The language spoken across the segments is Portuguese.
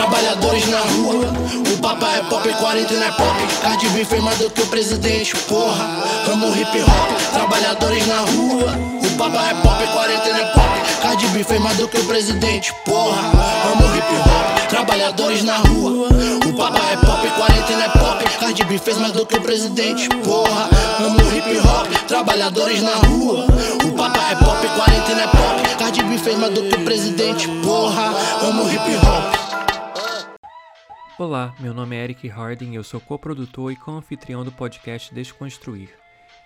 trabalhadores na rua. O papai é pop, 40 não é pop. Cardi fez mais do que o presidente, porra. Amo hip hop, trabalhadores na rua. O papai é pop, 40 não é pop. Cardi fez mais do que o presidente, porra. Amo hip hop, trabalhadores na rua. O papai é pop, 40 não é pop. Cardi fez mais do que o presidente, porra. Amo hip hop, trabalhadores na rua. O papai é pop, 40 não é pop. Cardi fez mais do que o presidente, porra. Amo hip hop. Olá, meu nome é Eric Harding eu sou coprodutor e co-anfitrião do podcast Desconstruir.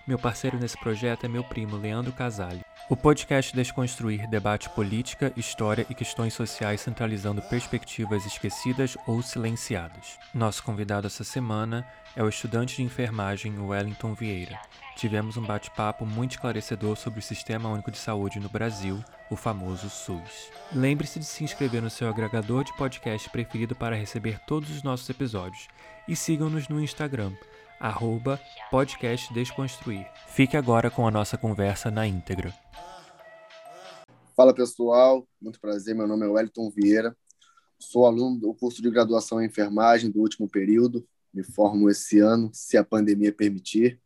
Meu parceiro nesse projeto é meu primo Leandro Casale. O podcast Desconstruir debate política, história e questões sociais centralizando perspectivas esquecidas ou silenciadas. Nosso convidado essa semana é o estudante de enfermagem Wellington Vieira. Tivemos um bate-papo muito esclarecedor sobre o Sistema Único de Saúde no Brasil, o famoso SUS. Lembre-se de se inscrever no seu agregador de podcast preferido para receber todos os nossos episódios e sigam-nos no Instagram, arroba. Fique agora com a nossa conversa na íntegra. Fala pessoal, muito prazer, meu nome é Wellington Vieira, sou aluno do curso de graduação em enfermagem do último período, me formo esse ano, se a pandemia permitir.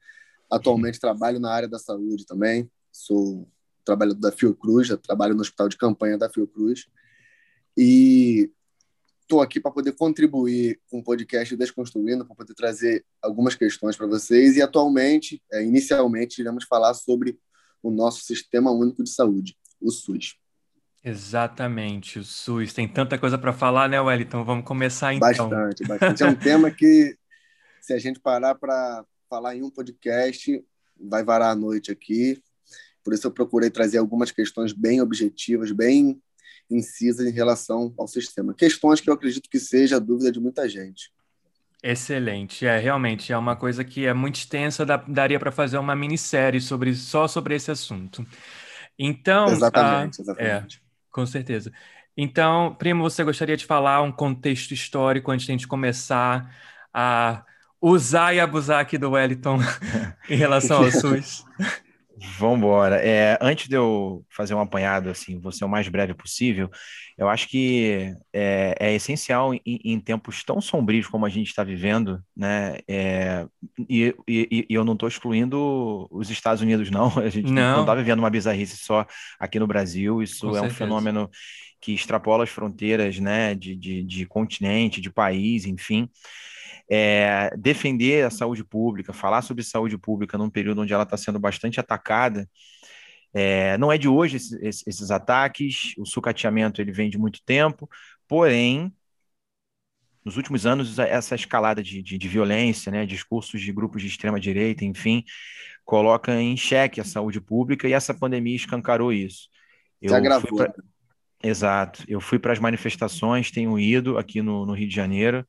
Atualmente trabalho na área da saúde também, sou trabalhador da Fiocruz, trabalho no hospital de campanha da Fiocruz e estou aqui para poder contribuir com o podcast Desconstruindo, para poder trazer algumas questões para vocês e atualmente, é, inicialmente, iremos falar sobre o nosso Sistema Único de Saúde, o SUS. Exatamente, o SUS. Tem tanta coisa para falar, né, Wellington? Vamos começar então. Bastante, bastante. É um tema que, se a gente parar para falar em um podcast, vai varar a noite aqui. Por isso eu procurei trazer algumas questões bem objetivas, bem incisas em relação ao sistema. Questões que eu acredito que seja a dúvida de muita gente. Excelente, é realmente é uma coisa que é muito extensa, dá, daria para fazer uma minissérie sobre só sobre esse assunto. Então, exatamente, exatamente. É, com certeza. Então, primo, você gostaria de falar um contexto histórico antes de a gente começar a usar e abusar aqui do Wellington em relação ao SUS? Vambora. É, antes de eu fazer um apanhado, assim, vou ser o mais breve possível, eu acho que é, é essencial em, em, tempos tão sombrios como a gente está vivendo, né? É, e, e, e, eu não estou excluindo os Estados Unidos, não. A gente não está vivendo uma bizarrice só aqui no Brasil. Isso Com é certeza. um fenômeno que extrapola as fronteiras, né? De, de, de continente, de país, enfim é, defender a saúde pública, falar sobre saúde pública num período onde ela está sendo bastante atacada. É, não é de hoje esses, esses, ataques, o sucateamento ele vem de muito tempo, porém, nos últimos anos, essa escalada de, de, de violência, né, discursos de grupos de extrema-direita, enfim, coloca em xeque a saúde pública e essa pandemia escancarou isso. Eu Se agravou. Pra... Né? Exato. Eu fui para as manifestações, tenho ido aqui no, no Rio de Janeiro,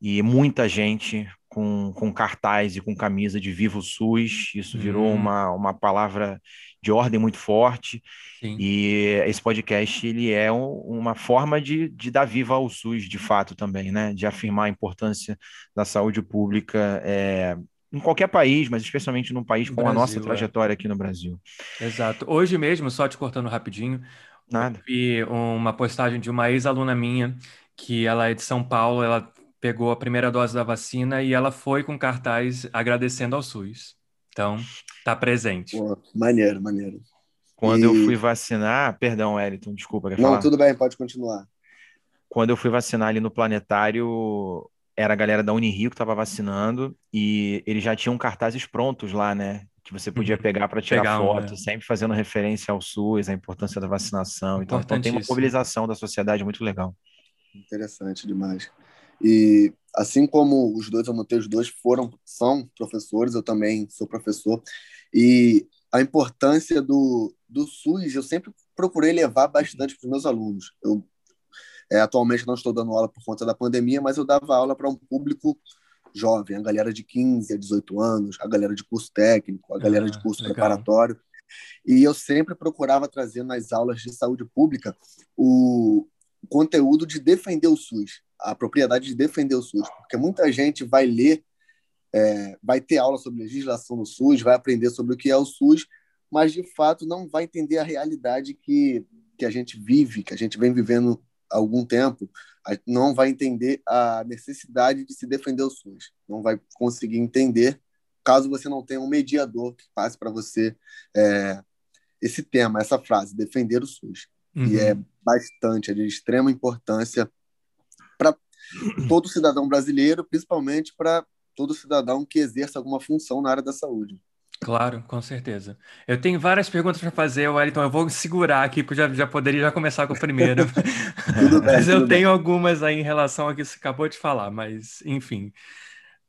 e muita gente com, com cartaz e com camisa de Viva o SUS. Isso virou hum. uma, uma palavra de ordem muito forte. Sim. E esse podcast ele é um, uma forma de, de dar viva ao SUS, de fato, também, né? De afirmar a importância da saúde pública. É, em qualquer país, mas especialmente num país com Brasil, a nossa é. trajetória é. aqui no Brasil. Exato. Hoje mesmo, só te cortando rapidinho, Nada. vi uma postagem de uma ex-aluna minha que ela é de São Paulo, ela pegou a primeira dose da vacina e ela foi com cartaz agradecendo ao SUS. Então, tá presente. Pô, maneiro, maneiro. Quando e... eu fui vacinar, perdão, Eliton, desculpa. Não, falar? tudo bem, pode continuar. Quando eu fui vacinar ali no planetário, era a galera da Unirio que estava vacinando e eles já tinham cartazes prontos lá, né? Que você podia uhum. pegar para tirar pegar foto, um, né? sempre fazendo referência ao SUS, a importância da vacinação. Então, então tem uma mobilização da sociedade muito legal. Interessante demais. E assim como os dois, eu notei, os dois foram, são professores, eu também sou professor, e a importância do, do SUS eu sempre procurei levar bastante para os meus alunos. Eu é, atualmente não estou dando aula por conta da pandemia, mas eu dava aula para um público jovem, a galera de 15 a 18 anos, a galera de curso técnico, a galera ah, de curso legal. preparatório. E eu sempre procurava trazer nas aulas de saúde pública o conteúdo de defender o SUS a propriedade de defender o SUS, porque muita gente vai ler, é, vai ter aula sobre legislação no SUS, vai aprender sobre o que é o SUS, mas de fato não vai entender a realidade que, que a gente vive, que a gente vem vivendo algum tempo, não vai entender a necessidade de se defender o SUS. Não vai conseguir entender caso você não tenha um mediador que passe para você é, esse tema, essa frase, defender o SUS. Uhum. E é bastante, é de extrema importância para todo cidadão brasileiro, principalmente para todo cidadão que exerça alguma função na área da saúde. Claro, com certeza. Eu tenho várias perguntas para fazer, Wellington. Eu vou segurar aqui, porque já, já poderia já começar com a primeira. tudo bem, mas eu tenho bem. algumas aí em relação ao que você acabou de falar, mas enfim.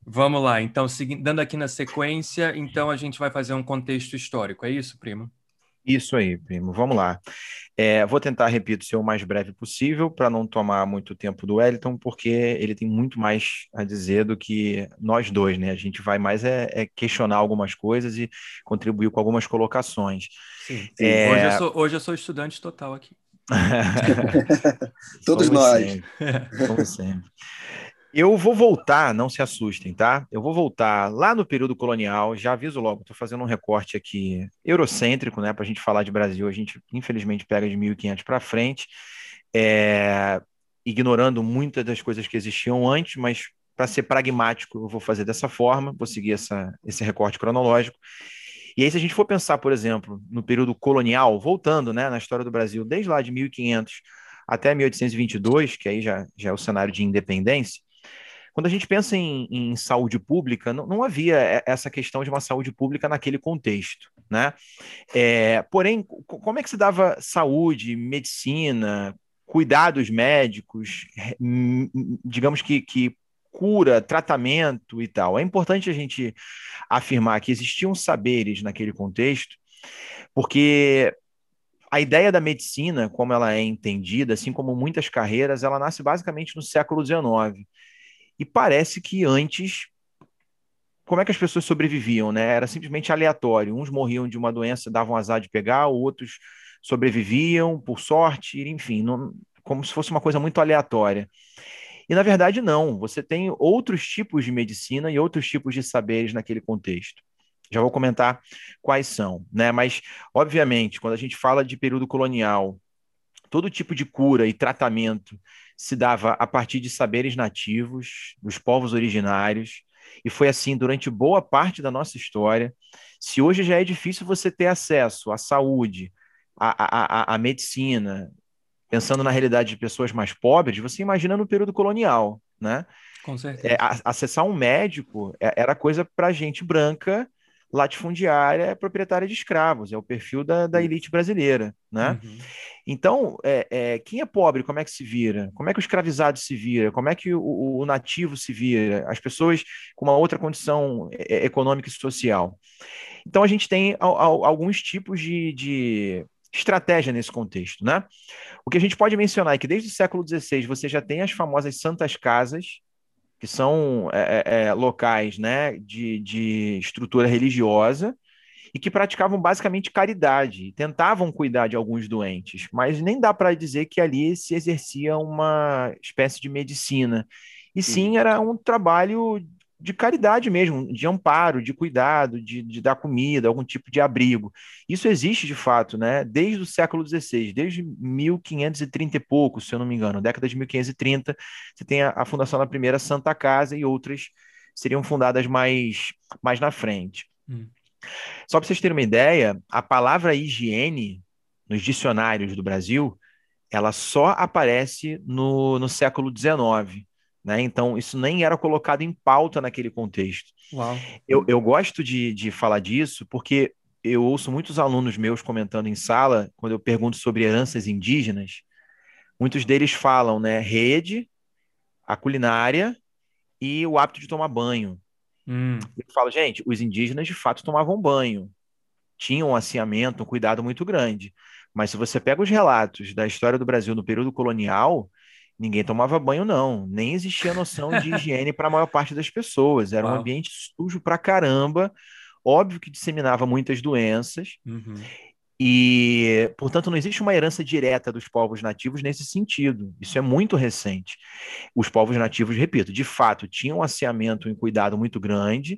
Vamos lá. Então, seguindo, dando aqui na sequência, então a gente vai fazer um contexto histórico, é isso, primo? Isso aí, primo. Vamos lá. É, vou tentar, repito, ser o mais breve possível para não tomar muito tempo do Wellington, porque ele tem muito mais a dizer do que nós dois, né? A gente vai mais é, é questionar algumas coisas e contribuir com algumas colocações. Sim, sim. É... Hoje, eu sou, hoje eu sou estudante total aqui. Todos Como nós. Sempre. Como sempre. Eu vou voltar, não se assustem, tá? Eu vou voltar lá no período colonial, já aviso logo, estou fazendo um recorte aqui eurocêntrico, né? Para a gente falar de Brasil, a gente infelizmente pega de 1500 para frente, é, ignorando muitas das coisas que existiam antes, mas para ser pragmático, eu vou fazer dessa forma, vou seguir essa, esse recorte cronológico. E aí, se a gente for pensar, por exemplo, no período colonial, voltando né, na história do Brasil, desde lá de 1500 até 1822, que aí já, já é o cenário de independência, quando a gente pensa em, em saúde pública, não, não, havia essa questão de uma saúde pública naquele contexto, né? É, porém, como é que se dava saúde, medicina, cuidados médicos, digamos que, que cura, tratamento e tal? É importante a gente afirmar que existiam saberes naquele contexto, porque a ideia da medicina, como ela é entendida, assim como muitas carreiras, ela nasce basicamente no século XIX. E parece que antes, como é que as pessoas sobreviviam, né? Era simplesmente aleatório. Uns morriam de uma doença, davam azar de pegar, outros sobreviviam por sorte, enfim, não, como se fosse uma coisa muito aleatória. E na verdade, não. Você tem outros tipos de medicina e outros tipos de saberes naquele contexto. Já vou comentar quais são, né? Mas, obviamente, quando a gente fala de período colonial, todo tipo de cura e tratamento se dava a partir de saberes nativos, dos povos originários, e foi assim durante boa parte da nossa história. Se hoje já é difícil você ter acesso à saúde, à, à, à medicina, pensando na realidade de pessoas mais pobres, você imagina no período colonial, né? Com certeza. É, acessar um médico é, era coisa para gente branca latifundiária é proprietária de escravos, é o perfil da, da elite brasileira, né? Uhum. Então, é, é, quem é pobre, como é que se vira? Como é que o escravizado se vira? Como é que o, o nativo se vira? As pessoas com uma outra condição é, é, econômica e social. Então, a gente tem a, a, alguns tipos de, de estratégia nesse contexto, né? O que a gente pode mencionar é que desde o século XVI você já tem as famosas santas casas, que são é, é, é, locais né, de, de estrutura religiosa e que praticavam basicamente caridade, tentavam cuidar de alguns doentes, mas nem dá para dizer que ali se exercia uma espécie de medicina. E sim, era um trabalho de caridade mesmo, de amparo, de cuidado, de, de, dar comida, algum tipo de abrigo. Isso existe de fato, né? Desde o século XVI, desde 1530 e pouco, se eu não me engano, década de 1530, você tem a, a fundação da primeira Santa Casa e outras seriam fundadas mais, mais na frente. Hum. Só para vocês terem uma ideia, a palavra higiene nos dicionários do Brasil, ela só aparece no, no século XIX. Né? Então, isso nem era colocado em pauta naquele contexto. Eu, eu gosto de, de falar disso porque eu ouço muitos alunos meus comentando em sala, quando eu pergunto sobre heranças indígenas, muitos deles falam, né, rede, a culinária e o hábito de tomar banho. Hum. Eu falo, gente, os indígenas de fato tomavam banho, tinham um asseamento, um cuidado muito grande. Mas se você pega os relatos da história do Brasil no período colonial, ninguém tomava banho, não. Nem existia noção de higiene para a maior parte das pessoas. Era Uau. um ambiente sujo pra caramba. Óbvio que disseminava muitas doenças. Uhum. E, portanto, não existe uma herança direta dos povos nativos nesse sentido. Isso é muito recente. Os povos nativos, repito, de fato, tinham um asseamento e um cuidado muito grande.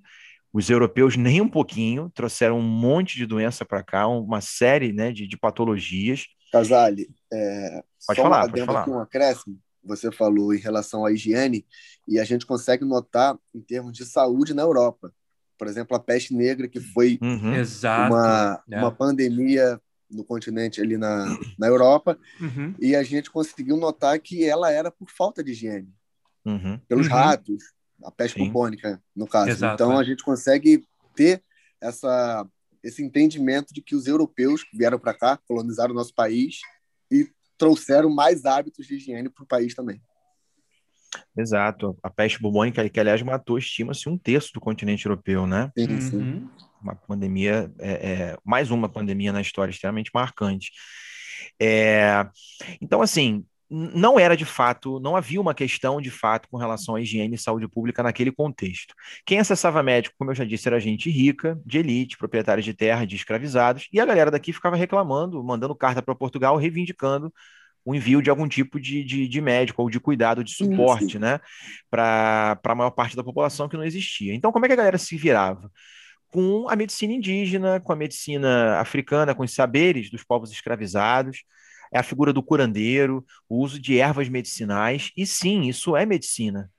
Os europeus nem um pouquinho trouxeram um monte de doença para cá, uma série né, de, de patologias. Casale, É, pode só falar, pode falar. Aqui, um acréscimo, você falou em relação à higiene, e a gente consegue notar em termos de saúde na Europa. Por exemplo, a peste negra, que foi Uhum. Exato. uma, É. uma pandemia no continente ali na, na Europa, Uhum. e a gente conseguiu notar que ela era por falta de higiene, Uhum. pelos Uhum. ratos, a peste Sim. bubônica, no caso. Exato, então, é. a gente consegue ter essa, esse entendimento de que os europeus vieram para cá, colonizaram o nosso país e trouxeram mais hábitos de higiene para o país também. Exato. A peste bubônica, que aliás matou, estima-se, um terço do continente europeu, né? Sim, sim. Uhum. Uma pandemia, é, é, mais uma pandemia na história extremamente marcante. É, então, assim, não era de fato, não havia uma questão de fato com relação à higiene e saúde pública naquele contexto. Quem acessava médico, como eu já disse, era gente rica, de elite, proprietários de terra, de escravizados, e a galera daqui ficava reclamando, mandando carta para Portugal, reivindicando o envio de algum tipo de, de, de médico ou de cuidado, de suporte, sim. né, para a maior parte da população que não existia. Então, como é que a galera se virava? Com a medicina indígena, com a medicina africana, com os saberes dos povos escravizados, é a figura do curandeiro, o uso de ervas medicinais, e sim, isso é medicina.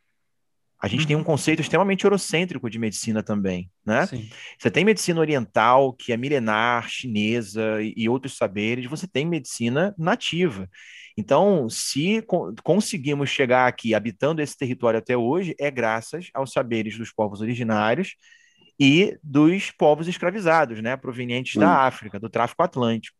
A gente tem um Uhum. conceito extremamente eurocêntrico de medicina também, né? Sim. Você tem medicina oriental, que é milenar, chinesa e, outros saberes, você tem medicina nativa. Então, se co- conseguimos chegar aqui habitando esse território até hoje, é graças aos saberes dos povos originários e dos povos escravizados, né, provenientes Hum. da África, do tráfico atlântico.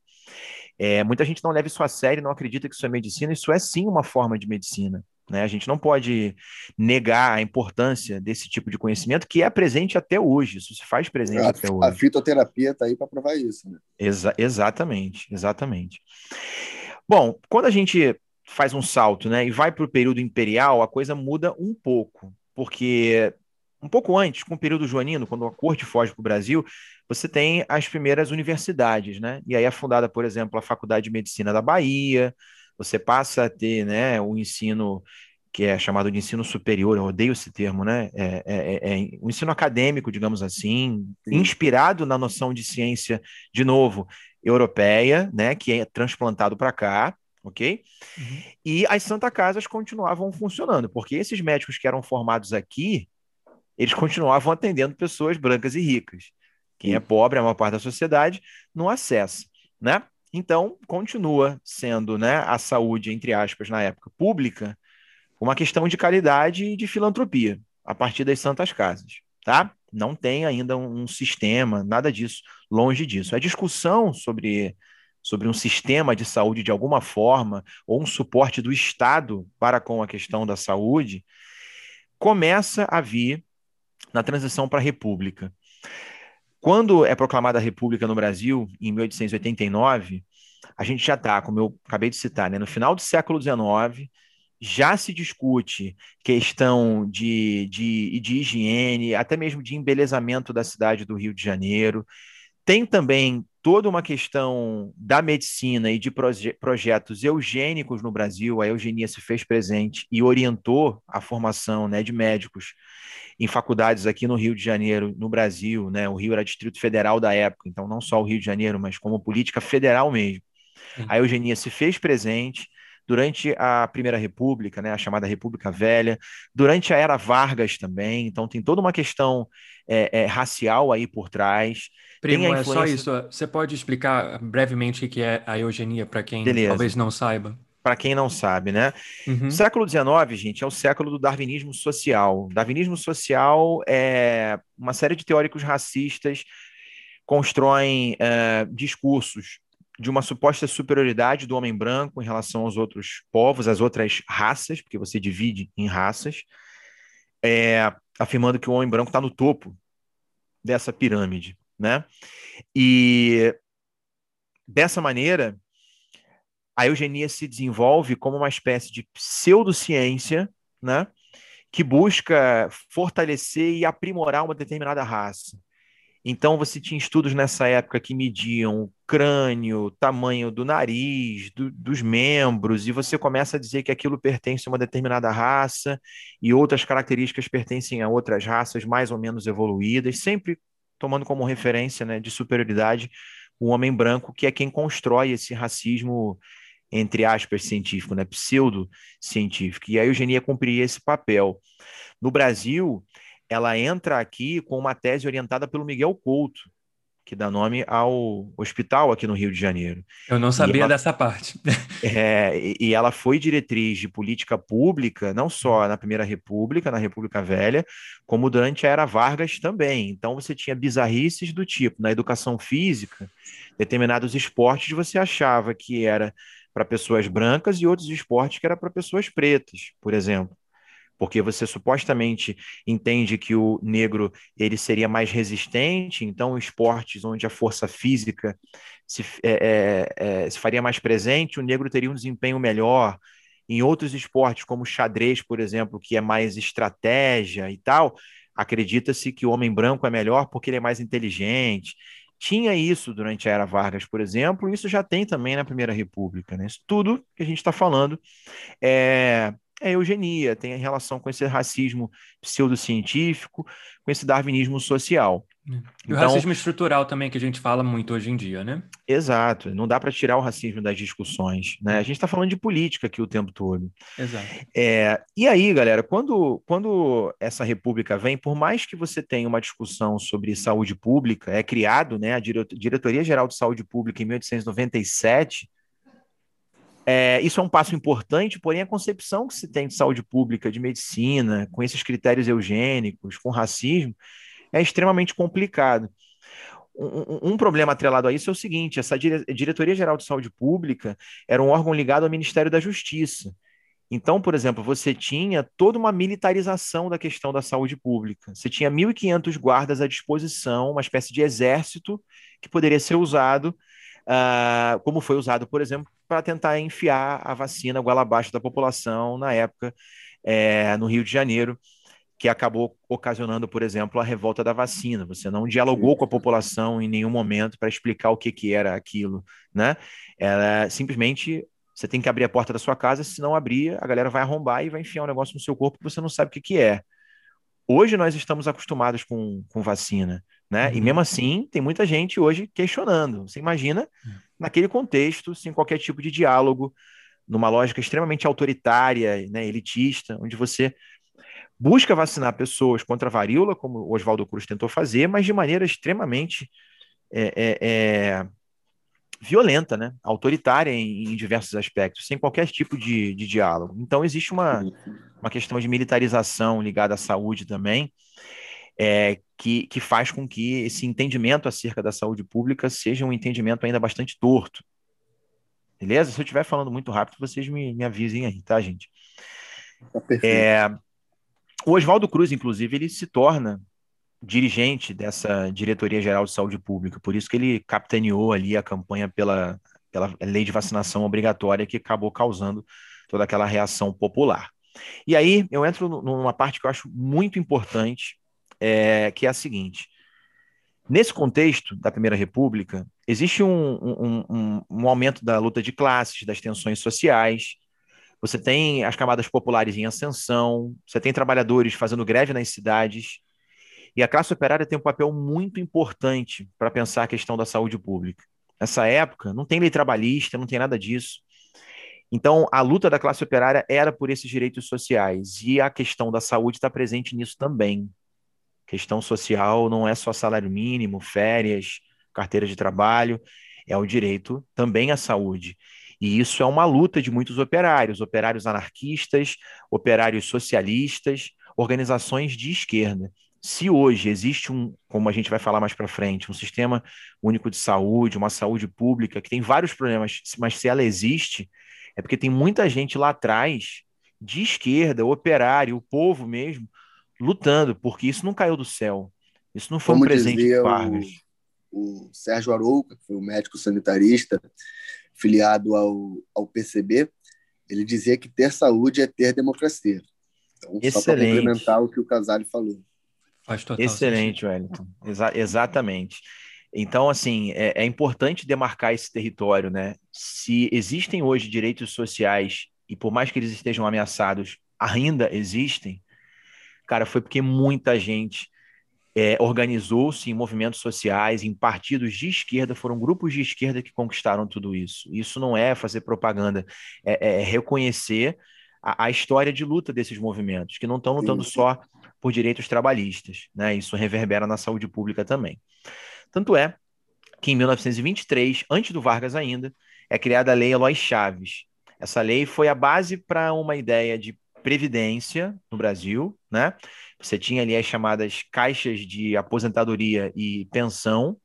É, muita gente não leva isso a sério, não acredita que isso é medicina, isso é sim uma forma de medicina. Né? A gente não pode negar a importância desse tipo de conhecimento que é presente até hoje, isso se faz presente até A, a hoje. fitoterapia está aí para provar isso. Né? Exa- exatamente, exatamente. Bom, quando a gente faz um salto, né, e vai para o período imperial, a coisa muda um pouco, porque um pouco antes, com o período joanino, quando a corte foge para o Brasil, você tem as primeiras universidades, né? E aí é fundada, por exemplo, a Faculdade de Medicina da Bahia, você passa a ter, né, o ensino que é chamado de ensino superior, eu odeio esse termo, né? É, é, é, é um ensino acadêmico, digamos assim, Sim. inspirado na noção de ciência, de novo, europeia, né, que é transplantado para cá, ok? Uhum. E as Santa Casas continuavam funcionando, porque esses médicos que eram formados aqui, eles continuavam atendendo pessoas brancas e ricas. Quem é pobre, a maior parte da sociedade, não acessa, né? Então, continua sendo, né, a saúde, entre aspas, na época pública, uma questão de caridade e de filantropia, a partir das Santas Casas, tá? Não tem ainda um, um sistema, nada disso, longe disso. A discussão sobre, sobre um sistema de saúde de alguma forma, ou um suporte do Estado para com a questão da saúde, começa a vir na transição para a República. Quando é proclamada a República no Brasil, em 1889, a gente já está, como eu acabei de citar, né, no final do século XIX, já se discute questão de, de, de higiene, até mesmo de embelezamento da cidade do Rio de Janeiro. Tem também toda uma questão da medicina e de proje projetos eugênicos no Brasil. A eugenia se fez presente e orientou a formação né, de médicos em faculdades aqui no Rio de Janeiro, no Brasil. Né? O Rio era Distrito Federal da época, então não só o Rio de Janeiro, mas como política federal mesmo. A eugenia se fez presente durante a Primeira República, né, a chamada República Velha, durante a Era Vargas também, então tem toda uma questão é, é, racial aí por trás. Primo, tem a é só influência... isso. Você pode explicar brevemente o que é a eugenia para quem Beleza. talvez não saiba? Para quem não sabe, né? Uhum. O século XIX, gente, é o século do darwinismo social. Darwinismo social é uma série de teóricos racistas constroem é, discursos de uma suposta superioridade do homem branco em relação aos outros povos, às outras raças, porque você divide em raças, é, afirmando que o homem branco está no topo dessa pirâmide, né? E dessa maneira, a eugenia se desenvolve como uma espécie de pseudociência, né? Que busca fortalecer e aprimorar uma determinada raça. Então, você tinha estudos nessa época que mediam o crânio, tamanho do nariz, do, dos membros, e você começa a dizer que aquilo pertence a uma determinada raça e outras características pertencem a outras raças mais ou menos evoluídas, sempre tomando como referência né, de superioridade o homem branco, que é quem constrói esse racismo entre aspas, científico, né? pseudo-científico. E a eugenia cumpria esse papel. No Brasil, ela entra aqui com uma tese orientada pelo Miguel Couto, que dá nome ao hospital aqui no Rio de Janeiro. Eu não sabia ela, dessa parte. É, e ela foi diretriz de política pública, não só na Primeira República, na República Velha, como durante a Era Vargas também. Então você tinha bizarrices do tipo, na educação física, determinados esportes você achava que era para pessoas brancas e outros esportes que era para pessoas pretas, por exemplo porque você supostamente entende que o negro ele seria mais resistente, então esportes onde a força física se, é, é, é, se faria mais presente, o negro teria um desempenho melhor. Em outros esportes, como xadrez, por exemplo, que é mais estratégia e tal, acredita-se que o homem branco é melhor porque ele é mais inteligente. Tinha isso durante a Era Vargas, por exemplo, e isso já tem também na Primeira República. Né? Isso tudo que a gente está falando é, é eugenia, tem relação com esse racismo pseudocientífico, com esse darwinismo social. É. E o então, racismo estrutural também, que a gente fala muito hoje em dia, né? Exato, não dá para tirar o racismo das discussões, né? A gente está falando de política aqui o tempo todo. Exato. É, e aí, galera, quando, quando essa república vem, por mais que você tenha uma discussão sobre saúde pública, é criado né, a Diretoria Geral de Saúde Pública em 1897, é, isso é um passo importante, porém a concepção que se tem de saúde pública, de medicina, com esses critérios eugênicos, com racismo, é extremamente complicado. Um, um, problema atrelado a isso é o seguinte: essa dire Diretoria Geral de Saúde Pública era um órgão ligado ao Ministério da Justiça. Então, por exemplo, você tinha toda uma militarização da questão da saúde pública. Você tinha 1.500 guardas à disposição, uma espécie de exército que poderia ser usado uh, como foi usado, por exemplo, para tentar enfiar a vacina goela abaixo da população na época é, no Rio de Janeiro, que acabou ocasionando, por exemplo, a revolta da vacina. Você não dialogou com a população em nenhum momento para explicar o que, que era aquilo, né? Era simplesmente você tem que abrir a porta da sua casa, se não abrir, a galera vai arrombar e vai enfiar um negócio no seu corpo que você não sabe o que, que é. Hoje nós estamos acostumados com, com vacina, né? Uhum. E mesmo assim, tem muita gente hoje questionando. Você imagina, uhum. naquele contexto, sem qualquer tipo de diálogo, numa lógica extremamente autoritária, né, elitista, onde você busca vacinar pessoas contra a varíola, como o Oswaldo Cruz tentou fazer, mas de maneira extremamente é, é, é, violenta, né? autoritária em, em, diversos aspectos, sem qualquer tipo de, de diálogo. Então, existe uma, uma questão de militarização ligada à saúde também, é, que, que faz com que esse entendimento acerca da saúde pública seja um entendimento ainda bastante torto. Beleza? Se eu estiver falando muito rápido, vocês me, me avisem aí, tá, gente? Tá é, o Oswaldo Cruz, inclusive, ele se torna dirigente dessa Diretoria Geral de Saúde Pública, por isso que ele capitaneou ali a campanha pela, pela lei de vacinação obrigatória que acabou causando toda aquela reação popular. E aí eu entro numa parte que eu acho muito importante, é, que é a seguinte. Nesse contexto da Primeira República, existe um, um, um, um aumento da luta de classes, das tensões sociais, você tem as camadas populares em ascensão, você tem trabalhadores fazendo greve nas cidades, e a classe operária tem um papel muito importante para pensar a questão da saúde pública. Nessa época, não tem lei trabalhista, não tem nada disso. Então, a luta da classe operária era por esses direitos sociais, e a questão da saúde está presente nisso também. Questão social não é só salário mínimo, férias, carteira de trabalho, é o direito também à saúde. E isso é uma luta de muitos operários, operários anarquistas, operários socialistas, organizações de esquerda. Se hoje existe um, como a gente vai falar mais para frente, um sistema único de saúde, uma saúde pública que tem vários problemas, mas se ela existe, é porque tem muita gente lá atrás, de esquerda, operário, o povo mesmo, lutando, porque isso não caiu do céu. Isso não foi Como um presente de Vargas. O, o Sérgio Arouca, que foi um médico sanitarista filiado ao, ao PCB, ele dizia que ter saúde é ter democracia. Então, Excelente. só para complementar o que o Casale falou. Faz total Excelente, sentido. Wellington. Exa exatamente. Então, assim, é, é, importante demarcar esse território, né? Se existem hoje direitos sociais, e por mais que eles estejam ameaçados, ainda existem, cara, foi porque muita gente é, organizou-se em movimentos sociais, em partidos de esquerda, foram grupos de esquerda que conquistaram tudo isso. Isso não é fazer propaganda, é, é reconhecer a, a, história de luta desses movimentos, que não estão lutando Sim. só por direitos trabalhistas, né? Isso reverbera na saúde pública também. Tanto é que em 1923, antes do Vargas ainda, é criada a Lei Eloy Chaves. Essa lei foi a base para uma ideia de previdência no Brasil, né? Você tinha ali as chamadas caixas de aposentadoria e pensão,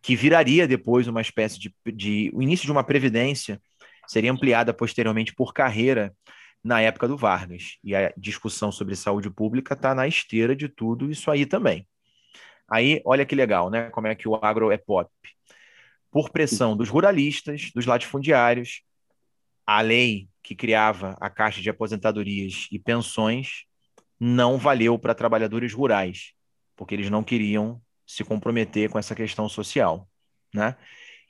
que viraria depois uma espécie de, de o início de uma previdência, seria ampliada posteriormente por carreira na época do Vargas. E a discussão sobre saúde pública está na esteira de tudo isso aí também. Aí, olha que legal, né? Como é que o agro é pop. Por pressão dos ruralistas, dos latifundiários, a lei que criava a Caixa de Aposentadorias e Pensões não valeu para trabalhadores rurais, porque eles não queriam se comprometer com essa questão social, né?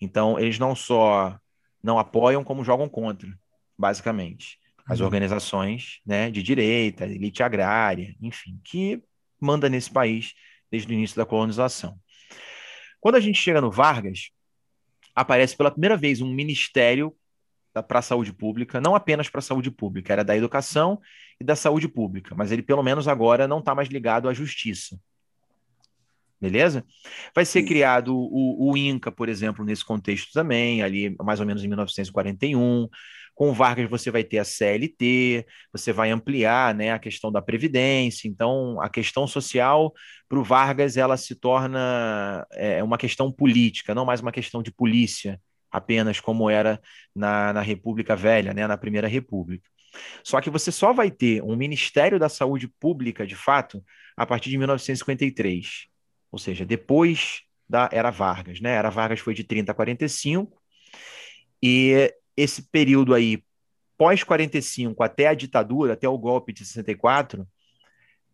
Então, eles não só não apoiam, como jogam contra, basicamente. As uhum. organizações né, de direita, elite agrária, enfim, que manda nesse país desde o início da colonização. Quando a gente chega no Vargas, aparece pela primeira vez um ministério para a saúde pública, não apenas para a saúde pública, era da educação e da saúde pública, mas ele pelo menos agora não está mais ligado à justiça. Beleza? Vai ser criado o, o, INCA, por exemplo, nesse contexto também, ali mais ou menos em 1941. Com o Vargas você vai ter a CLT, você vai ampliar né, a questão da Previdência. Então, a questão social para o Vargas ela se torna é, uma questão política, não mais uma questão de polícia, apenas como era na, na República Velha, né, na Primeira República. Só que você só vai ter um Ministério da Saúde Pública, de fato, a partir de 1953, ou seja, depois da Era Vargas. Né? Era Vargas foi de 30 a 45, e esse período aí, pós-45 até a ditadura, até o golpe de 64,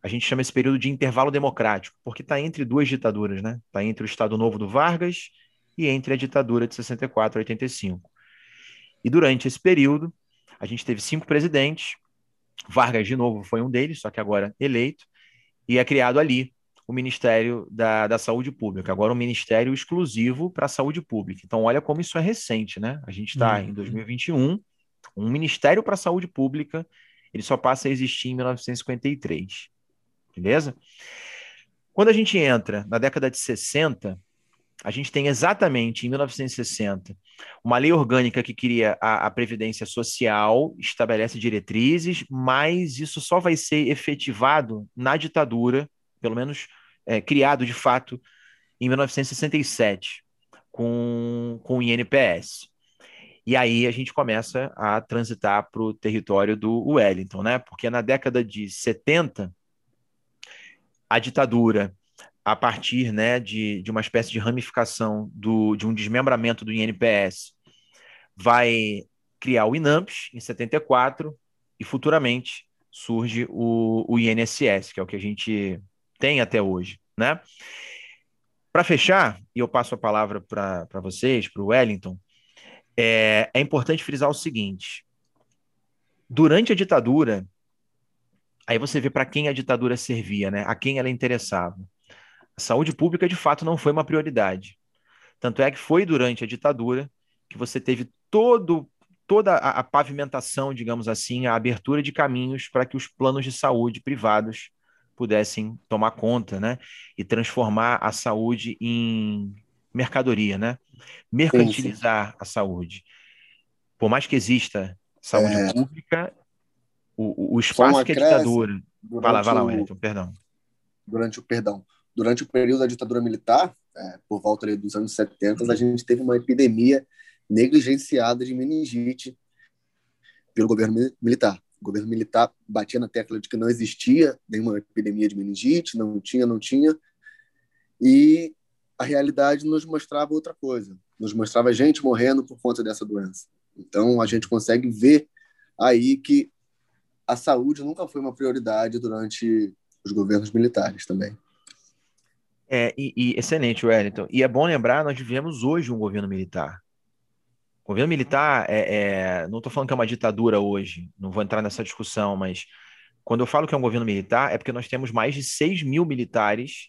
a gente chama esse período de intervalo democrático, porque está entre duas ditaduras, né? Está entre o Estado Novo do Vargas e entre a ditadura de 64 a 85. E durante esse período, a gente teve cinco presidentes, Vargas, de novo, foi um deles, só que agora eleito, e é criado ali o Ministério da, da Saúde Pública, agora um ministério exclusivo para a saúde pública. Então, olha como isso é recente, né? A gente está uhum. em 2021, um Ministério para a Saúde Pública, ele só passa a existir em 1953, beleza? Quando a gente entra na década de 60, a gente tem exatamente em 1960 uma lei orgânica que cria a, a, Previdência Social, estabelece diretrizes, mas isso só vai ser efetivado na ditadura, pelo menos é, criado de fato em 1967, com, com o INPS. E aí a gente começa a transitar para o território do Wellington, né? Porque na década de 70, a ditadura a partir né, de, de uma espécie de ramificação do, de um desmembramento do INPS, vai criar o INAMPS em 74 e futuramente surge o, o INSS, que é o que a gente tem até hoje. Né? Para fechar, e eu passo a palavra para vocês, para o Wellington, é, é importante frisar o seguinte: durante a ditadura, aí você vê para quem a ditadura servia, né? a quem ela interessava. A saúde pública, de fato, não foi uma prioridade. Tanto é que foi durante a ditadura que você teve todo, toda a, a pavimentação, digamos assim, a abertura de caminhos para que os planos de saúde privados pudessem tomar conta, né? E transformar a saúde em mercadoria, né? Mercantilizar sim, sim. a saúde. Por mais que exista saúde é... pública, o, o espaço que a ditadura. Vai lá, vai lá, Wellington, perdão. Durante o perdão durante o período da ditadura militar, é, por volta ali, dos anos 70, a gente teve uma epidemia negligenciada de meningite pelo governo militar. O governo militar batia na tecla de que não existia nenhuma epidemia de meningite, não tinha, não tinha, e a realidade nos mostrava outra coisa, nos mostrava gente morrendo por conta dessa doença. Então a gente consegue ver aí que a saúde nunca foi uma prioridade durante os governos militares também. É, e, e, excelente, Wellington. E é bom lembrar, nós vivemos hoje um governo militar. O governo militar, é, é não estou falando que é uma ditadura hoje, não vou entrar nessa discussão, mas quando eu falo que é um governo militar, é porque nós temos mais de 6 mil militares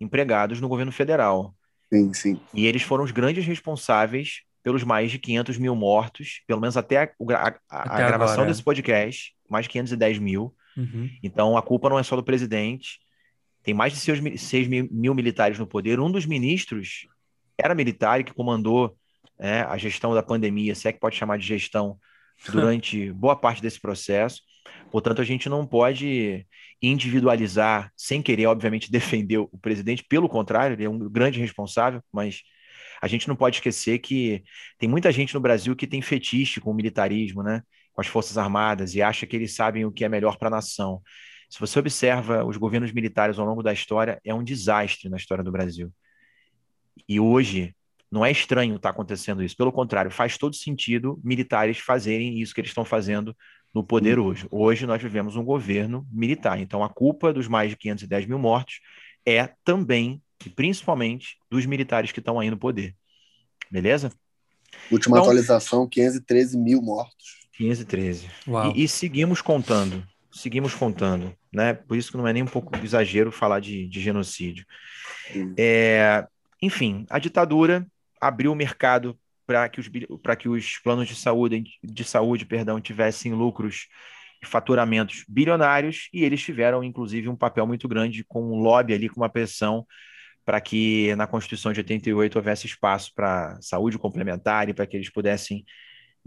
empregados no governo federal. Sim, sim. E eles foram os grandes responsáveis pelos mais de 500 mil mortos, pelo menos até a, a, a Até gravação agora. desse podcast, mais de 510 mil. Uhum. Então a culpa não é só do presidente. Tem mais de 6 mil, seis mil, mil militares no poder. Um dos ministros era militar e que comandou né, a gestão da pandemia, se é que pode chamar de gestão, durante boa parte desse processo. Portanto, a gente não pode individualizar, sem querer, obviamente, defender o presidente. Pelo contrário, ele é um grande responsável, mas a gente não pode esquecer que tem muita gente no Brasil que tem fetiche com o militarismo, né? com as Forças Armadas, e acha que eles sabem o que é melhor para a nação. Se você observa os governos militares ao longo da história, é um desastre na história do Brasil. E hoje não é estranho estar acontecendo isso. Pelo contrário, faz todo sentido militares fazerem isso que eles estão fazendo no poder hoje. Hoje nós vivemos um governo militar. Então a culpa dos mais de 510 mil mortos é também e principalmente dos militares que estão aí no poder. Beleza? Última Então- atualização, 513 mil mortos. 513. Uau. E, e seguimos contando, seguimos contando, né? Por isso que não é nem um pouco exagero falar de, de genocídio. É, enfim, a ditadura abriu o mercado para que os que os planos de saúde de saúde, perdão, tivessem lucros e faturamentos bilionários e eles tiveram inclusive um papel muito grande com um lobby ali, com uma pressão para que na Constituição de 88 houvesse espaço para saúde complementar e para que eles pudessem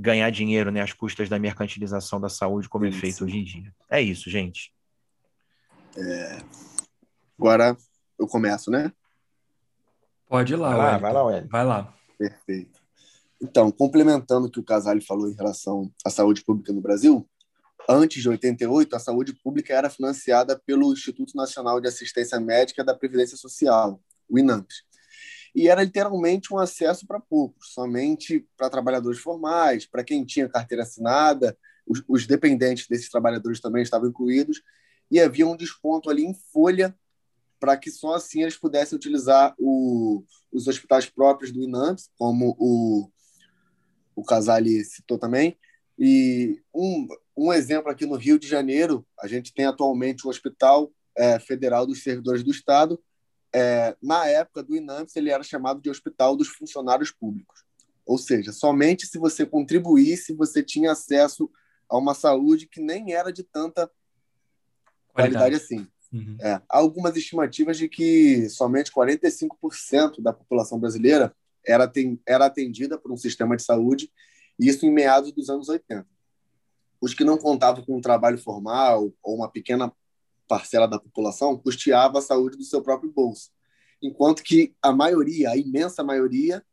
ganhar dinheiro, né, às custas da mercantilização da saúde, como é Sim, feito sim. hoje em dia. É isso, gente. Agora eu começo, né? Pode ir lá, Vai lá, Wellington. vai lá, Wellington. Vai lá. Perfeito. Então, complementando o que o Casale falou em relação à saúde pública no Brasil, antes de 88, a saúde pública era financiada pelo Instituto Nacional de Assistência Médica da Previdência Social, o INAMPS. E era literalmente um acesso para poucos, somente para trabalhadores formais, para quem tinha carteira assinada, os, os dependentes desses trabalhadores também estavam incluídos, e havia um desconto ali em folha para que só assim eles pudessem utilizar o, os hospitais próprios do INAMPS, como o, o Casale citou também. E um, um exemplo aqui no Rio de Janeiro, a gente tem atualmente o Hospital é, Federal dos Servidores do Estado. É, na época do INAMPS, ele era chamado de Hospital dos Funcionários Públicos. Ou seja, somente se você contribuísse, você tinha acesso a uma saúde que nem era de tanta qualidade, assim. Uhum. É, há algumas estimativas de que somente 45% da população brasileira era, aten- era atendida por um sistema de saúde, e isso em meados dos anos 80. Os que não contavam com um trabalho formal ou uma pequena parcela da população custeava a saúde do seu próprio bolso, enquanto que a maioria, a imensa maioria,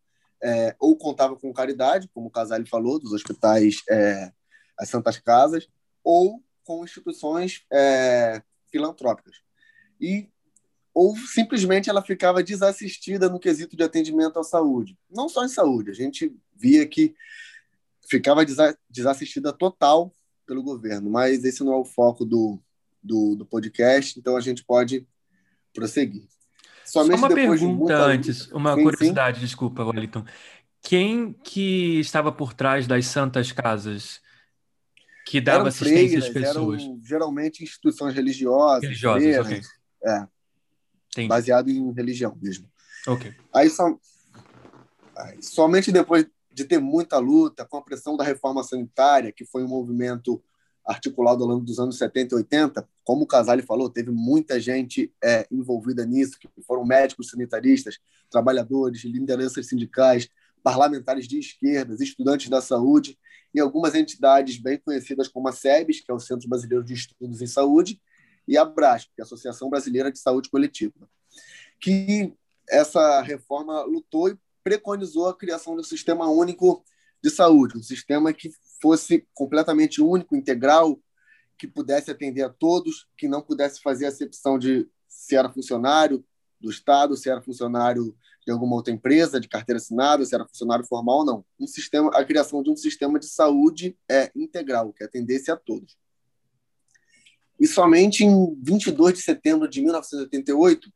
é, ou contava com caridade, como o Casale falou, dos hospitais, é, as Santas Casas, ou com instituições é, filantrópicas. E ou simplesmente ela ficava desassistida no quesito de atendimento à saúde. Não só em saúde, a gente via que ficava desa desassistida total pelo governo, mas esse não é o foco do, do, do podcast, então a gente pode prosseguir. Só Somente uma depois de pergunta luta- antes, uma Sim, sim. curiosidade, desculpa, Wellington. Quem que estava por trás das santas casas que dava eram assistência às freiras, pessoas? eram geralmente instituições religiosas, Religiosas, freiras, ok. é, Entendi. baseado em religião mesmo. Ok. Aí, só, aí, somente depois de ter muita luta, com a pressão da reforma sanitária, que foi um movimento articulado ao longo dos anos 70 e 80, como o Casale falou, teve muita gente é, envolvida nisso, que foram médicos sanitaristas, trabalhadores, lideranças sindicais, parlamentares de esquerdas, estudantes da saúde e algumas entidades bem conhecidas como a SEBS, que é o Centro Brasileiro de Estudos em Saúde, e a BRASP, que é a Associação Brasileira de Saúde Coletiva, que essa reforma lutou e preconizou a criação de um sistema único de saúde, um sistema que fosse completamente único, integral, que pudesse atender a todos, que não pudesse fazer acepção de se era funcionário do Estado, se era funcionário de alguma outra empresa, de carteira assinada, se era funcionário formal ou não. Um sistema, a criação de um sistema de saúde é integral, que atendesse a todos. E somente em 22 de setembro de 1988,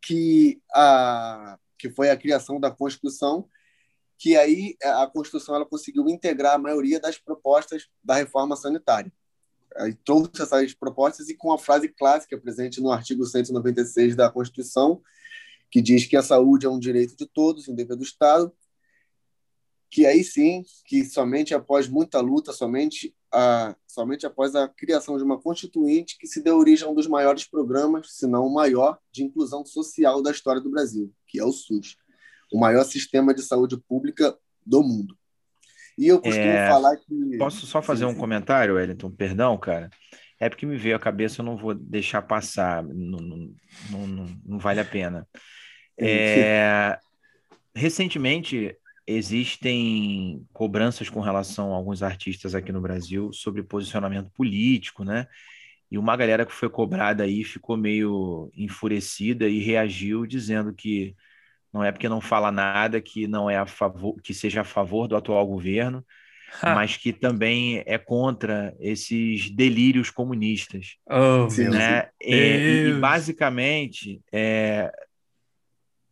que, a, que foi a criação da Constituição, que aí a Constituição ela conseguiu integrar a maioria das propostas da reforma sanitária. Aí trouxe essas propostas e com a frase clássica presente no artigo 196 da Constituição, que diz que a saúde é um direito de todos, um dever do Estado, que aí sim, que somente após muita luta, somente, a, somente após a criação de uma constituinte que se deu origem a um dos maiores programas, se não o maior, de inclusão social da história do Brasil, que é o SUS, o maior sistema de saúde pública do mundo. E eu costumo é... falar que. Posso só fazer um comentário, Wellington? Perdão, cara. É porque me veio à cabeça, eu não vou deixar passar, não, não, não, não vale a pena. É, recentemente, existem cobranças com relação a alguns artistas aqui no Brasil sobre posicionamento político, né? E uma galera que foi cobrada aí ficou meio enfurecida e reagiu dizendo que não é porque não fala nada que não é a favor, que seja a favor do atual governo, ha. mas que também é contra esses delírios comunistas. Oh, né? E, e, basicamente, é,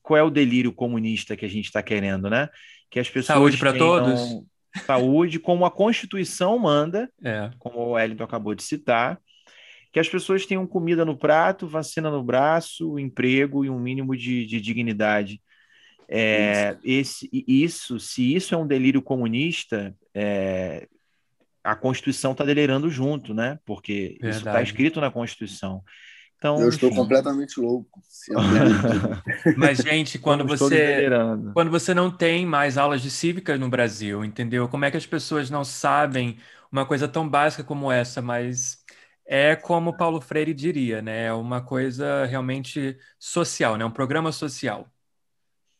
qual é o delírio comunista que a gente está querendo, né? que as pessoas saúde para todos, saúde como a Constituição manda, é. como o Wellington acabou de citar, que as pessoas tenham comida no prato, vacina no braço, emprego e um mínimo de, de dignidade. É, esse, isso, se isso é um delírio comunista, é, a Constituição está delirando junto, né? Porque tá Verdade. isso está escrito na Constituição. Então, eu estou enfim. completamente louco. Mas, gente, quando você, quando você não tem mais aulas de cívica no Brasil, entendeu? Como é que as pessoas não sabem uma coisa tão básica como essa, mas é como Paulo Freire diria, né? É uma coisa realmente social, né? Um programa social.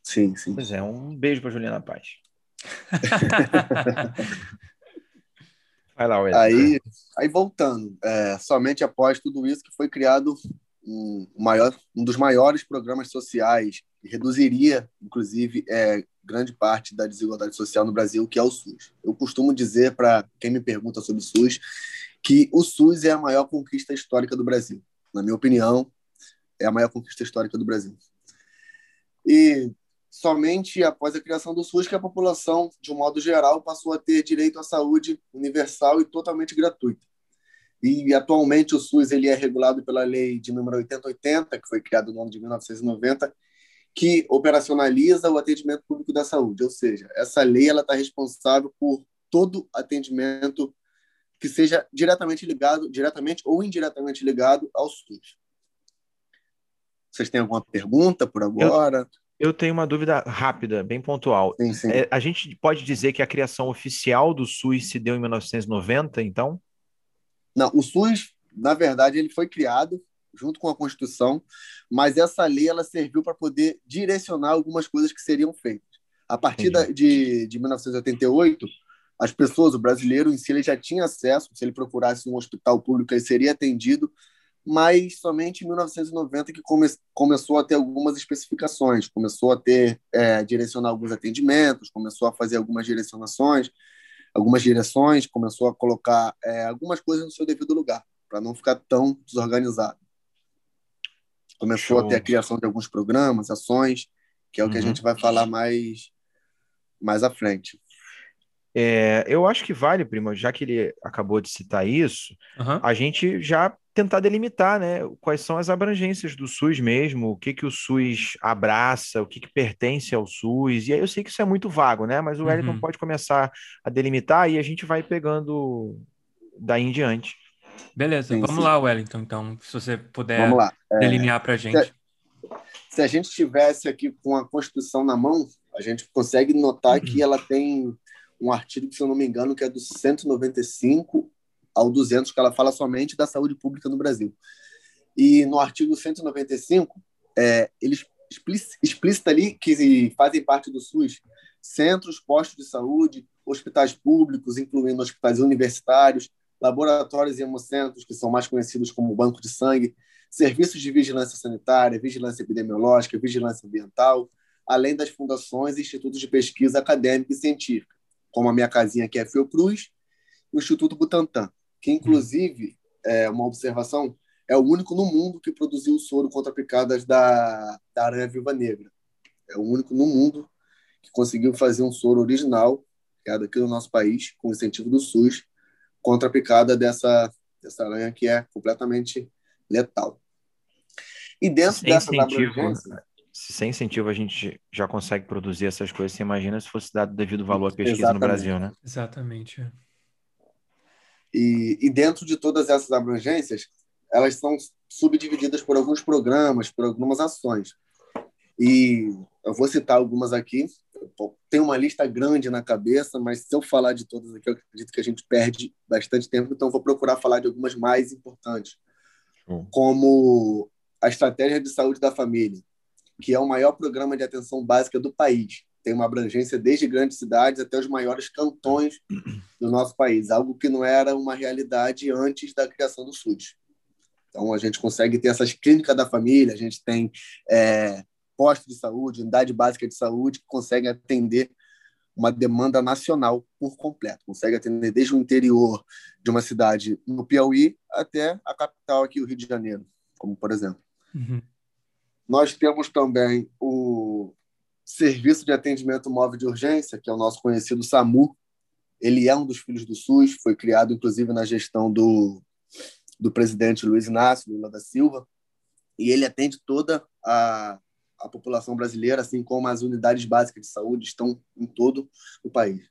Sim, sim. Pois é, um beijo para Juliana Paz. Vai lá, Wesley. Aí, aí voltando, é, somente após tudo isso que foi criado um, maior, um dos maiores programas sociais que reduziria, inclusive, é, grande parte da desigualdade social no Brasil, que é o SUS. Eu costumo dizer para quem me pergunta sobre o SUS que o SUS é a maior conquista histórica do Brasil. Na minha opinião, é a maior conquista histórica do Brasil. E somente após a criação do SUS que a população, de um modo geral, passou a ter direito à saúde universal e totalmente gratuita. E atualmente o SUS ele é regulado pela lei de número 8080, que foi criada no ano de 1990, que operacionaliza o atendimento público da saúde, ou seja, essa lei ela está responsável por todo atendimento que seja diretamente ligado, diretamente ou indiretamente ligado ao SUS. Vocês têm alguma pergunta por agora? Eu... Tenho uma dúvida rápida, bem pontual. Sim, sim. É, a gente pode dizer que a criação oficial do SUS se deu em 1990, então? Não, o SUS, na verdade, ele foi criado junto com a Constituição, mas essa lei ela serviu para poder direcionar algumas coisas que seriam feitas. A partir da, de, de 1988, as pessoas, o brasileiro em si, ele já tinha acesso, se ele procurasse um hospital público, ele seria atendido mas somente em 1990 que come, começou a ter algumas especificações, começou a ter é, direcionar alguns atendimentos, começou a fazer algumas direcionações, algumas direções, começou a colocar é, algumas coisas no seu devido lugar, para não ficar tão desorganizado. Começou Show. a ter a criação de alguns programas, ações, que é o que uhum. a gente vai falar mais mais à frente. É, eu acho que vale, primo, já que ele acabou de citar isso, uhum. a gente já tentar delimitar, né, quais são as abrangências do SUS mesmo, o que que o SUS abraça, o que que pertence ao SUS. E aí eu sei que isso é muito vago, né, mas o uhum. Wellington pode começar a delimitar e a gente vai pegando daí em diante. Beleza, sim, vamos sim. lá, Wellington, então, se você puder é, delinear para a gente. Se, se a gente estivesse aqui com a Constituição na mão, a gente consegue notar uhum. que ela tem um artigo, se eu não me engano, que é do 195 ao 200, que ela fala somente da saúde pública no Brasil. E no artigo 195, é, eles explícita ali que fazem parte do SUS centros, postos de saúde, hospitais públicos, incluindo hospitais universitários, laboratórios e hemocentros, que são mais conhecidos como banco de sangue, serviços de vigilância sanitária, vigilância epidemiológica, vigilância ambiental, além das fundações e institutos de pesquisa acadêmica e científica, como a minha casinha que é Fiocruz, o Instituto Butantan que inclusive, é uma observação, é o único no mundo que produziu soro contra picadas da, da aranha viva negra. É o único no mundo que conseguiu fazer um soro original, criado aqui no nosso país, com incentivo do SUS, contra a picada dessa, essa aranha que é completamente letal. E dentro sem dessas abrangências... Se sem incentivo a gente já consegue produzir essas coisas, você imagina se fosse dado devido valor à pesquisa Exatamente. no Brasil, né? Exatamente. E, e dentro de todas essas abrangências, elas são subdivididas por alguns programas, por algumas ações. E eu vou citar algumas aqui. Tem uma lista grande na cabeça, mas se eu falar de todas aqui, eu acredito que a gente perde bastante tempo, então vou procurar falar de algumas mais importantes, como a Estratégia de Saúde da Família, que é o maior programa de atenção básica do país. Tem uma abrangência desde grandes cidades até os maiores cantões do nosso país, algo que não era uma realidade antes da criação do SUS. Então, a gente consegue ter essas clínicas da família, a gente tem é, posto de saúde, unidade básica de saúde, que consegue atender uma demanda nacional por completo. Consegue atender desde o interior de uma cidade no Piauí até a capital aqui, o Rio de Janeiro, como por exemplo. Uhum. Nós temos também o Serviço de Atendimento Móvel de Urgência, que é o nosso conhecido SAMU. Ele é um dos filhos do SUS, foi criado inclusive na gestão do do presidente Luiz Inácio Lula da Silva, e ele atende toda a, a população brasileira, assim como as unidades básicas de saúde estão em todo o país.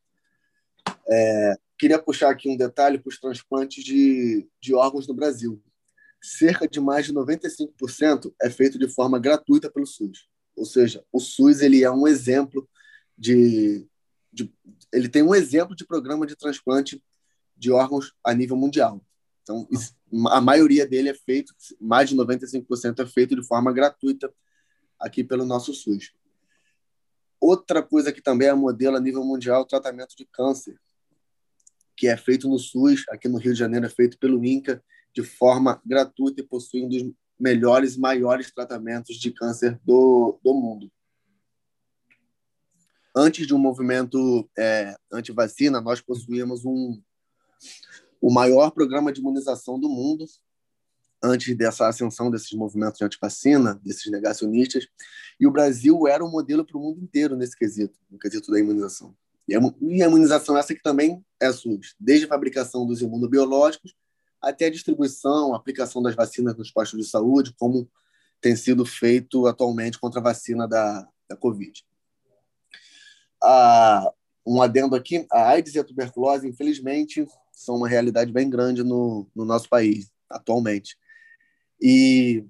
É, queria puxar aqui um detalhe para os transplantes de, de órgãos no Brasil. Cerca de mais de 95% é feito de forma gratuita pelo SUS. Ou seja, o SUS ele é um exemplo de, de ele tem um exemplo de programa de transplante de órgãos a nível mundial. Então, a maioria dele é feito, mais de 95% é feito de forma gratuita aqui pelo nosso SUS. Outra coisa que também é modelo a nível mundial é o tratamento de câncer, que é feito no SUS, aqui no Rio de Janeiro é feito pelo INCA, de forma gratuita e possui um dos melhores, maiores tratamentos de câncer do, do mundo. Antes de um movimento é, anti-vacina, nós possuíamos um, o maior programa de imunização do mundo antes dessa ascensão desses movimentos de antivacina, desses negacionistas, e o Brasil era um modelo para o mundo inteiro nesse quesito, no quesito da imunização. E a imunização essa que também é SUS, desde a fabricação dos imunobiológicos até a distribuição, a aplicação das vacinas nos postos de saúde, como tem sido feito atualmente contra a vacina da, da Covid. Ah, um adendo aqui, a AIDS e a tuberculose, infelizmente, são uma realidade bem grande no, no nosso país atualmente. E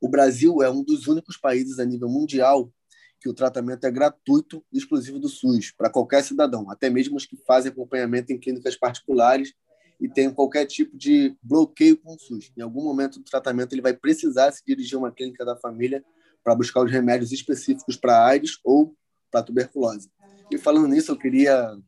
o Brasil é um dos únicos países a nível mundial que o tratamento é gratuito e exclusivo do SUS para qualquer cidadão, até mesmo os que fazem acompanhamento em clínicas particulares e têm qualquer tipo de bloqueio com o SUS. Em algum momento do tratamento ele vai precisar se dirigir a uma clínica da família para buscar os remédios específicos para AIDS ou para tuberculose. E falando nisso, eu queria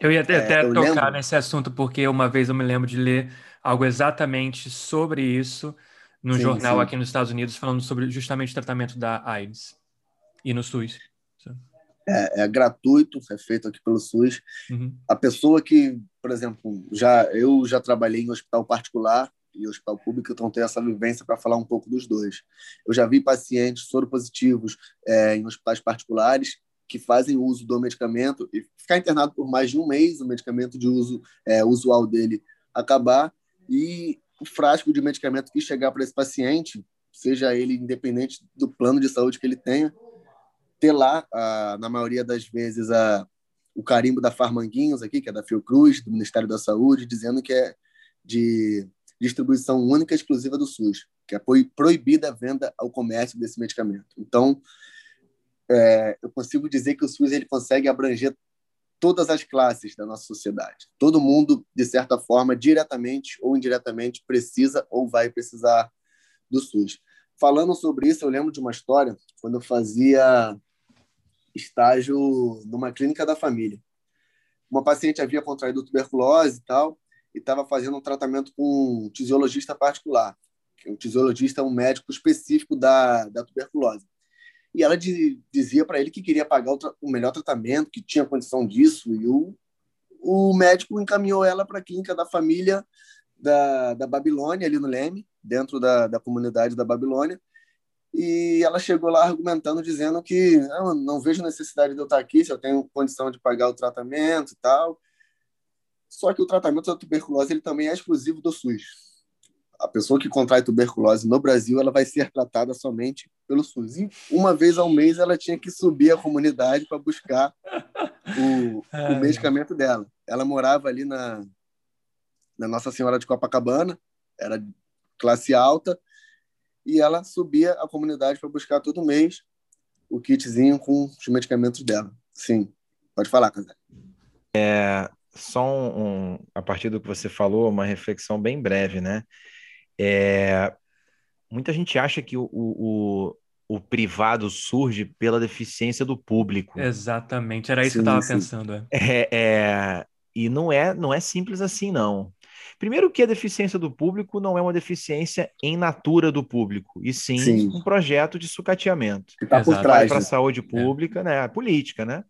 eu ia até, é, até tocar lembro... nesse assunto, porque uma vez eu me lembro de ler algo exatamente sobre isso no sim, jornal sim. aqui nos Estados Unidos, falando sobre justamente o tratamento da AIDS e no SUS. É, é gratuito, é feito aqui pelo SUS. Uhum. A pessoa que, por exemplo, já eu já trabalhei em hospital particular e hospital público, então tenho essa vivência para falar um pouco dos dois. Eu já vi pacientes soropositivos é, em hospitais particulares que fazem uso do medicamento e ficar internado por mais de um mês, o medicamento de uso é, usual dele acabar e o frasco de medicamento que chegar para esse paciente, seja ele independente do plano de saúde que ele tenha, ter lá, a, na maioria das vezes, a, o carimbo da Farmanguinhos aqui, que é da Fiocruz, do Ministério da Saúde, dizendo que é de distribuição única e exclusiva do SUS, que é proibida a venda ao comércio desse medicamento. Então, é, eu consigo dizer que o SUS ele consegue abranger todas as classes da nossa sociedade. Todo mundo, de certa forma, diretamente ou indiretamente, precisa ou vai precisar do SUS. Falando sobre isso, eu lembro de uma história quando eu fazia estágio numa clínica da família. Uma paciente havia contraído tuberculose e tal, e estava fazendo um tratamento com um tisiologista particular. O tisiologista é um médico específico da, da tuberculose e ela dizia para ele que queria pagar o, o, melhor tratamento, que tinha condição disso, e o, o médico encaminhou ela para a clínica da família da, da Babilônia, ali no Leme, dentro da, da comunidade da Babilônia, e ela chegou lá argumentando, dizendo que não, não vejo necessidade de eu estar aqui, se eu tenho condição de pagar o tratamento e tal. Só que o tratamento da tuberculose ele também é exclusivo do SUS. A pessoa que contrai tuberculose no Brasil ela vai ser tratada somente pelo SUS. E uma vez ao mês ela tinha que subir a comunidade para buscar o, o medicamento dela. Ela morava ali na, na Nossa Senhora de Copacabana, era classe alta, e ela subia a comunidade para buscar todo mês o kitzinho com os medicamentos dela. Sim, pode falar, Casé. É, só um, um, a partir do que você falou, uma reflexão bem breve, né? É, muita gente acha que o, o, o, o, privado surge pela deficiência do público. Exatamente, era isso sim, que eu estava pensando. É. é. É, e não é, não é simples assim, não. Primeiro que a deficiência do público não é uma deficiência em natura do público, e sim, sim. um projeto de sucateamento. Que está por trás. Para a né? saúde pública, é. né? A política, né?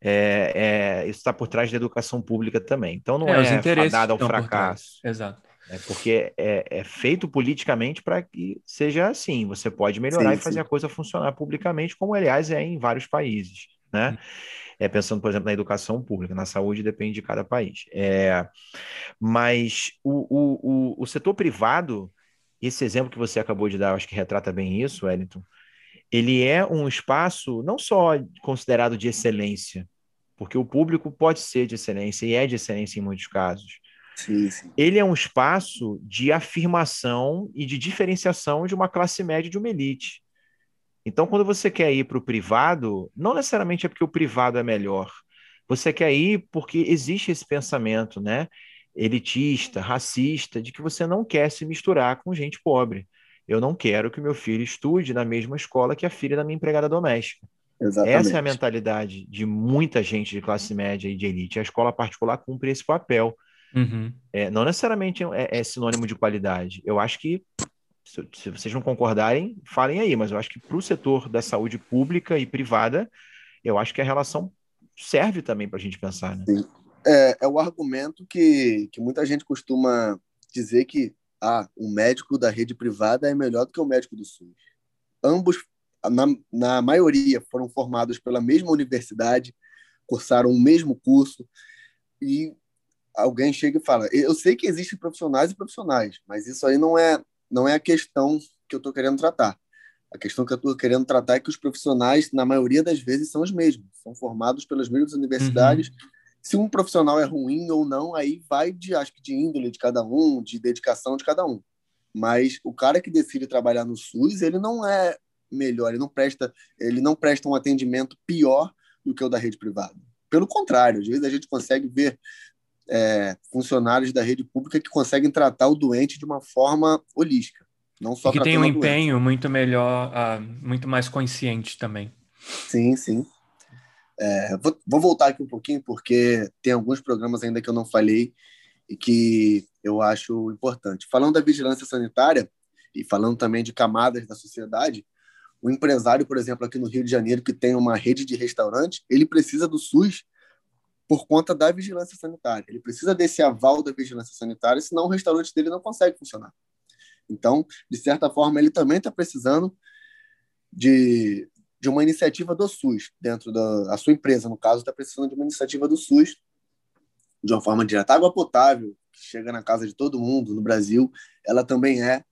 É, é, isso está por trás da educação pública também. Então não é, é fadada ao fracasso. Exato. É porque é, é feito politicamente para que seja assim. Você pode melhorar sim, e fazer sim. a coisa funcionar publicamente, como aliás é em vários países, né? Hum é, pensando, por exemplo, na educação pública, na saúde depende de cada país. É, mas o, o, o, o setor privado, esse exemplo que você acabou de dar, acho que retrata bem isso, Wellington, ele é um espaço não só considerado de excelência, porque o público pode ser de excelência e é de excelência em muitos casos. Sim, sim. Ele é um espaço de afirmação e de diferenciação de uma classe média de uma elite. Então, quando você quer ir para o privado, não necessariamente é porque o privado é melhor. Você quer ir porque existe esse pensamento, né? Elitista, racista, de que você não quer se misturar com gente pobre. Eu não quero que meu filho estude na mesma escola que a filha da minha empregada doméstica. Exatamente. Essa é a mentalidade de muita gente de classe média e de elite. A escola particular cumpre esse papel. Uhum. É, não necessariamente é, é sinônimo de qualidade. Eu acho que se, se vocês não concordarem, falem aí, mas eu acho que para o setor da saúde pública e privada, eu acho que a relação serve também para a gente pensar. Né? Sim. É, é o argumento que, que muita gente costuma dizer que ah, o médico da rede privada é melhor do que o médico do SUS. Ambos, na, na maioria, foram formados pela mesma universidade, cursaram o mesmo curso, e alguém chega e fala: Eu sei que existem profissionais e profissionais, mas isso aí não é não é a questão que eu estou querendo tratar. A questão que eu estou querendo tratar é que os profissionais, na maioria das vezes, são os mesmos, são formados pelas mesmas universidades. Uhum. Se um profissional é ruim ou não, aí vai de, acho que de índole de cada um, de dedicação de cada um. Mas o cara que decide trabalhar no SUS, ele não é melhor, ele não presta, ele não presta um atendimento pior do que o da rede privada. Pelo contrário, às vezes a gente consegue ver é, funcionários da rede pública que conseguem tratar o doente de uma forma holística. Não só e que tem um empenho muito melhor, uh, muito mais consciente também. Sim, sim. É, vou, vou, voltar aqui um pouquinho, porque tem alguns programas ainda que eu não falei e que eu acho importante. Falando da vigilância sanitária e falando também de camadas da sociedade, o empresário, por exemplo, aqui no Rio de Janeiro, que tem uma rede de restaurante, ele precisa do SUS por conta da vigilância sanitária. Ele precisa desse aval da vigilância sanitária, senão o restaurante dele não consegue funcionar. Então, de certa forma, ele também está precisando de, de uma iniciativa do SUS, dentro da a sua empresa, no caso, está precisando de uma iniciativa do SUS, de uma forma direta. Água potável, que chega na casa de todo mundo no Brasil, ela também é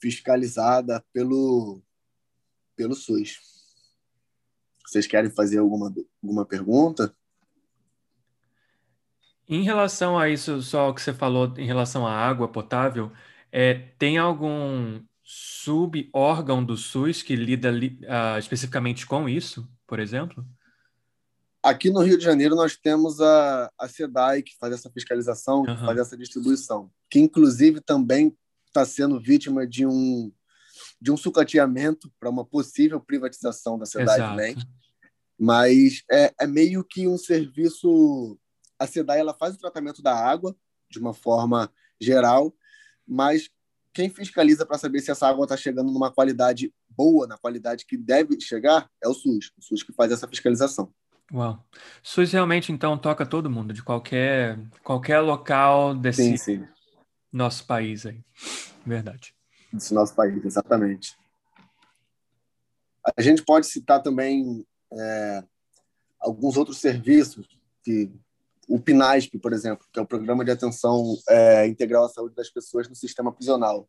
fiscalizada pelo, pelo SUS. Vocês querem fazer alguma, alguma pergunta? Em relação a isso, só o que você falou em relação à água potável, é, tem algum sub-órgão do SUS que lida uh, especificamente com isso, por exemplo? Aqui no Rio de Janeiro nós temos a, a SEDAI, que faz essa fiscalização, faz essa distribuição, que inclusive também está sendo vítima de um, de um sucateamento para uma possível privatização da SEDAI também. Mas é, é meio que um serviço a SEDAI ela faz o tratamento da água de uma forma geral, mas quem fiscaliza para saber se essa água está chegando numa qualidade boa, na qualidade que deve chegar, é o SUS. O SUS que faz essa fiscalização. Uau. SUS realmente, então, toca todo mundo, de qualquer, qualquer local desse sim, sim. nosso país aí. Verdade. Desse nosso país, exatamente. A gente pode citar também é, alguns outros serviços que o PNASP, por exemplo, que é o Programa de Atenção é, Integral à Saúde das Pessoas no Sistema Prisional.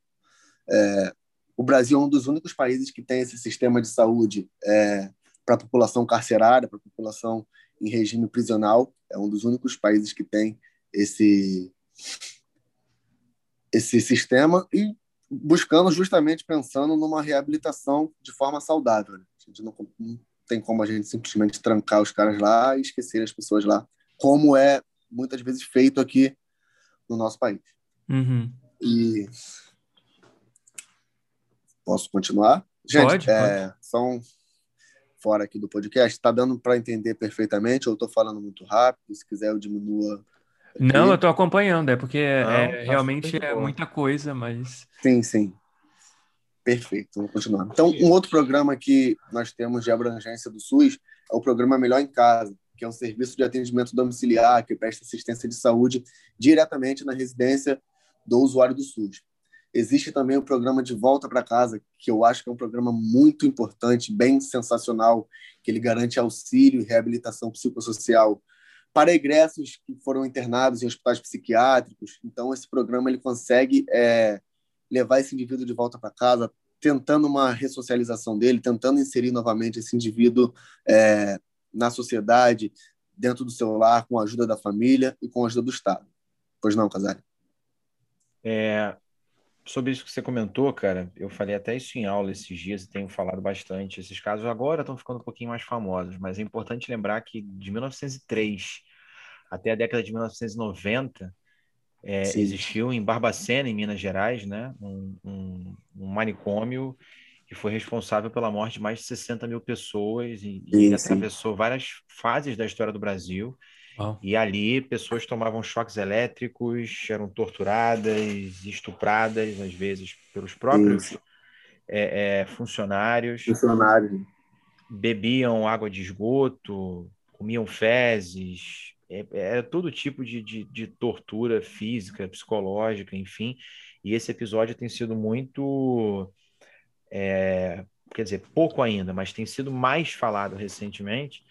É, o Brasil é um dos únicos países que tem esse sistema de saúde é, para a população carcerária, para a população em regime prisional. É um dos únicos países que tem esse, esse sistema e buscando justamente pensando numa reabilitação de forma saudável. Né? A gente não, não tem como a gente simplesmente trancar os caras lá e esquecer as pessoas lá, como é muitas vezes feito aqui no nosso país. Uhum. E posso continuar? Gente, pode, é, pode. são fora aqui do podcast. Está dando para entender perfeitamente? Ou estou falando muito rápido? Se quiser, eu diminua. Aqui. Não, eu estou acompanhando, é porque Não, é, tá realmente é muita coisa, mas. Sim, sim. Perfeito, vamos continuar. Então, um outro programa que nós temos de abrangência do SUS é o programa Melhor em Casa, que é um serviço de atendimento domiciliar que presta assistência de saúde diretamente na residência do usuário do SUS. Existe também o programa de volta para casa, que eu acho que é um programa muito importante, bem sensacional, que ele garante auxílio e reabilitação psicossocial para egressos que foram internados em hospitais psiquiátricos. Então, esse programa ele consegue é, levar esse indivíduo de volta para casa, tentando uma ressocialização dele, tentando inserir novamente esse indivíduo é, na sociedade, dentro do seu lar, com a ajuda da família e com a ajuda do Estado. Pois não, Casari? É, sobre isso que você comentou, cara, eu falei até isso em aula esses dias e tenho falado bastante. Esses casos agora estão ficando um pouquinho mais famosos, mas é importante lembrar que de 1903 até a década de 1990, é, existiu em Barbacena, em Minas Gerais, né, um, um, um, manicômio que foi responsável pela morte de mais de 60 mil pessoas e, e atravessou várias fases da história do Brasil. Oh. E ali pessoas tomavam choques elétricos, eram torturadas, estupradas, às vezes, pelos próprios é, é, funcionários. Funcionários. Bebiam água de esgoto, comiam fezes, é, é todo tipo de, de, de, tortura física, psicológica, enfim. E esse episódio tem sido muito. É, quer dizer, pouco ainda, mas tem sido mais falado recentemente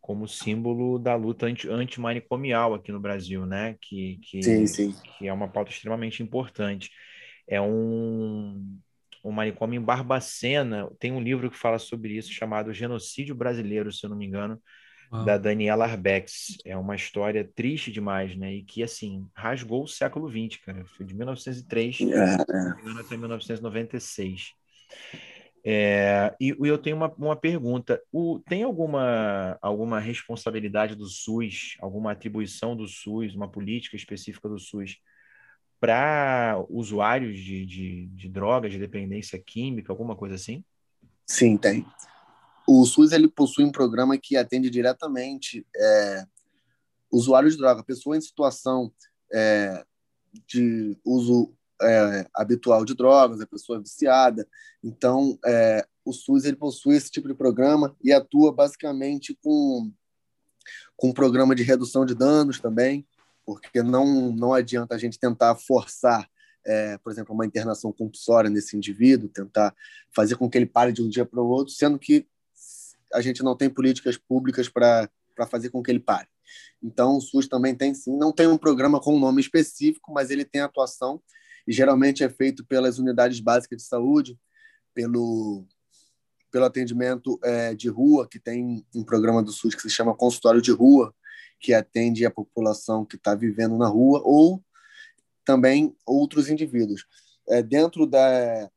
como símbolo da luta anti, antimanicomial aqui no Brasil, né? Que, que, sim, sim. que é uma pauta extremamente importante. É um, um manicômio em Barbacena. Tem um livro que fala sobre isso, chamado Genocídio Brasileiro, se eu não me engano, da Daniela Arbex. É uma história triste demais, né? E que, assim, rasgou o século XX, cara. Foi de 1903 é, é. até 1996. É, e eu tenho uma, uma pergunta: o, tem alguma, alguma responsabilidade do SUS, alguma atribuição do SUS, uma política específica do SUS para usuários de, de, de drogas, de dependência química, alguma coisa assim? Sim, tem. O SUS ele possui um programa que atende diretamente é, usuários de droga, pessoa em situação é, de uso é, habitual de drogas, a pessoa viciada. Então, é, o SUS ele possui esse tipo de programa e atua basicamente com, com um programa de redução de danos também, porque não, não adianta a gente tentar forçar é, por exemplo, uma internação compulsória nesse indivíduo, tentar fazer com que ele pare de um dia para o outro, sendo que a gente não tem políticas públicas para fazer com que ele pare. Então, o SUS também tem sim, não tem um programa com um nome específico, mas ele tem atuação e geralmente é feito pelas unidades básicas de saúde, pelo, pelo atendimento é, de rua, que tem um programa do SUS que se chama consultório de rua, que atende a população que está vivendo na rua, ou também outros indivíduos. É, dentro da,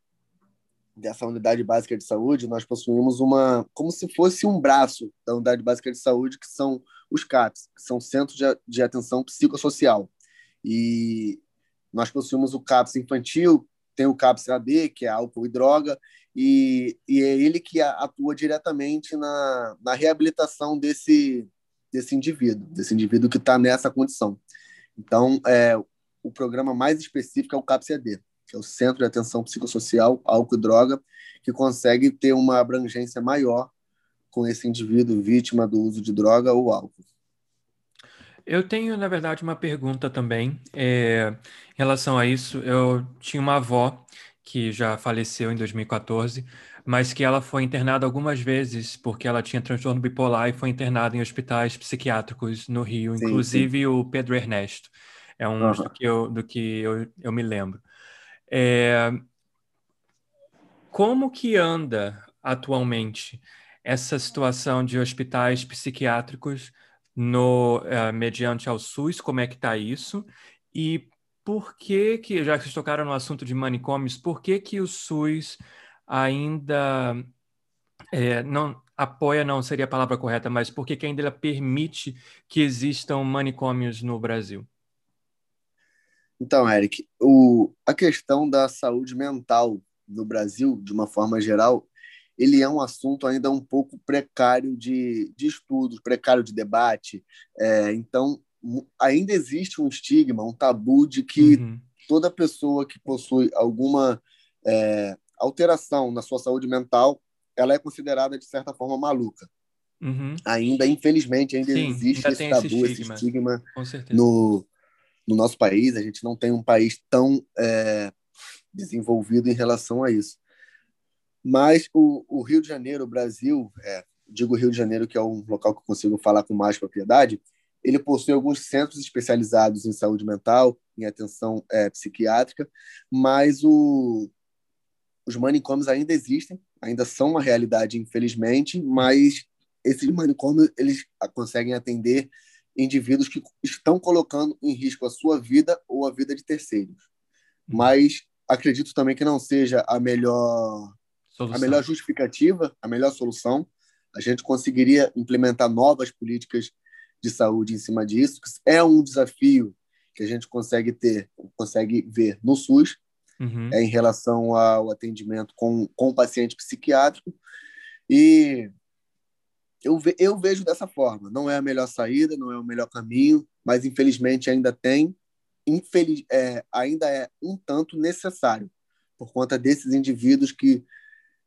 dessa unidade básica de saúde, nós possuímos uma, como se fosse um braço da unidade básica de saúde, que são os CAPs, que são Centros de, de Atenção Psicossocial. E nós possuímos o CAPS infantil, tem o CAPS AD, que é álcool e droga, e, e é ele que atua diretamente na, na reabilitação desse, desse indivíduo, desse indivíduo que está nessa condição. Então, é, o programa mais específico é o CAPS AD que é o Centro de Atenção Psicossocial, Álcool e Droga, que consegue ter uma abrangência maior com esse indivíduo vítima do uso de droga ou álcool. Eu tenho, na verdade, uma pergunta também. É, em relação a isso, eu tinha uma avó que já faleceu em 2014, mas que ela foi internada algumas vezes porque ela tinha transtorno bipolar e foi internada em hospitais psiquiátricos no Rio, sim, inclusive sim. o Pedro Ernesto. É um uhum. do que eu, do que eu, eu me lembro. É... Como que anda atualmente essa situação de hospitais psiquiátricos no uh, mediante ao SUS? Como é que está isso? E por que que, já que vocês tocaram no assunto de manicômios, por que que o SUS ainda é, não apoia, não seria a palavra correta, mas por que que ainda permite que existam manicômios no Brasil? Então, Eric, o, a questão da saúde mental no Brasil, de uma forma geral, ele é um assunto ainda um pouco precário de, de estudos, precário de debate. É, então, ainda existe um estigma, um tabu de que uhum. toda pessoa que possui alguma é, alteração na sua saúde mental, ela é considerada de certa forma maluca. Uhum. Ainda, infelizmente, ainda Sim, existe ainda esse tabu, esse estigma, esse estigma no, no nosso país. A gente não tem um país tão é, desenvolvido em relação a isso. Mas o, o Rio de Janeiro, o Brasil, é, digo Rio de Janeiro, que é um local que eu consigo falar com mais propriedade, ele possui alguns centros especializados em saúde mental, em atenção é, psiquiátrica, mas o, os manicômios ainda existem, ainda são uma realidade, infelizmente, mas esses manicômios eles conseguem atender indivíduos que estão colocando em risco a sua vida ou a vida de terceiros. Hum. Mas acredito também que não seja a melhor solução. a melhor justificativa, a melhor solução. A gente conseguiria implementar novas políticas de saúde em cima disso. É um desafio que a gente consegue ter, consegue ver no SUS, uhum. é, em relação ao atendimento com, com o paciente psiquiátrico. E eu, ve, eu vejo dessa forma. Não é a melhor saída, não é o melhor caminho, mas infelizmente ainda tem, infeliz, é, ainda é um tanto necessário, por conta desses indivíduos que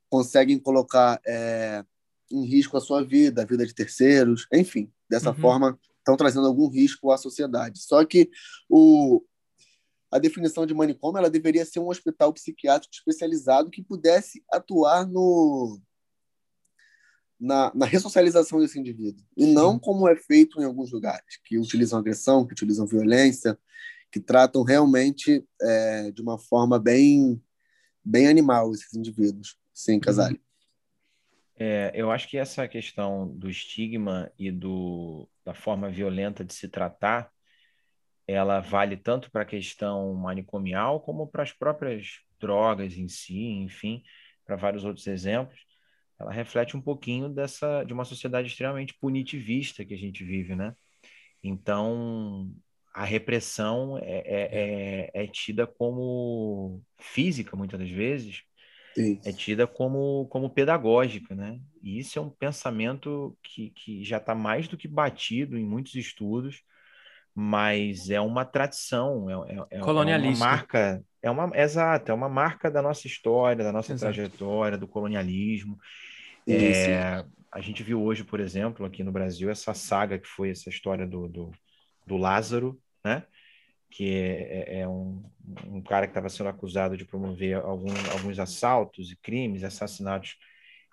conseguem colocar é, em risco a sua vida, a vida de terceiros, enfim, dessa uhum. forma estão trazendo algum risco à sociedade. Só que o, a definição de manicômio ela deveria ser um hospital psiquiátrico especializado que pudesse atuar no na, na ressocialização desse indivíduo e não como é feito em alguns lugares que utilizam agressão, que utilizam violência, que tratam realmente é, de uma forma bem bem animal esses indivíduos. Sim, Casale. É, eu acho que essa questão do estigma e do, da forma violenta de se tratar, ela vale tanto para a questão manicomial como para as próprias drogas em si, enfim, para vários outros exemplos. Ela reflete um pouquinho dessa de uma sociedade extremamente punitivista que a gente vive, né? Então, a repressão é, é, é, é tida como física, muitas das vezes, é tida como, como pedagógica, né? E isso é um pensamento que, que já está mais do que batido em muitos estudos, mas é uma tradição, é, é, é, é uma marca, é uma, exato, é uma marca da nossa história, da nossa exato. trajetória, do colonialismo. É, a gente viu hoje, por exemplo, aqui no Brasil, essa saga que foi essa história do, do, do Lázaro, né? Que é, é, é um, um, cara que estava sendo acusado de promover algum, alguns assaltos e crimes, assassinatos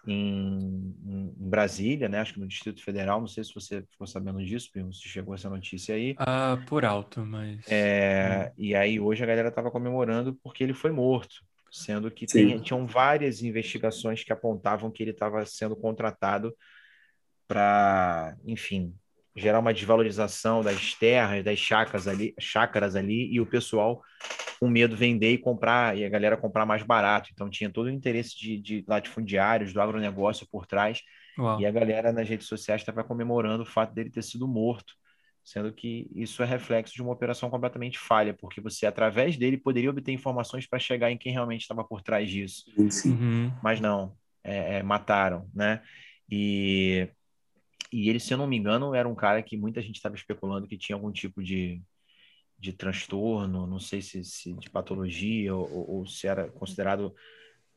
em, em, Brasília, né? Acho que no Distrito Federal. Não sei se você ficou sabendo disso, se chegou essa notícia aí. Ah, por alto, mas. É, hum. E aí hoje a galera estava comemorando porque ele foi morto, sendo que tem, tinham várias investigações que apontavam que ele estava sendo contratado para, enfim, gerar uma desvalorização das terras, das chácaras ali, chácaras ali e o pessoal com medo vender e comprar, e a galera comprar mais barato. Então tinha todo o interesse de, de latifundiários, do agronegócio por trás. Uau. E a galera nas redes sociais estava comemorando o fato dele ter sido morto, sendo que isso é reflexo de uma operação completamente falha, porque você, através dele, poderia obter informações para chegar em quem realmente estava por trás disso. Uhum. Mas não, é, é, mataram, né? E e ele, se eu não me engano, era um cara que muita gente estava especulando que tinha algum tipo de, de transtorno, não sei se, se de patologia ou, ou, se era considerado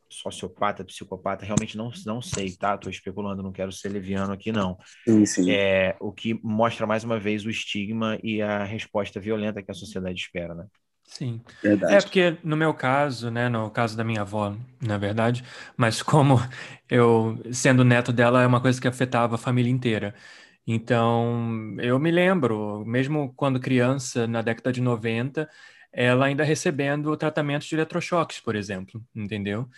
sociopata, psicopata, realmente não, não sei, tá? Estou especulando, não quero ser leviano aqui, não. Sim, sim. É, o que mostra mais uma vez o estigma e a resposta violenta que a sociedade espera, né? Sim. Verdade. É porque no meu caso, né, no caso da minha avó, na verdade, mas como eu, sendo neto dela, é uma coisa que afetava a família inteira. Então, eu me lembro, mesmo quando criança, na década de 90, ela ainda recebendo tratamento de eletrochoques, por exemplo, entendeu?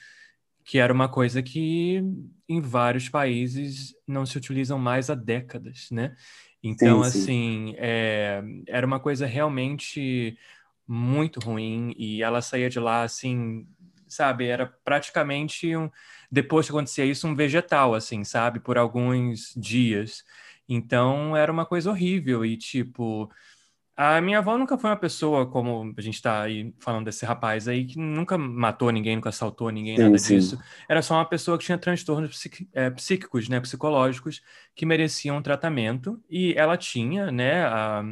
Que era uma coisa que em vários países não se utilizam mais há décadas, né? Então, Sim, sim. assim, é, era uma coisa realmente muito ruim e ela saía de lá assim, sabe, era praticamente um depois que acontecia isso um vegetal assim, sabe, por alguns dias. Então era uma coisa horrível e tipo a minha avó nunca foi uma pessoa como a gente está aí falando desse rapaz aí que nunca matou ninguém, nunca assaltou ninguém, Sim, nada sim. disso. Era só uma pessoa que tinha transtornos eh, psíquicos, né, psicológicos que mereciam um tratamento e ela tinha, né, a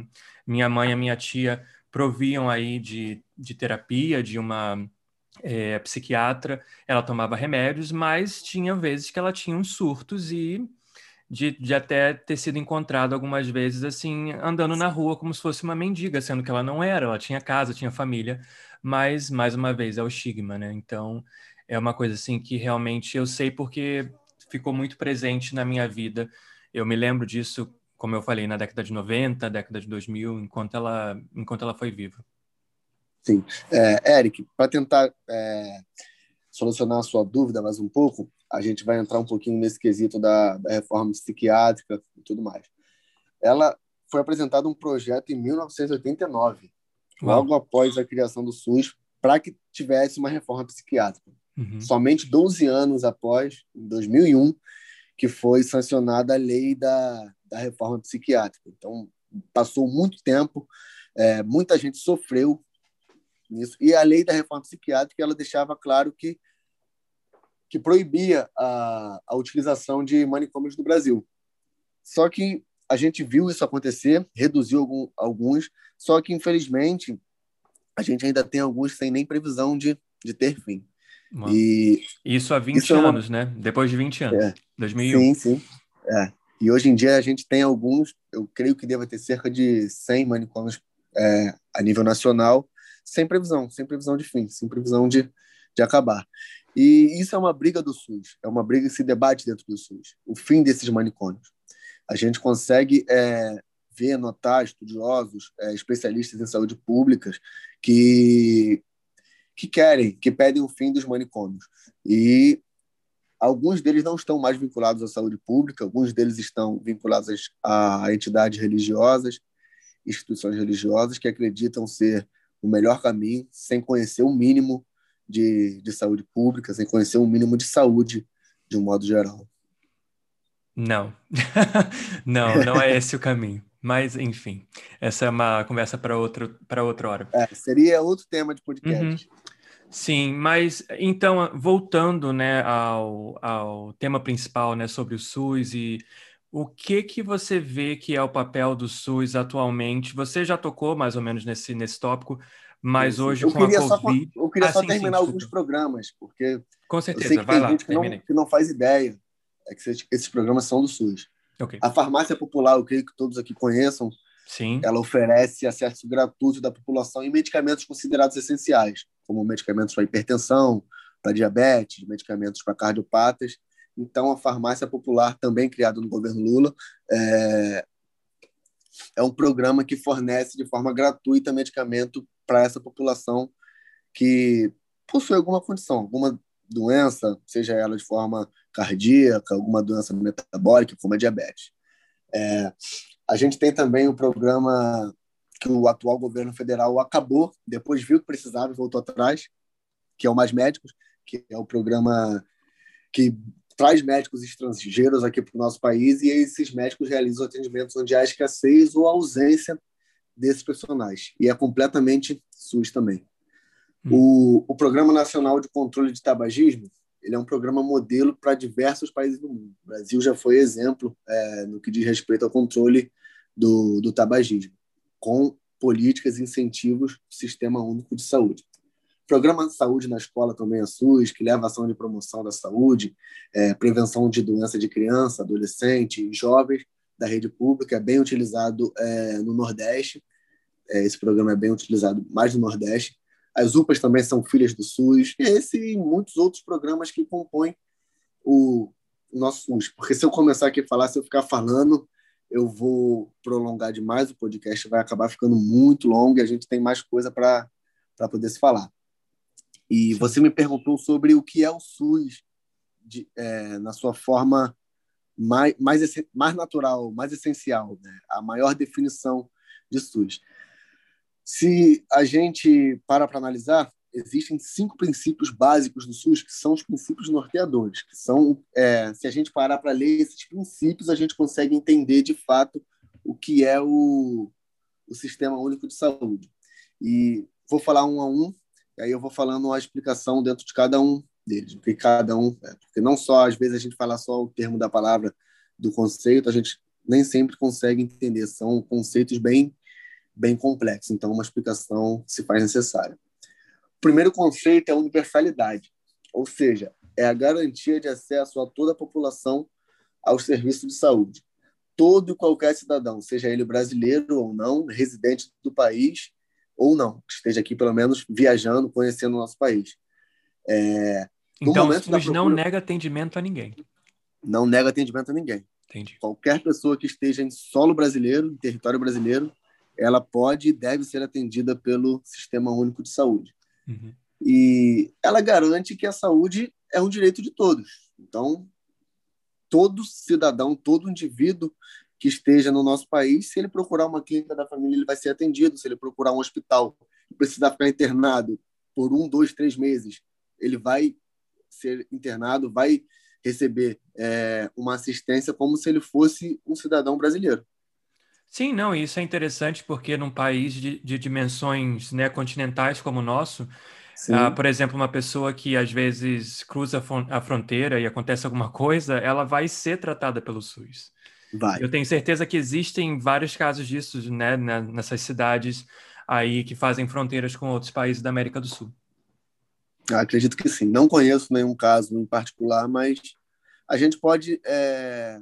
minha mãe e a minha tia proviam aí de, de terapia, de uma eh, psiquiatra, ela tomava remédios, mas tinha vezes que ela tinha uns surtos e de, de até ter sido encontrado algumas vezes assim, andando na rua como se fosse uma mendiga, sendo que ela não era, ela tinha casa, tinha família, mas mais uma vez é o estigma, né? Então é uma coisa assim que realmente eu sei porque ficou muito presente na minha vida. Eu me lembro disso, como eu falei, na década de 90, década de 2000, enquanto ela, enquanto ela foi viva. Sim. É, Eric, para tentar é, solucionar a sua dúvida mais um pouco, a gente vai entrar um pouquinho nesse quesito da, da reforma psiquiátrica e tudo mais. Ela foi apresentado um projeto em 1989, Uau. logo após a criação do SUS, para que tivesse uma reforma psiquiátrica. Uhum. Somente 12 anos após, em 2001, que foi sancionada a lei da, da reforma psiquiátrica. Então, passou muito tempo, é, muita gente sofreu nisso. E a lei da reforma psiquiátrica ela deixava claro que que proibia a, a utilização de manicômios no Brasil. Só que a gente viu isso acontecer, reduziu algum, alguns, só que infelizmente a gente ainda tem alguns sem nem previsão de, de ter fim. Uau. E Isso há 20 Isso é uma- anos, né? Depois de 20 anos. É. 2001. sim, sim, é. E hoje em dia a gente tem alguns, eu creio que deva ter cerca de 100 manicômios é, a nível nacional, sem previsão, sem previsão de fim, sem previsão de, de acabar. E isso é uma briga do SUS, é uma briga que se debate dentro do SUS, o fim desses manicômios. A gente consegue é, ver, notar estudiosos, é, especialistas em saúde pública que, que querem, que pedem o fim dos manicômios. E alguns deles não estão mais vinculados à saúde pública, alguns deles estão vinculados a entidades religiosas, instituições religiosas que acreditam ser o melhor caminho, sem conhecer o mínimo de, de saúde pública, sem conhecer o mínimo de saúde de um modo geral. Não. não, não é esse o caminho. Mas, enfim, essa é uma conversa para outro, para outra hora. É, seria outro tema de podcast. Sim, mas então, voltando, né, ao, ao tema principal, né, sobre o SUS e o que que você vê que é o papel do SUS atualmente? Você já tocou mais ou menos nesse, nesse tópico, mas Sim, hoje eu com a queria só, Covid... eu queria Ah, só sim, sim, terminar alguns desculpa. programas, porque Com eu sei certeza, que vai tem lá, gente que não, que não faz ideia é que esses, esses programas são do SUS. Ok, A farmácia popular, eu creio que todos aqui conheçam, sim, ela oferece acesso gratuito da população em medicamentos considerados essenciais, como medicamentos para hipertensão, para diabetes, medicamentos para cardiopatas. Então, a farmácia popular, também criada no governo Lula, é, é um programa que fornece de forma gratuita medicamento para essa população que possui alguma condição, alguma doença, seja ela de forma cardíaca, alguma doença metabólica, como a diabetes. É, a gente tem também o programa que o atual governo federal acabou, depois viu que precisava e voltou atrás, que é o Mais Médicos, que é o programa que traz médicos estrangeiros aqui para o nosso país e esses médicos realizam atendimentos onde há escassez ou ausência desses profissionais. E é completamente SUS também. Hum. O, o Programa Nacional de Controle de Tabagismo ele é um programa modelo para diversos países do mundo. O Brasil já foi exemplo é, no que diz respeito ao controle do, do tabagismo, com políticas e incentivos do Sistema Único de Saúde. Programa de saúde na escola também é SUS, que leva ação de promoção da saúde, é, prevenção de doença de criança, adolescente e jovens da rede pública, é bem utilizado é, no Nordeste, É, esse programa é bem utilizado mais no Nordeste. As UPAs também são filhas do SUS. E esse e muitos outros programas que compõem o nosso SUS. Porque se eu começar aqui a falar, se eu ficar falando, eu vou prolongar demais o podcast, vai acabar ficando muito longo e a gente tem mais coisa para poder se falar. E você me perguntou sobre o que é o SUS de, é, na sua forma mais, mais, mais natural, mais essencial, né? a maior definição de SUS. Se a gente para para analisar, existem cinco princípios básicos do SUS que são os princípios norteadores, que são, é, se a gente parar para ler esses princípios, a gente consegue entender de fato o que é o, o Sistema Único de Saúde. E vou falar um a um, e aí eu vou falando uma explicação dentro de cada um deles, porque cada um, é, porque não só às vezes a gente fala só o termo da palavra do conceito, a gente nem sempre consegue entender, são conceitos bem bem complexos, então uma explicação se faz necessária. O primeiro conceito é a universalidade, ou seja, é a garantia de acesso a toda a população aos serviços de saúde. Todo e qualquer cidadão, seja ele brasileiro ou não, residente do país ou não, esteja aqui pelo menos viajando, conhecendo o nosso país. É, então, o SUS procura, não nega atendimento a ninguém. Não nega atendimento a ninguém. Entendi. Qualquer pessoa que esteja em solo brasileiro, em território brasileiro, ela pode e deve ser atendida pelo Sistema Único de Saúde. Uhum. E ela garante que a saúde é um direito de todos. Então, todo cidadão, todo indivíduo que esteja no nosso país, se ele procurar uma clínica da família, ele vai ser atendido. Se ele procurar um hospital e precisar ficar internado por um, dois, três meses, ele vai ser internado, vai receber é, uma assistência como se ele fosse um cidadão brasileiro. Sim, não, isso é interessante porque num país de, de dimensões né, continentais como o nosso, uh, por exemplo, uma pessoa que às vezes cruza a fronteira e acontece alguma coisa, ela vai ser tratada pelo SUS. Vai. Eu tenho certeza que existem vários casos disso né, nessas cidades aí que fazem fronteiras com outros países da América do Sul. Eu acredito que sim. Não conheço nenhum caso em particular, mas a gente pode é,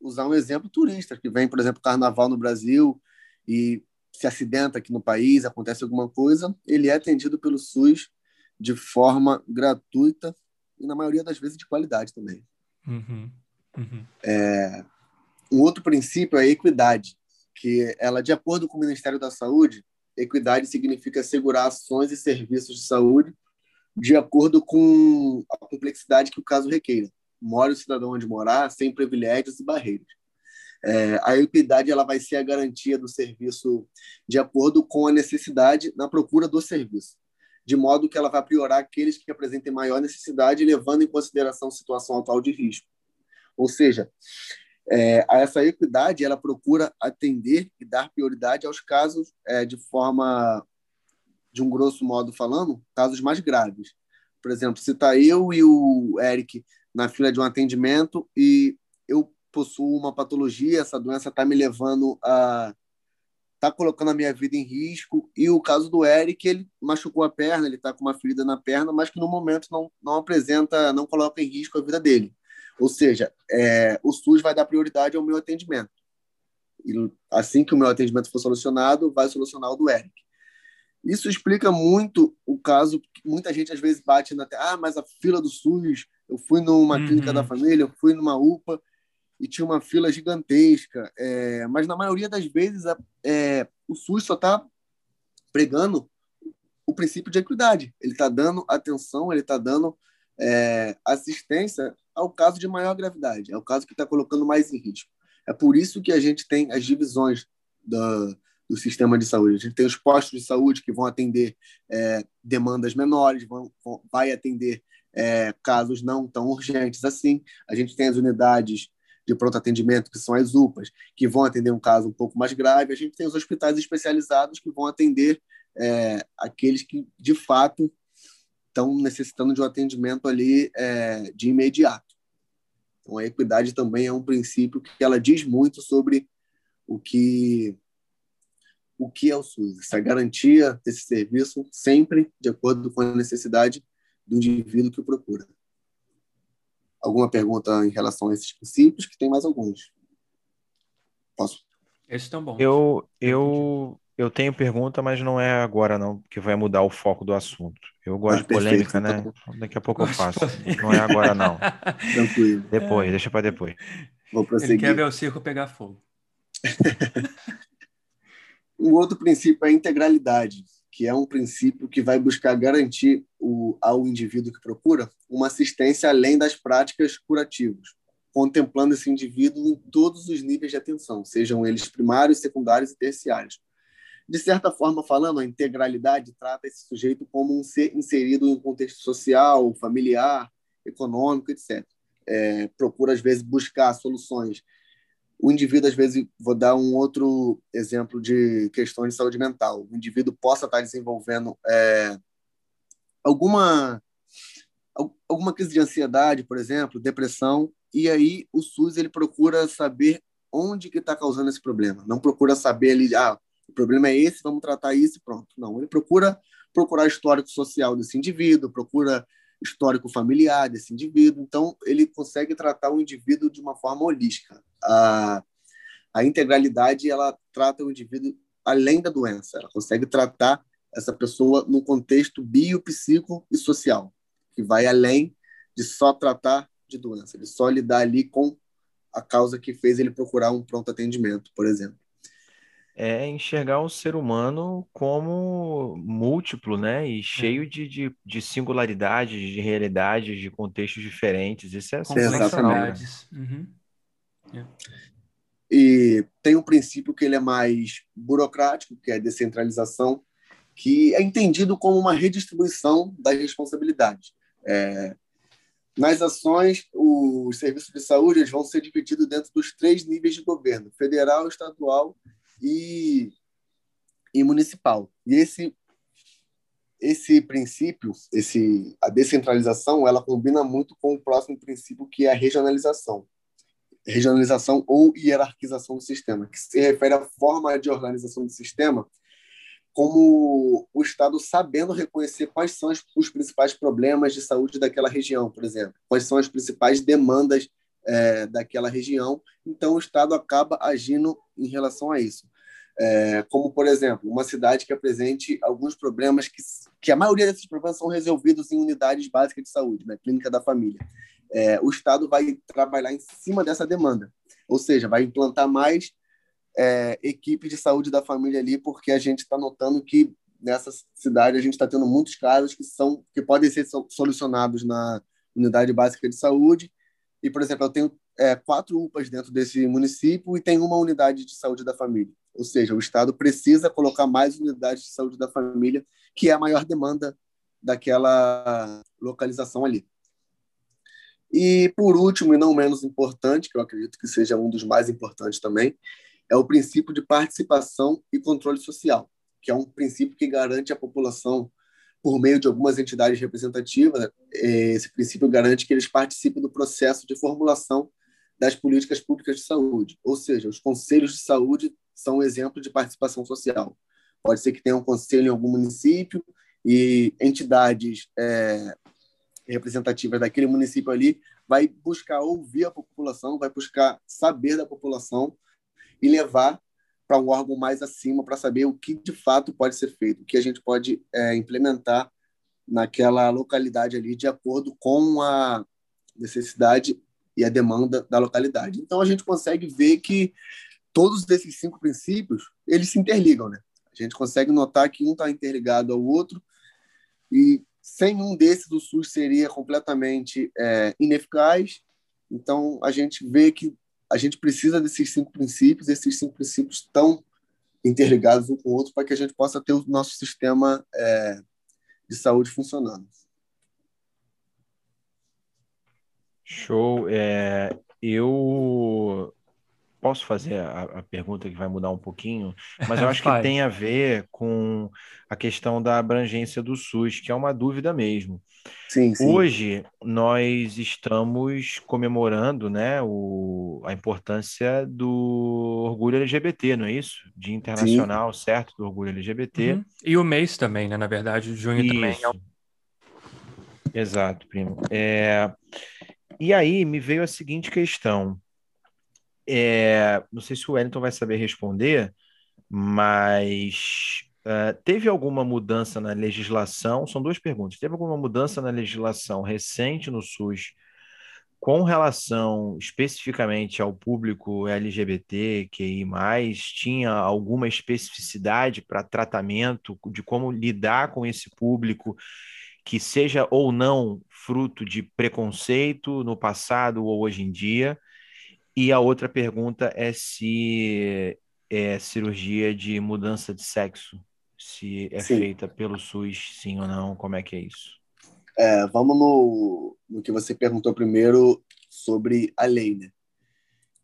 usar um exemplo turista, que vem, por exemplo, carnaval no Brasil e se acidenta aqui no país, acontece alguma coisa, ele é atendido pelo SUS de forma gratuita e, na maioria das vezes, de qualidade também. Uhum, uhum. É, um outro princípio é a equidade, que ela, de acordo com o Ministério da Saúde, equidade significa assegurar ações e serviços de saúde de acordo com a complexidade que o caso requeira mora o cidadão onde morar, sem privilégios e barreiras. É, a equidade ela vai ser a garantia do serviço de acordo com a necessidade na procura do serviço, de modo que ela vai priorar aqueles que apresentem maior necessidade, levando em consideração a situação atual de risco. Ou seja, é, essa equidade ela procura atender e dar prioridade aos casos é, de forma, de um grosso modo falando, casos mais graves. Por exemplo, se está eu e o Eric na fila de um atendimento e eu possuo uma patologia, essa doença está me levando a está colocando a minha vida em risco. E o caso do Eric, ele machucou a perna, ele está com uma ferida na perna, mas que no momento não, não apresenta, não coloca em risco a vida dele. Ou seja, é, o SUS vai dar prioridade ao meu atendimento. E assim que o meu atendimento for solucionado, vai solucionar o do Eric. Isso explica muito o caso muita gente às vezes bate na ah, mas a fila do SUS, eu fui numa uhum. clínica da família, eu fui numa UPA e tinha uma fila gigantesca. É, mas na maioria das vezes a, é, o SUS só está pregando o princípio de equidade. Ele está dando atenção, ele está dando é, assistência ao caso de maior gravidade, é o caso que está colocando mais em risco. É por isso que a gente tem as divisões da, do sistema de saúde. A gente tem os postos de saúde que vão atender é, demandas menores, vão, vão, vai atender é, casos não tão urgentes assim. A gente tem as unidades de pronto atendimento, que são as UPAs, que vão atender um caso um pouco mais grave. A gente tem os hospitais especializados que vão atender é, aqueles que, de fato, estão necessitando de um atendimento ali é, de imediato. Então, a equidade também é um princípio que ela diz muito sobre o que o que é o SUS, essa garantia desse serviço sempre de acordo com a necessidade do indivíduo que o procura. Alguma pergunta em relação a esses princípios? Que tem mais alguns. Posso? Esses estão bons. Eu, eu eu tenho pergunta, mas não é agora não, porque vai mudar o foco do assunto. Eu gosto Ah, de polêmica, perfeito, né? então. Daqui a pouco eu faço. Não é agora não. Tranquilo. Depois, deixa para depois. Vou Ele prosseguir. quer ver o circo pegar fogo. Um outro princípio é a integralidade, que é um princípio que vai buscar garantir o, ao indivíduo que procura uma assistência além das práticas curativas, contemplando esse indivíduo em todos os níveis de atenção, sejam eles primários, secundários e terciários. De certa forma, falando, a integralidade trata esse sujeito como um ser inserido em um contexto social, familiar, econômico, etc. É, procura, às vezes, buscar soluções o indivíduo, às vezes, vou dar um outro exemplo de questões de saúde mental. O indivíduo possa estar desenvolvendo é, alguma, alguma crise de ansiedade, por exemplo, depressão, e aí o SUS ele procura saber onde que está causando esse problema. Não procura saber ali, ah, o problema é esse, vamos tratar isso pronto. Não, ele procura procurar histórico social desse indivíduo, procura histórico familiar desse indivíduo. Então, ele consegue tratar o indivíduo de uma forma holística. A, a integralidade ela trata o indivíduo além da doença. Ela consegue tratar essa pessoa no contexto bio, psico e social, que vai além de só tratar de doença, de só lidar ali com a causa que fez ele procurar um pronto atendimento, por exemplo é enxergar o ser humano como múltiplo, né? E cheio de, de, de singularidades, de realidades, de contextos diferentes. Isso é sensacional. Né? Uhum. É. E tem um princípio que ele é mais burocrático, que é a descentralização, que é entendido como uma redistribuição das responsabilidades. É, nas ações, os serviços de saúde vão ser divididos dentro dos três níveis de governo: federal, estadual e, e municipal. E esse esse princípio, esse a descentralização, ela combina muito com o próximo princípio que é a regionalização. Regionalização ou hierarquização do sistema, que se refere à forma de organização do sistema como o Estado sabendo reconhecer quais são os principais problemas de saúde daquela região, por exemplo, quais são as principais demandas é, daquela região. Então, o Estado acaba agindo em relação a isso. É, como, por exemplo, uma cidade que apresente alguns problemas que, que a maioria desses problemas são resolvidos em unidades básicas de saúde, na né, clínica da família. É, o Estado vai trabalhar em cima dessa demanda, ou seja, vai implantar mais é, equipe de saúde da família ali, porque a gente está notando que nessa cidade a gente está tendo muitos casos que são que podem ser solucionados na unidade básica de saúde. E, por exemplo, eu tenho é, quatro UPAs dentro desse município e tem uma unidade de saúde da família. Ou seja, o Estado precisa colocar mais unidades de saúde da família, que é a maior demanda daquela localização ali. E, por último, e não menos importante, que eu acredito que seja um dos mais importantes também, é o princípio de participação e controle social, que é um princípio que garante à população, por meio de algumas entidades representativas, esse princípio garante que eles participem do processo de formulação das políticas públicas de saúde. Ou seja, os conselhos de saúde são um exemplo de participação social. Pode ser que tenha um conselho em algum município e entidades é, representativas daquele município ali vai buscar ouvir a população, vai buscar saber da população e levar para um órgão mais acima para saber o que de fato pode ser feito, o que a gente pode é, implementar naquela localidade ali de acordo com a necessidade e a demanda da localidade. Então a gente consegue ver que todos esses cinco princípios eles se interligam, né? A gente consegue notar que um está interligado ao outro e sem um desses o SUS seria completamente é, ineficaz. Então a gente vê que a gente precisa desses cinco princípios. Esses cinco princípios estão interligados um com o outro para que a gente possa ter o nosso sistema é, de saúde funcionando. Show. É, eu posso fazer a, a, pergunta que vai mudar um pouquinho, mas eu acho que tem a ver com a questão da abrangência do SUS, que é uma dúvida mesmo. Sim, sim. Hoje nós estamos comemorando né, o, a importância do orgulho LGBT, não é isso? Dia Internacional, sim. certo? Do orgulho LGBT. Uhum. E o mês também, né? Na verdade, junho isso. também é um... Exato, primo. É... E aí me veio a seguinte questão. É... Não sei se o Wellington vai saber responder, mas uh, teve alguma mudança na legislação? São duas perguntas. Teve alguma mudança na legislação recente no SUS com relação especificamente ao público LGBT, mais tinha alguma especificidade para tratamento de como lidar com esse público que seja ou não fruto de preconceito no passado ou hoje em dia? E a outra pergunta é se é cirurgia de mudança de sexo, se é sim. feita pelo SUS, sim ou não, como é que é isso? É, vamos no, no que você perguntou primeiro sobre a lei. Né?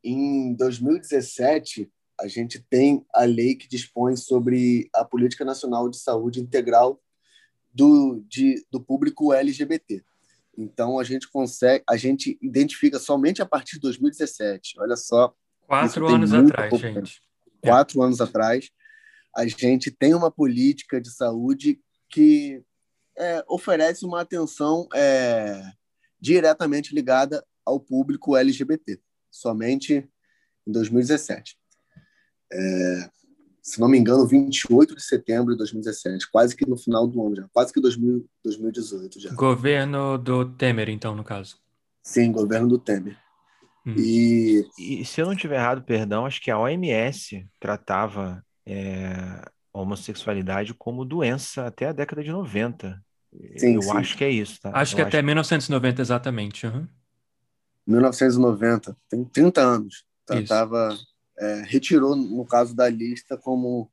Em 2017, a gente tem a lei que dispõe sobre a Política Nacional de Saúde Integral do, de, do público LGBT. Então a gente consegue, a gente identifica somente a partir de 2017. Olha só. Quatro anos atrás, gente. Quatro é. anos atrás, a gente tem uma política de saúde que é, oferece uma atenção é, diretamente ligada ao público LGBT, somente em 2017. É, se não me engano, 28 de setembro de 2017, quase que no final do ano já, quase que 2000, 2018 já. Governo do Temer, então, no caso. Sim, governo do Temer. Hum. E... e se eu não tiver errado, perdão, acho que a OMS tratava é, a homossexualidade como doença até a década de 90. Sim, eu sim. acho que é isso, tá? Acho eu que acho... até 1990 exatamente. Uhum. 1990, tem 30 anos. Tratava é, retirou, no caso da lista, como.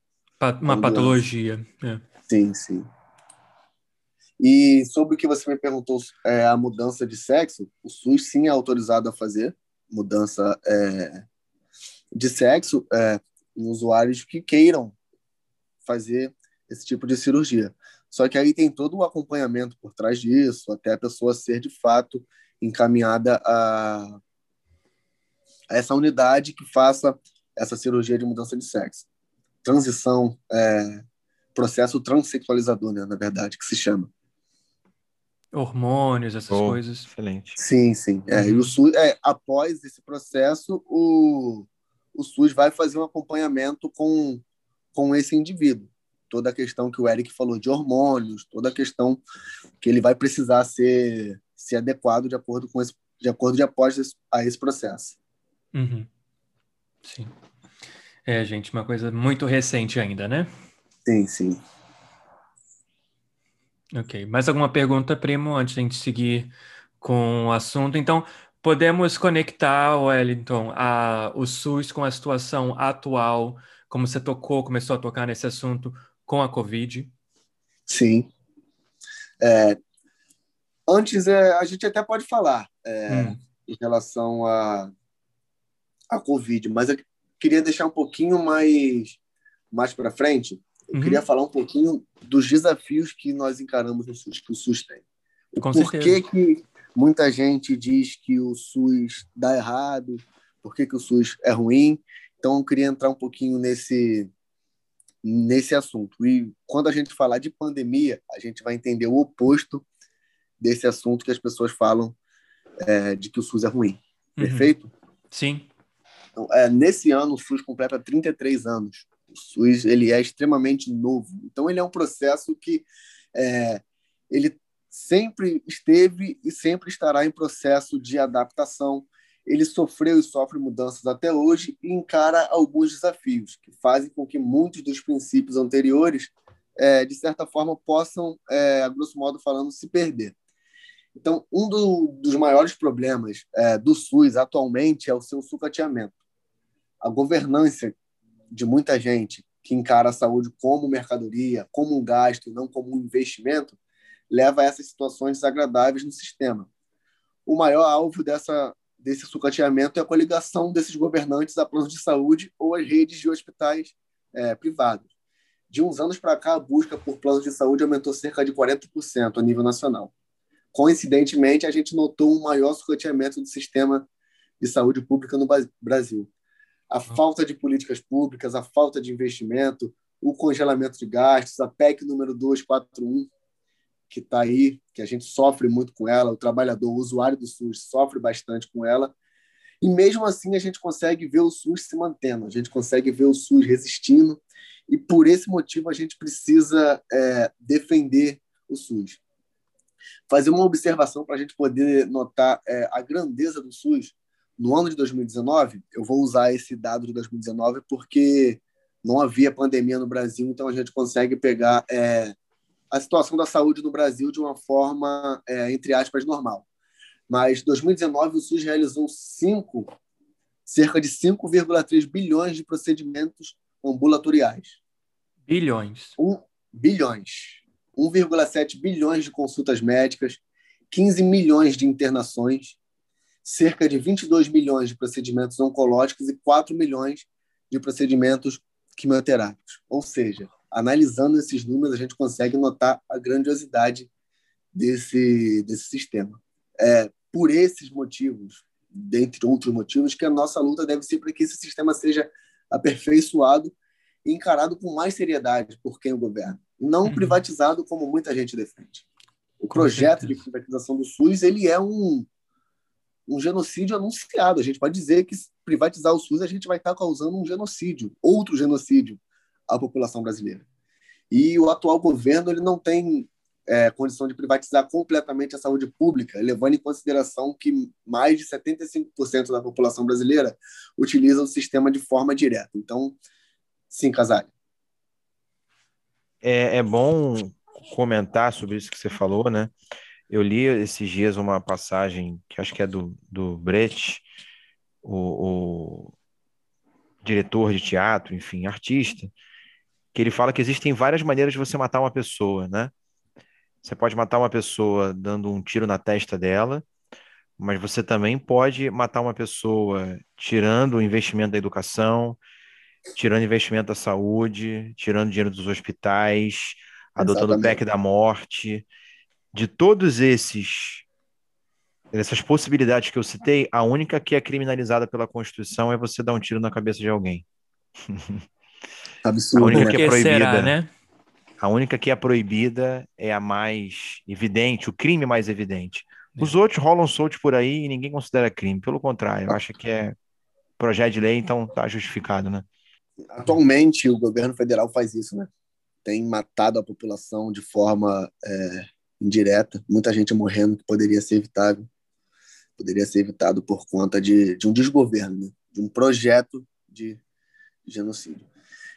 Uma patologia. É. Sim, sim. E sobre o que você me perguntou, é, a mudança de sexo, o SUS sim é autorizado a fazer mudança é, de sexo é, em usuários que queiram fazer esse tipo de cirurgia. Só que aí tem todo o acompanhamento por trás disso, até a pessoa ser de fato encaminhada a, a essa unidade que faça essa cirurgia de mudança de sexo. Transição, é, processo transexualizador, né, na verdade, que se chama. Hormônios, essas oh, coisas. Excelente. Sim, sim. É, uhum. e o SUS, é, após esse processo, o, o SUS vai fazer um acompanhamento com, com esse indivíduo. Toda a questão que o Eric falou de hormônios, toda a questão que ele vai precisar ser, ser adequado de acordo com esse, de acordo de após esse, a esse processo. Uhum. Sim. É, gente, uma coisa muito recente ainda, né? Sim, sim. Ok. Mais alguma pergunta, primo, antes de a gente seguir com o assunto? Então, podemos conectar, Wellington, a, o SUS com a situação atual, como você tocou, começou a tocar nesse assunto, com a Covid? Sim. É, antes, é, a gente até pode falar é, hum. em relação a, a Covid, mas eu queria deixar um pouquinho mais, mais para frente. Eu uhum. queria falar um pouquinho dos desafios que nós encaramos no SUS, que o SUS tem. Com porquê que muita gente diz que o SUS dá errado, por que, que o SUS é ruim. Então, eu queria entrar um pouquinho nesse, nesse assunto. E quando a gente falar de pandemia, a gente vai entender o oposto desse assunto que as pessoas falam é, de que o SUS é ruim. Uhum. Perfeito? Sim. Então, é, nesse ano, o SUS completa 33 anos. O SUS ele é extremamente novo. Então, ele é um processo que é, ele sempre esteve e sempre estará em processo de adaptação. Ele sofreu e sofre mudanças até hoje e encara alguns desafios que fazem com que muitos dos princípios anteriores, é, de certa forma, possam, é, a grosso modo falando, se perder. Então, um do, dos maiores problemas é, do SUS atualmente é o seu sucateamento. A governança de muita gente que encara a saúde como mercadoria, como um gasto, não como um investimento, leva a essas situações desagradáveis no sistema. O maior alvo dessa, desse sucateamento é a coligação desses governantes a planos de saúde ou as redes de hospitais é, privados. De uns anos para cá, a busca por planos de saúde aumentou cerca de 40% a nível nacional coincidentemente, a gente notou um maior sucateamento do sistema de saúde pública no Brasil. A uhum. falta de políticas públicas, a falta de investimento, o congelamento de gastos, a PEC número 241, que está aí, que a gente sofre muito com ela, o trabalhador, o usuário do SUS sofre bastante com ela, E mesmo assim a gente consegue ver o SUS se mantendo, a gente consegue ver o SUS resistindo, e por esse motivo a gente precisa é, defender o SUS. Fazer uma observação para a gente poder notar é, a grandeza do SUS. No ano de 2019, eu vou usar esse dado de 2019 porque não havia pandemia no Brasil, então a gente consegue pegar é, a situação da saúde no Brasil de uma forma, é, entre aspas, normal. Mas 2019 o SUS realizou cinco, cerca de 5,3 bilhões de procedimentos ambulatoriais. Bilhões. Um, bilhões. 1,7 bilhões de consultas médicas, 15 milhões de internações, cerca de 22 milhões de procedimentos oncológicos e 4 milhões de procedimentos quimioterápicos. Ou seja, analisando esses números, a gente consegue notar a grandiosidade desse, desse sistema. É, por esses motivos, dentre outros motivos, que a nossa luta deve ser para que esse sistema seja aperfeiçoado e encarado com mais seriedade por quem o governa, não uhum. privatizado como muita gente defende. O projeto de privatização do SUS ele é um, um genocídio anunciado. A gente pode dizer que privatizar o SUS a gente vai estar causando um genocídio, outro genocídio à população brasileira. E o atual governo ele não tem é, condição de privatizar completamente a saúde pública, levando em consideração que mais de 75% da população brasileira utiliza o sistema de forma direta. Então, sim, Casale. É, é bom comentar sobre isso que você falou, né? Eu li esses dias uma passagem que acho que é do, do Brecht, o, o diretor de teatro, enfim, artista, que ele fala que existem várias maneiras de você matar uma pessoa, né? Você pode matar uma pessoa dando um tiro na testa dela, mas você também pode matar uma pessoa tirando o investimento da educação, tirando investimento da saúde, tirando dinheiro dos hospitais, adotando o PEC da morte. De todos esses essas possibilidades que eu citei, a única que é criminalizada pela Constituição é você dar um tiro na cabeça de alguém. Absurdo. A única que é proibida, será, né? A única que é proibida é a mais evidente, o crime mais evidente. Os é. outros rolam soltos por aí e ninguém considera crime. Pelo contrário, eu acho que é projeto de lei, então tá justificado, né? Atualmente, o governo federal faz isso, né? Tem matado a população de forma é, indireta. Muita gente morrendo que poderia ser evitável. Poderia ser evitado por conta de, de um desgoverno, né? de um projeto de genocídio.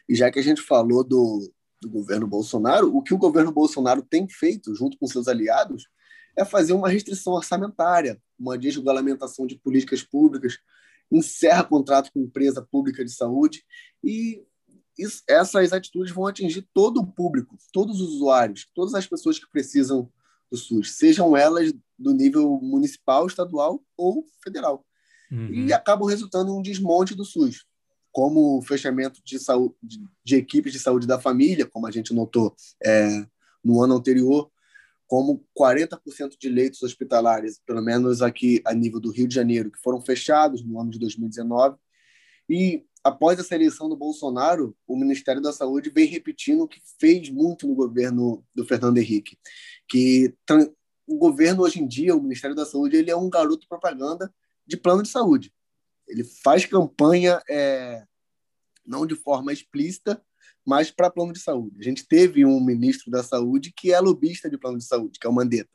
E já que a gente falou do, do governo Bolsonaro, o que o governo Bolsonaro tem feito, junto com seus aliados, é fazer uma restrição orçamentária, uma desregulamentação de políticas públicas, encerra contrato com empresa pública de saúde e isso, essas atitudes vão atingir todo o público, todos os usuários, todas as pessoas que precisam do SUS, sejam elas do nível municipal, estadual ou federal. Uhum. E acabam resultando em um desmonte do SUS como o fechamento de, saúde, de equipes de saúde da família, como a gente notou é, no ano anterior, como 40% de leitos hospitalares, pelo menos aqui a nível do Rio de Janeiro, que foram fechados no ano de 2019. E após essa eleição do Bolsonaro, o Ministério da Saúde vem repetindo o que fez muito no governo do Fernando Henrique, que o governo hoje em dia, o Ministério da Saúde, ele é um garoto propaganda de plano de saúde. Ele faz campanha é, não de forma explícita, mas para plano de saúde. A gente teve um ministro da saúde que é lobista de plano de saúde, que é o Mandetta,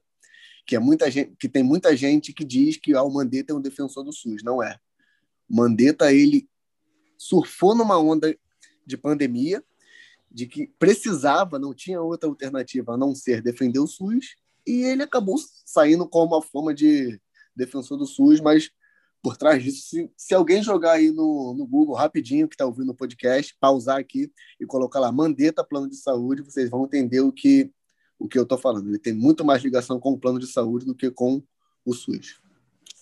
que é muita gente, que tem muita gente que diz que ah, o Mandetta é um defensor do SUS, não é. O Mandetta ele surfou numa onda de pandemia, de que precisava, não tinha outra alternativa a não ser defender o SUS, e ele acabou saindo com uma forma de defensor do SUS, mas por trás disso. Se, se alguém jogar aí no, no Google rapidinho, que está ouvindo o podcast, pausar aqui e colocar lá Mandetta Plano de Saúde, vocês vão entender o que, o que eu estou falando. Ele tem muito mais ligação com o plano de saúde do que com o SUS.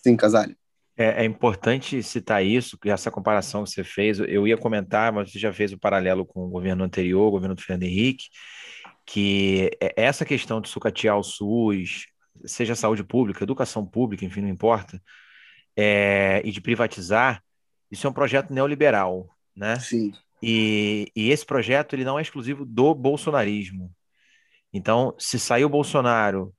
Sim, Casale. É, é, importante citar isso, essa comparação que você fez. Eu ia comentar, mas você já fez o paralelo com o governo anterior, o governo do Fernando Henrique, que é, essa questão de sucatear o SUS, seja saúde pública, educação pública, enfim, não importa, é, e de privatizar, isso é um projeto neoliberal, né? Sim. E, e esse projeto ele não é exclusivo do bolsonarismo. Então, se sair o Bolsonaro,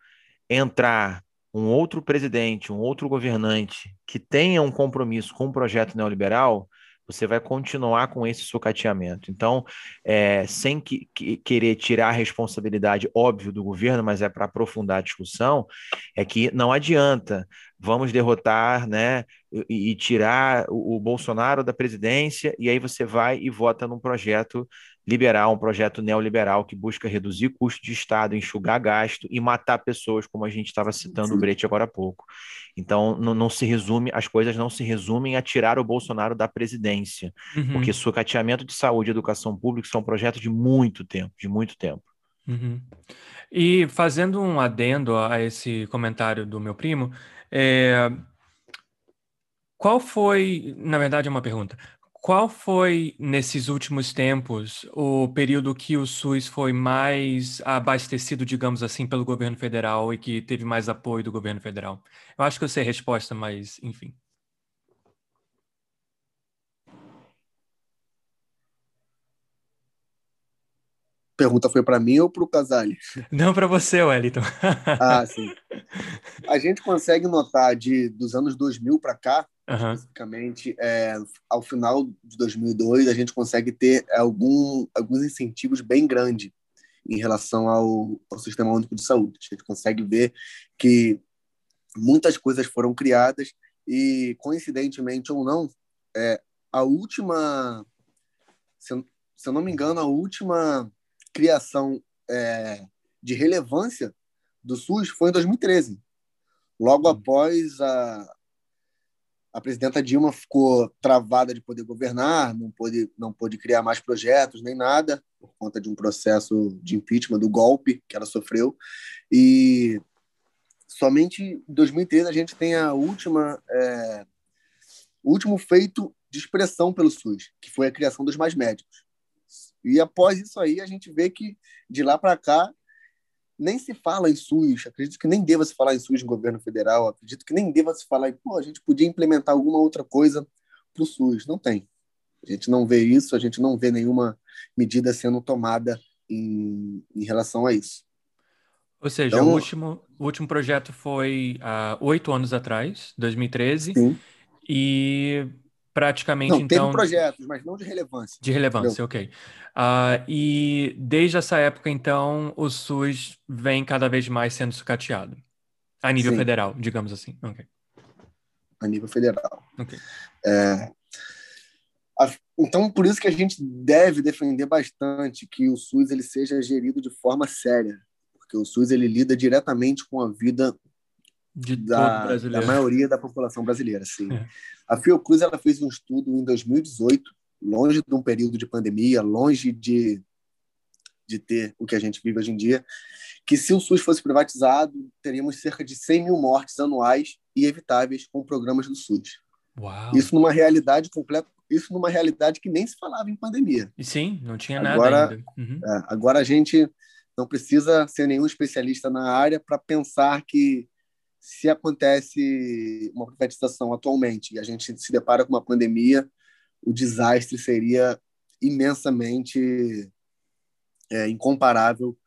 entrar um outro presidente, um outro governante que tenha um compromisso com o projeto neoliberal, você vai continuar com esse sucateamento. Então, é, sem que, que, querer tirar a responsabilidade, óbvio, do governo, mas é para aprofundar a discussão, é que não adianta, vamos derrotar né, e, e tirar o, o, Bolsonaro da presidência, e aí você vai e vota num projeto liberal, um projeto neoliberal que busca reduzir custo de Estado, enxugar gasto e matar pessoas, como a gente estava citando o Brete agora há pouco. Então, não, não, se resume, as coisas não se resumem a tirar o Bolsonaro da presidência, uhum. porque sucateamento de saúde e educação pública são projetos de muito tempo, de muito tempo. Uhum. E fazendo um adendo a esse comentário do meu primo, é... qual foi, na verdade é uma pergunta, qual foi, nesses últimos tempos, o período que o SUS foi mais abastecido, digamos assim, pelo governo federal e que teve mais apoio do governo federal? Eu acho que eu sei a resposta, mas enfim. Pergunta foi para mim ou para o Casale? Não, para você, Wellington. ah, sim. A gente consegue notar de dos anos 2000 para cá Uhum. Especificamente, é, ao final de 2002, a gente consegue ter algum, alguns incentivos bem grandes em relação ao, ao Sistema Único de Saúde. A gente consegue ver que muitas coisas foram criadas e, coincidentemente ou não, é, a última, se eu, se eu não me engano, a última criação é, de relevância do SUS foi em 2013, logo após a, a presidenta Dilma ficou travada de poder governar, não pôde, não pôde criar mais projetos nem nada, por conta de um processo de impeachment, do golpe que ela sofreu. E somente em 2013 a gente tem a última, é, o último feito de expressão pelo SUS, que foi a criação dos mais médicos. E após isso aí, a gente vê que de lá para cá nem se fala em SUS, acredito que nem deva se falar em SUS no governo federal, acredito que nem deva se falar em, pô, a gente podia implementar alguma outra coisa para o SUS. Não tem. A gente não vê isso, a gente não vê nenhuma medida sendo tomada em, em relação a isso. Ou seja, então, o, último, o último projeto foi há oito anos atrás, 2013, sim. e praticamente, não, então... teve projetos, mas não de relevância. De relevância, entendeu? ok. Uh, e desde essa época, então, o SUS vem cada vez mais sendo sucateado. A nível Sim. federal, digamos assim. A nível federal. Ok. É, então, por isso que a gente deve defender bastante que o SUS ele seja gerido de forma séria, porque o SUS ele lida diretamente com a vida de da, da maioria da população brasileira, sim. É. A Fiocruz ela fez um estudo em 2018, longe de um período de pandemia, longe de, de ter o que a gente vive hoje em dia, que se o SUS fosse privatizado, teríamos cerca de 100 mil mortes anuais e evitáveis com programas do SUS. Uau. Isso numa realidade completa, isso numa realidade que nem se falava em pandemia. E sim, não tinha agora, nada ainda. Uhum. É, agora a gente não precisa ser nenhum especialista na área para pensar que se acontece uma privatização atualmente e a gente se depara com uma pandemia, o desastre seria imensamente é, incomparável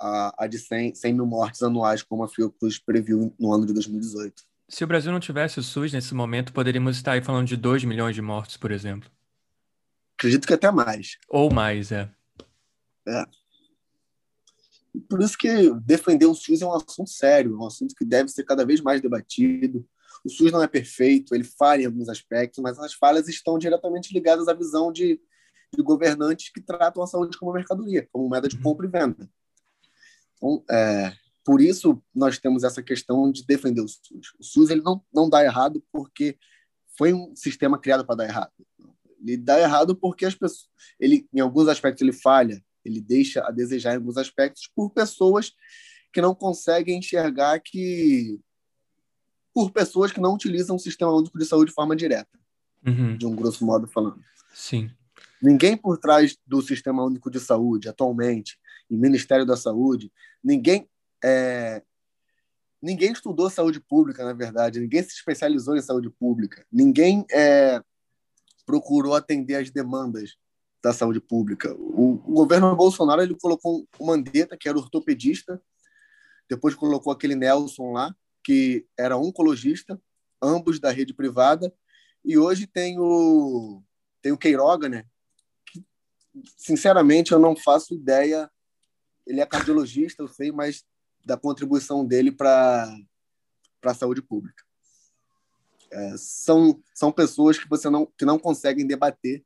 a, a de 100, 100 mil mortes anuais, como a Fiocruz previu no ano de 2018. Se o Brasil não tivesse o SUS nesse momento, poderíamos estar aí falando de 2 milhões de mortes, por exemplo. Acredito que até mais. Ou mais, é. É. Por isso que defender o SUS é um assunto sério, é um assunto que deve ser cada vez mais debatido. O SUS não é perfeito, ele falha em alguns aspectos, mas as falhas estão diretamente ligadas à visão de, de governantes que tratam a saúde como mercadoria, como moeda de uhum. compra e venda. Então, é, por isso nós temos essa questão de defender o SUS. O SUS ele não, não dá errado porque foi um sistema criado para dar errado. Ele dá errado porque as pessoas, ele, em alguns aspectos ele falha, ele deixa a desejar em alguns aspectos por pessoas que não conseguem enxergar que por pessoas que não utilizam o sistema único de saúde de forma direta, uhum. de um grosso modo falando. Sim. Ninguém por trás do sistema único de saúde atualmente, em Ministério da Saúde, ninguém é, ninguém estudou saúde pública, na verdade, ninguém se especializou em saúde pública, ninguém é, procurou atender as demandas da saúde pública. O, o, governo Bolsonaro ele colocou o Mandetta, que era ortopedista, depois colocou aquele Nelson lá, que era oncologista, ambos da rede privada, e hoje tem o, tem o Queiroga, né? Que, sinceramente, eu não faço ideia. Ele é cardiologista, eu sei, mas da contribuição dele para a saúde pública. É, são, são pessoas que você não, que não conseguem debater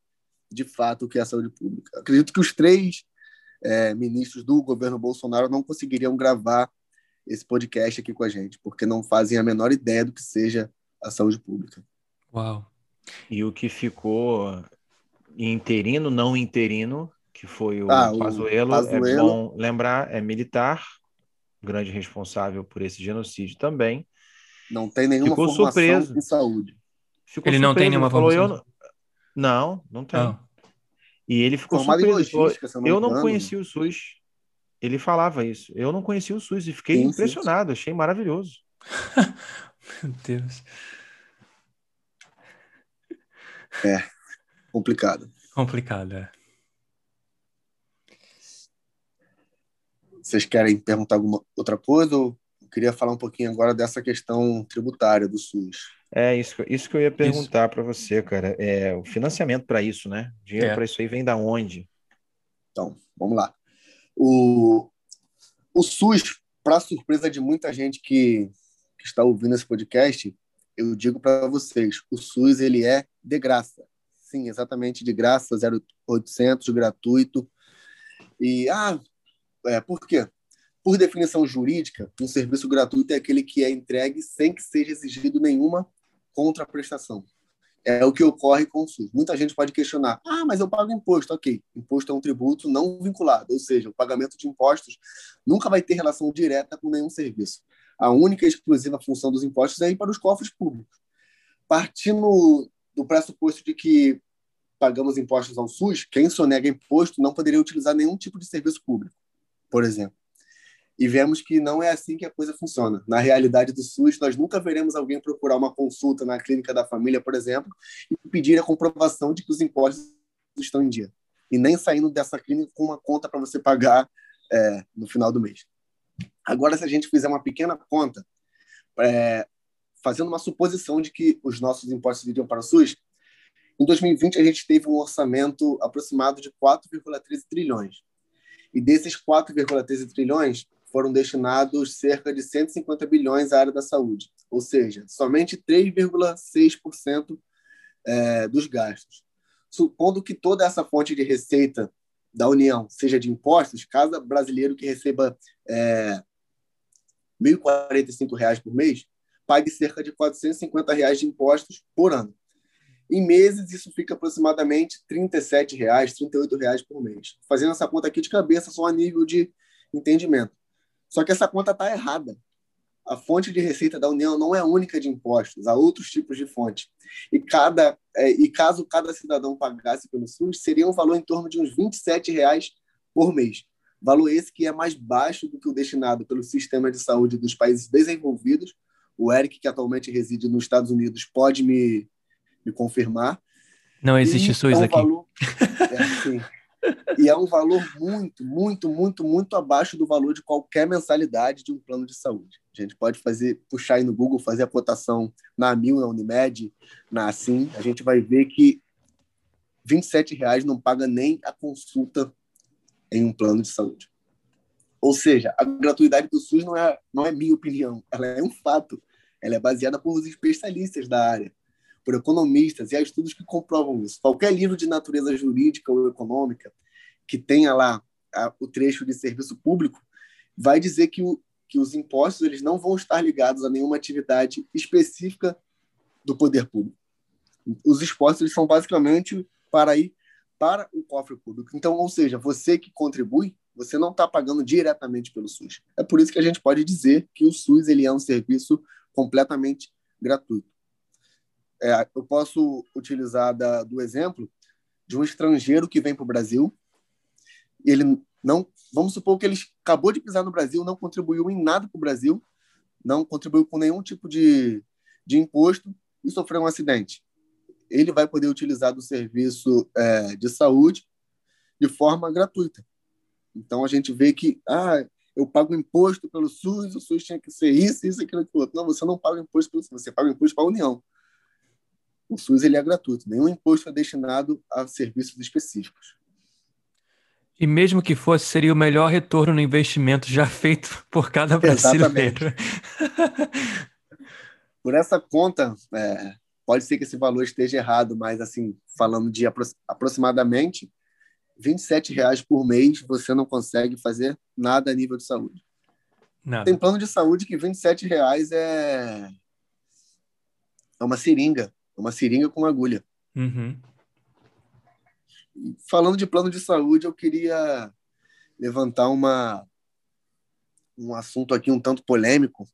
de fato o que é a saúde pública. Acredito que os três é, ministros do governo Bolsonaro não conseguiriam gravar esse podcast aqui com a gente, porque não fazem a menor ideia do que seja a saúde pública. Uau! E o que ficou interino, não interino, que foi o, ah, Pazuello, Pazuello, é bom lembrar, é militar, grande responsável por esse genocídio também. Não tem nenhuma ficou formação surpreso. em saúde. Ficou ele surpreso, não tem nenhuma falou, formação? Não, não tem. Não. E ele ficou Formado surpreso. Logística, eu não conhecia o SUS. Ele falava isso. Eu não conhecia o SUS e fiquei sim, impressionado, sim. achei maravilhoso. Meu Deus. É, complicado. Complicado, é. Vocês querem perguntar alguma outra coisa? Ou eu queria falar um pouquinho agora dessa questão tributária do SUS. É isso, isso que eu ia perguntar para você, cara. É o financiamento para isso, né? O dinheiro é. para isso aí vem da onde? Então, vamos lá. O, o SUS, para surpresa de muita gente que, que está ouvindo esse podcast, eu digo para vocês, o SUS ele é de graça. Sim, exatamente de graça, 0800, gratuito. E, ah, é, por quê? Por definição jurídica, um serviço gratuito é aquele que é entregue sem que seja exigido nenhuma contraprestação. É o que ocorre com o SUS. Muita gente pode questionar: ah, mas eu pago imposto. Ok, imposto é um tributo não vinculado, ou seja, o pagamento de impostos nunca vai ter relação direta com nenhum serviço. A única e exclusiva função dos impostos é ir para os cofres públicos. Partindo do pressuposto de que pagamos impostos ao SUS, quem sonega imposto não poderia utilizar nenhum tipo de serviço público, por exemplo e vemos que não é assim que a coisa funciona. Na realidade do SUS, nós nunca veremos alguém procurar uma consulta na clínica da família, por exemplo, e pedir a comprovação de que os impostos estão em dia. E nem saindo dessa clínica com uma conta para você pagar é, no final do mês. Agora, se a gente fizer uma pequena conta, é, fazendo uma suposição de que os nossos impostos iriam para o SUS, em 2020 a gente teve um orçamento aproximado de 4,13 trilhões. E desses 4,13 trilhões, foram destinados cerca de 150 bilhões à área da saúde, ou seja, somente 3,6% é, dos gastos. Supondo que toda essa fonte de receita da União seja de impostos, cada brasileiro que receba é, R$ 1.045 por mês pague cerca de 450 reais de impostos por ano. Em meses, isso fica aproximadamente R$ 37, 38 reais por mês. Fazendo essa conta aqui de cabeça, só a nível de entendimento. Só que essa conta está errada. A fonte de receita da União não é única de impostos, há outros tipos de fonte. E, cada, é, e caso cada cidadão pagasse pelo SUS, seria um valor em torno de uns 27 reais por mês. Valor esse que é mais baixo do que o destinado pelo sistema de saúde dos países desenvolvidos. O Eric, que atualmente reside nos Estados Unidos, pode me, me confirmar. Não existe e SUS é um aqui. Valor, é, sim, e é um valor muito, muito, muito, muito abaixo do valor de qualquer mensalidade de um plano de saúde. A gente pode fazer, puxar aí no Google, fazer a cotação na Amil, na Unimed, na Assim, a gente vai ver que R$ 27,00 não paga nem a consulta em um plano de saúde. Ou seja, a gratuidade do SUS não é, não é minha opinião, ela é um fato. Ela é baseada por especialistas da área por economistas, e há estudos que comprovam isso. Qualquer livro de natureza jurídica ou econômica que tenha lá a, o trecho de serviço público vai dizer que, o, que os impostos eles não vão estar ligados a nenhuma atividade específica do poder público. Os impostos eles são basicamente para ir para o cofre público. Então, ou seja, você que contribui, você não está pagando diretamente pelo SUS. É por isso que a gente pode dizer que o SUS ele é um serviço completamente gratuito. É, eu posso utilizar da, do exemplo de um estrangeiro que vem para o Brasil. Ele não, vamos supor que ele acabou de pisar no Brasil, não contribuiu em nada para o Brasil, não contribuiu com nenhum tipo de, de imposto e sofreu um acidente. Ele vai poder utilizar do serviço é, de saúde de forma gratuita. Então a gente vê que ah, eu pago imposto pelo SUS, o SUS tinha que ser isso, isso, aquilo, aquilo outro. Não, você não paga imposto pelo SUS, você paga imposto para a União. O SUS ele é gratuito, nenhum imposto é destinado a serviços específicos. E mesmo que fosse, seria o melhor retorno no investimento já feito por cada brasileiro. por essa conta, é, pode ser que esse valor esteja errado, mas assim, falando de apro aproximadamente 27 reais por mês, você não consegue fazer nada a nível de saúde. Nada. Tem plano de saúde que 27 reais é, é uma seringa, uma seringa com agulha. Uhum. Falando de plano de saúde, eu queria levantar uma um assunto aqui um tanto polêmico,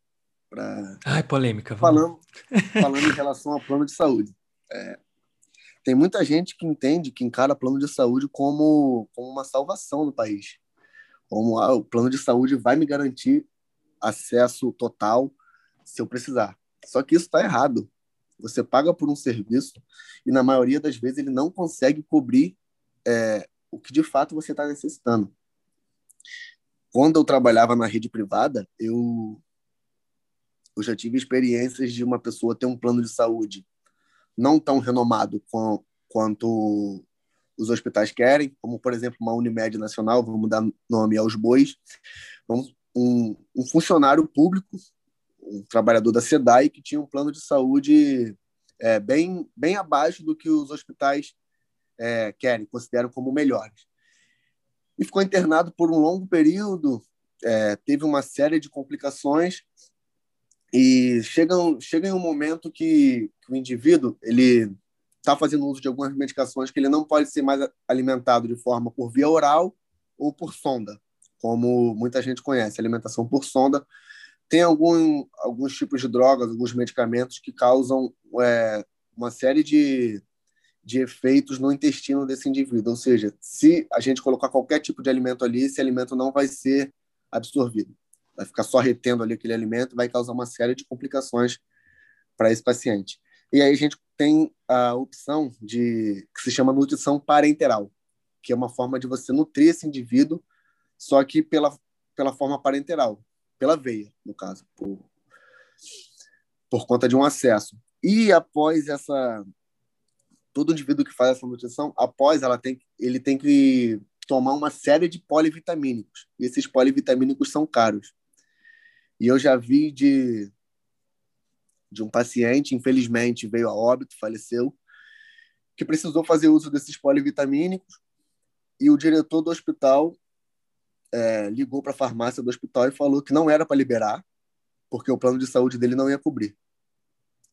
para. Ai, polêmica. Vamos. Falando, falando em relação ao plano de saúde. É, tem muita gente que entende, que encara plano de saúde como, como uma salvação no país. Como ah, o plano de saúde vai me garantir acesso total se eu precisar. Só que isso está errado. Você paga por um serviço e, na maioria das vezes, ele não consegue cobrir é, o que de fato você está necessitando. Quando eu trabalhava na rede privada, eu eu já tive experiências de uma pessoa ter um plano de saúde não tão renomado com, quanto os hospitais querem, como, por exemplo, uma Unimed Nacional, vamos dar nome aos bois, um, um funcionário público, um trabalhador da SEDAI, que tinha um plano de saúde é, bem, bem abaixo do que os hospitais é, querem, consideram como melhores. E ficou internado por um longo período, é, teve uma série de complicações e chega, chega em um momento que, que o indivíduo ele está fazendo uso de algumas medicações que ele não pode ser mais alimentado de forma por via oral ou por sonda, como muita gente conhece, alimentação por sonda. Tem algum, alguns tipos de drogas, alguns medicamentos que causam é, uma série de, de efeitos no intestino desse indivíduo. Ou seja, se a gente colocar qualquer tipo de alimento ali, esse alimento não vai ser absorvido vai ficar só retendo ali aquele alimento, vai causar uma série de complicações para esse paciente. E aí a gente tem a opção de que se chama nutrição parenteral, que é uma forma de você nutrir esse indivíduo, só que pela pela forma parenteral, pela veia, no caso, por, por conta de um acesso. E após essa todo indivíduo que faz essa nutrição, após ela tem ele tem que tomar uma série de polivitamínicos. E esses polivitamínicos são caros. E eu já vi de, de um paciente, infelizmente veio a óbito, faleceu, que precisou fazer uso desses polivitamínicos e o diretor do hospital é, ligou para a farmácia do hospital e falou que não era para liberar, porque o plano de saúde dele não ia cobrir.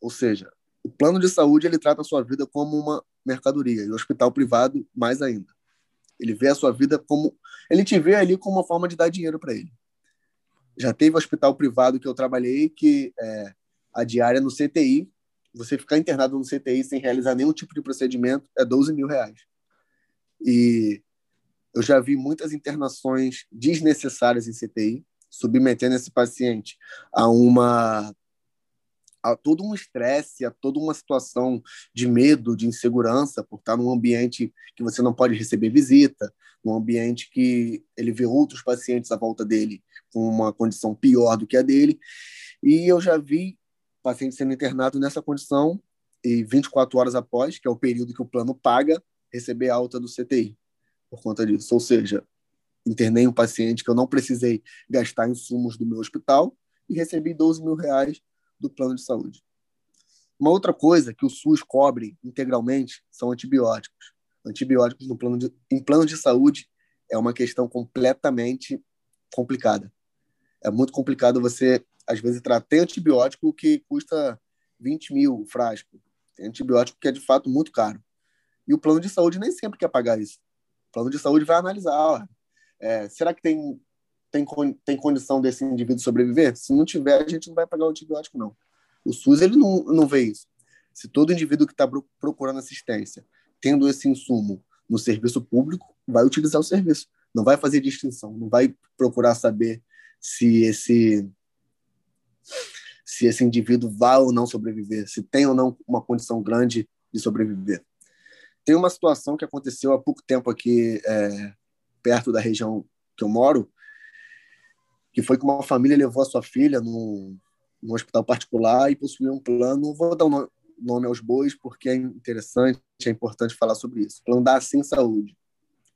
Ou seja, o plano de saúde ele trata a sua vida como uma mercadoria e o hospital privado mais ainda. Ele vê a sua vida como ele te vê ali como uma forma de dar dinheiro para ele. Já teve hospital privado que eu trabalhei que é, a diária no CTI, você ficar internado no CTI sem realizar nenhum tipo de procedimento é 12 mil reais. E eu já vi muitas internações desnecessárias em CTI, submetendo esse paciente a uma a todo um estresse, a toda uma situação de medo, de insegurança, por estar num ambiente que você não pode receber visita, num ambiente que ele vê outros pacientes à volta dele com uma condição pior do que a dele. E eu já vi paciente sendo internado nessa condição e 24 horas após, que é o período que o plano paga, receber alta do CTI por conta disso. Ou seja, internei um paciente que eu não precisei gastar insumos do meu hospital e recebi 12 mil reais do plano de saúde. Uma outra coisa que o SUS cobre integralmente são antibióticos. Antibióticos no plano de, em plano de saúde é uma questão completamente complicada. É muito complicado você, às vezes, tratar antibiótico que custa 20 mil o frasco. Tem antibiótico que é, de fato, muito caro. E o plano de saúde nem sempre quer pagar isso. Plano de saúde vai analisar. É, será que tem tem, tem condição desse indivíduo sobreviver? Se não tiver, a gente não vai pagar o antibiótico, não. O SUS ele não, não vê isso. Se todo indivíduo que está procurando assistência, tendo esse insumo no serviço público, vai utilizar o serviço. Não vai fazer distinção, não vai procurar saber se esse se esse indivíduo vai ou não sobreviver, se tem ou não uma condição grande de sobreviver. Tem uma situação que aconteceu há pouco tempo aqui é, perto da região que eu moro, que foi que uma família levou a sua filha num, num hospital particular e possuía um plano, vou dar um nome aos bois porque é interessante, é importante falar sobre isso. Plano da Assim Saúde.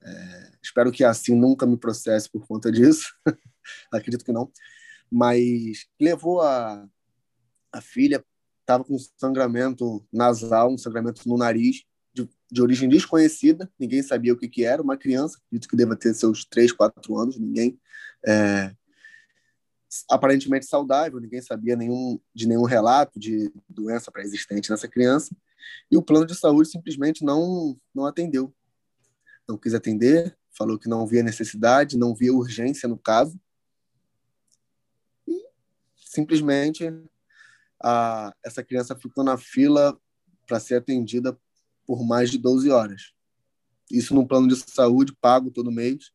É, espero que Assim nunca me processe por conta disso, acredito que não, mas levou a, a filha, estava com sangramento nasal, um sangramento no nariz, de, de, origem desconhecida, ninguém sabia o que, que era, uma criança, acredito que deva ter seus 3, 4 anos, ninguém é, aparentemente saudável, ninguém sabia nenhum, de nenhum relato de doença pré-existente nessa criança, e o plano de saúde simplesmente não, não atendeu. Não quis atender, falou que não via necessidade, não via urgência no caso, e simplesmente a, essa criança ficou na fila para ser atendida por mais de 12 horas. Isso num plano de saúde pago todo mês,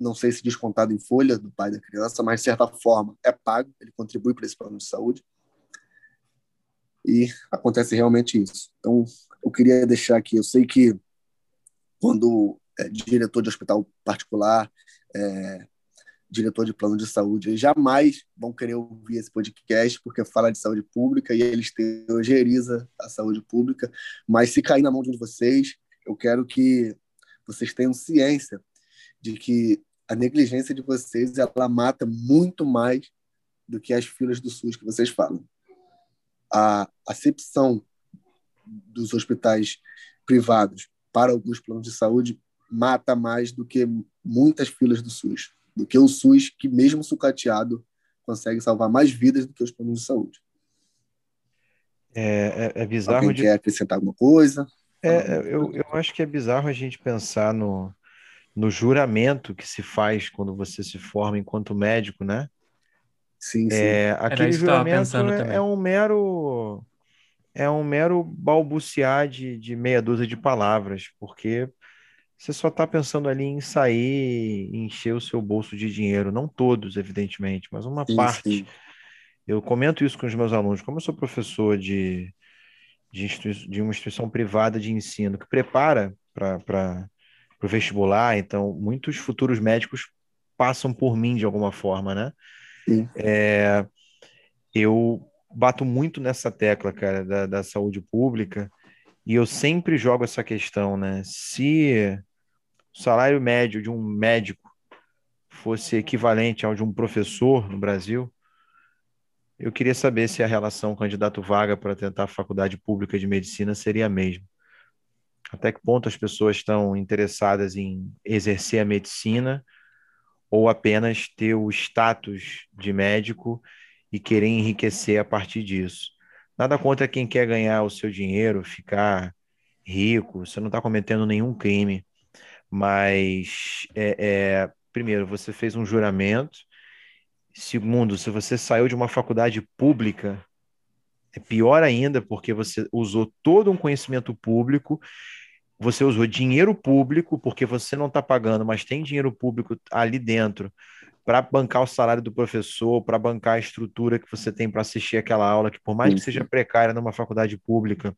não sei se descontado em folha do pai da criança, mas de certa forma é pago, ele contribui para esse plano de saúde. E acontece realmente isso. Então, eu queria deixar aqui, eu sei que quando é, diretor de hospital particular, é, diretor de plano de saúde, jamais vão querer ouvir esse podcast porque fala de saúde pública e eles teoriza a saúde pública, mas se cair na mão de vocês, eu quero que vocês tenham ciência de que a negligência de vocês ela mata muito mais do que as filas do SUS que vocês falam. A acepção dos hospitais privados para alguns planos de saúde mata mais do que muitas filas do SUS, do que o SUS que mesmo sucateado consegue salvar mais vidas do que os planos de saúde. É, é, é bizarro. Alguém de... quer acrescentar alguma coisa? É, eu, eu acho que é bizarro a gente pensar no, no juramento que se faz quando você se forma enquanto médico, né? Sim, sim. É, aquele juramento é, é, um mero é um mero balbuciar de, de meia dúzia de palavras, porque você só está pensando ali em sair, em encher o seu bolso de dinheiro, não todos, evidentemente, mas uma sim, parte. Sim. Eu comento isso com os meus alunos, como eu sou professor de, de, de uma instituição privada de ensino que prepara para o vestibular, então muitos futuros médicos passam por mim de alguma forma, né? É, eu bato muito nessa tecla, cara, da, da saúde pública, e eu sempre jogo essa questão, né? Se o salário médio de um médico fosse equivalente ao de um professor no Brasil, eu queria saber se a relação candidato-vaga para tentar a faculdade pública de medicina seria a mesma até que ponto as pessoas estão interessadas em exercer a medicina ou apenas ter o status de médico e querer enriquecer a partir disso. Nada contra quem quer ganhar o seu dinheiro, ficar rico, você não está cometendo nenhum crime, mas é, é, primeiro, você fez um juramento, segundo, se você saiu de uma faculdade pública, é pior ainda, porque você usou todo um conhecimento público você usou dinheiro público, porque você não está pagando, mas tem dinheiro público ali dentro para bancar o salário do professor, para bancar a estrutura que você tem para assistir aquela aula, que por mais que seja precária numa faculdade pública,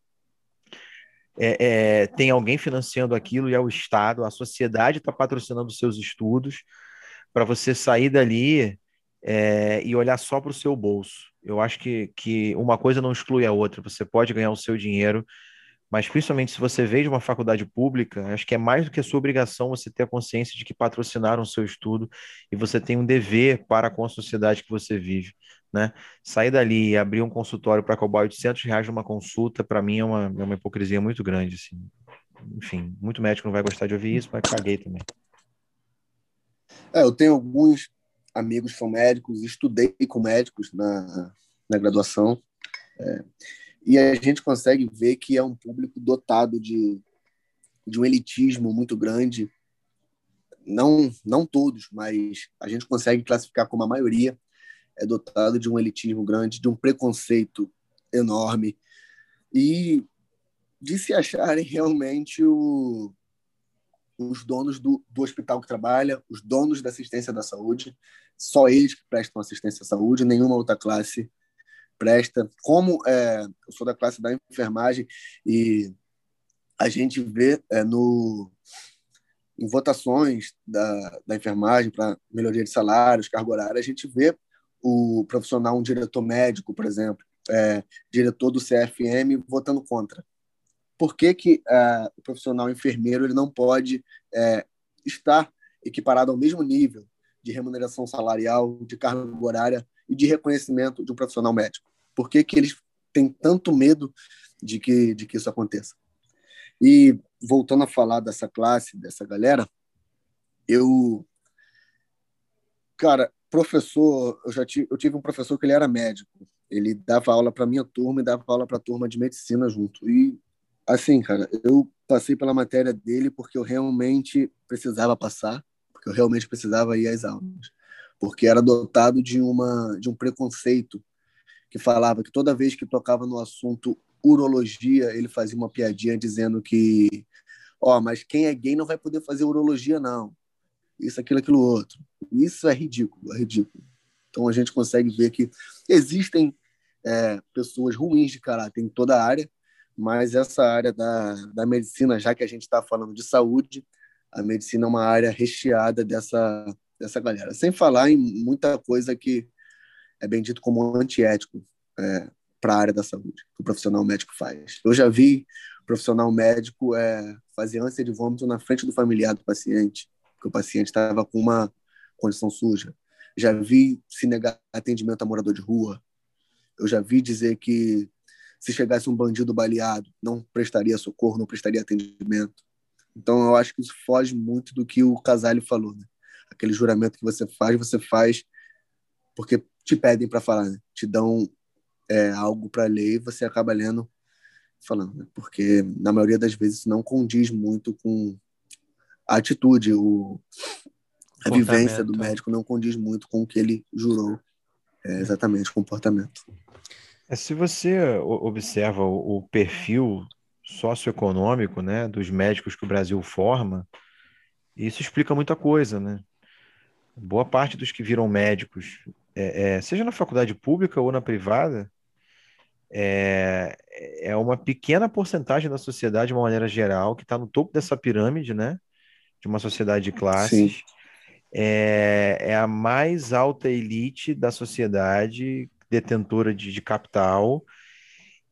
é, é, tem alguém financiando aquilo e é o Estado, a sociedade está patrocinando os seus estudos para você sair dali é, e olhar só para o seu bolso. Eu acho que, que uma coisa não exclui a outra. Você pode ganhar o seu dinheiro mas principalmente se você veio de uma faculdade pública, acho que é mais do que a sua obrigação você ter a consciência de que patrocinaram o seu estudo e você tem um dever para com a sociedade que você vive. Né? Sair dali e abrir um consultório para cobrar 800 reais numa consulta, para mim é uma, é uma hipocrisia muito grande. Assim. Enfim, muito médico não vai gostar de ouvir isso, mas caguei também. É, eu tenho alguns amigos que são médicos, estudei com médicos na, na graduação. É, e a gente consegue ver que é um público dotado de, de um elitismo muito grande. Não, não todos, mas a gente consegue classificar como a maioria é dotado de um elitismo grande, de um preconceito enorme e de se acharem realmente o, os donos do, do hospital que trabalha, os donos da assistência da saúde, só eles que prestam assistência à saúde, nenhuma outra classe presta. Como é, eu sou da classe da enfermagem e a gente vê é, no em votações da, da enfermagem para melhoria de salários, carga horária, a gente vê o profissional, um diretor médico, por exemplo, é, diretor do CFM, votando contra. Por que, que é, o profissional enfermeiro ele não pode é, estar equiparado ao mesmo nível de remuneração salarial, de carga horária e de reconhecimento de um profissional médico? Por que, que eles têm tanto medo de que, de que isso aconteça? E voltando a falar dessa classe, dessa galera, eu. Cara, professor, eu já tive, eu tive um professor que ele era médico. Ele dava aula para minha turma e dava aula para a turma de medicina junto. E, assim, cara, eu passei pela matéria dele porque eu realmente precisava passar, porque eu realmente precisava ir às aulas. Porque era dotado de, uma, de um preconceito que falava que toda vez que tocava no assunto urologia, ele fazia uma piadinha dizendo que, ó, oh, mas quem é gay não vai poder fazer urologia, não. Isso, aquilo, aquilo outro. Isso é ridículo, é ridículo. Então a gente consegue ver que existem é, pessoas ruins de caráter em toda a área, mas essa área da, da medicina, já que a gente está falando de saúde, a medicina é uma área recheada dessa, dessa galera. Sem falar em muita coisa que é bem dito como antiético. É, para a área da saúde, que o profissional médico faz. Eu já vi profissional médico é, fazer ânsia de vômito na frente do familiar do paciente, porque o paciente estava com uma condição suja. Já vi se negar atendimento a morador de rua. Eu já vi dizer que se chegasse um bandido baleado, não prestaria socorro, não prestaria atendimento. Então, eu acho que isso foge muito do que o Casalho falou. Né? Aquele juramento que você faz, você faz porque te pedem para falar, né? te dão é, algo para ler e você acaba lendo falando, né? porque na maioria das vezes não condiz muito com a atitude, o, a vivência do médico não condiz muito com o que ele jurou. É, exatamente, comportamento. É, se você observa o, o perfil socioeconômico né, dos médicos que o Brasil forma, isso explica muita coisa, né? Boa parte dos que viram médicos, é, é, seja na faculdade pública ou na privada, é, é uma pequena porcentagem da sociedade, de uma maneira geral, que está no topo dessa pirâmide, né? De uma sociedade de classes. É, é, a mais alta elite da sociedade, detentora de, de capital,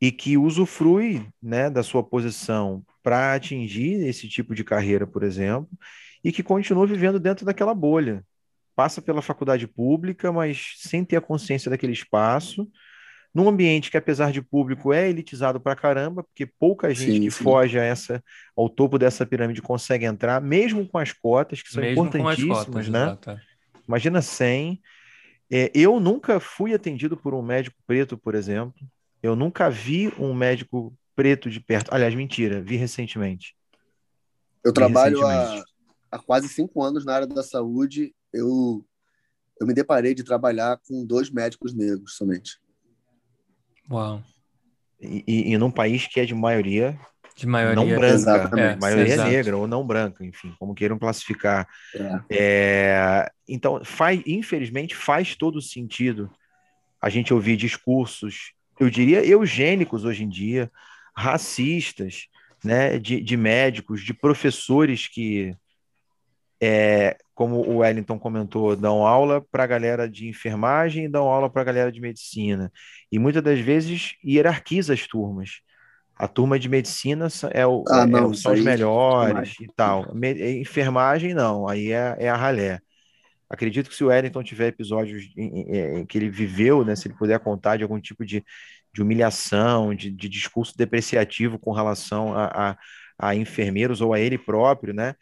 e que usufrui né, da sua posição para atingir esse tipo de carreira, por exemplo, e que continua vivendo dentro daquela bolha. Passa pela faculdade pública, mas sem ter a consciência daquele espaço num ambiente que, apesar de público, é elitizado pra caramba, porque pouca gente sim, que sim. foge a essa, ao topo dessa pirâmide consegue entrar, mesmo com as cotas, que são mesmo importantíssimas, cotas, né? Exato. É. Imagina 100. É, eu nunca fui atendido por um médico preto, por exemplo. Eu nunca vi um médico preto de perto. Aliás, mentira, vi recentemente. Eu vi trabalho recentemente. Há, quase cinco anos na área da saúde. Eu, eu me deparei de trabalhar com dois médicos negros somente. Uau. E, e, e num país que é de maioria de maioria não branca, é, maioria exato. negra ou não branca, enfim, como queiram classificar. É. É, então, faz, infelizmente, faz todo sentido a gente ouvir discursos, eu diria, eugênicos hoje em dia, racistas, né, de, de médicos, de professores que é, como o Wellington comentou, dão aula para a galera de enfermagem e dão aula para a galera de medicina. E muitas das vezes hierarquiza as turmas. A turma de medicina é o, ah, é, não, é, são os melhores e tal. Enfermagem, não, aí é, é a ralé. Acredito que se o Wellington tiver episódios em, em, em, que ele viveu, né, se ele puder contar de algum tipo de, de humilhação, de, de discurso depreciativo com relação a, a, a enfermeiros ou a ele próprio, né?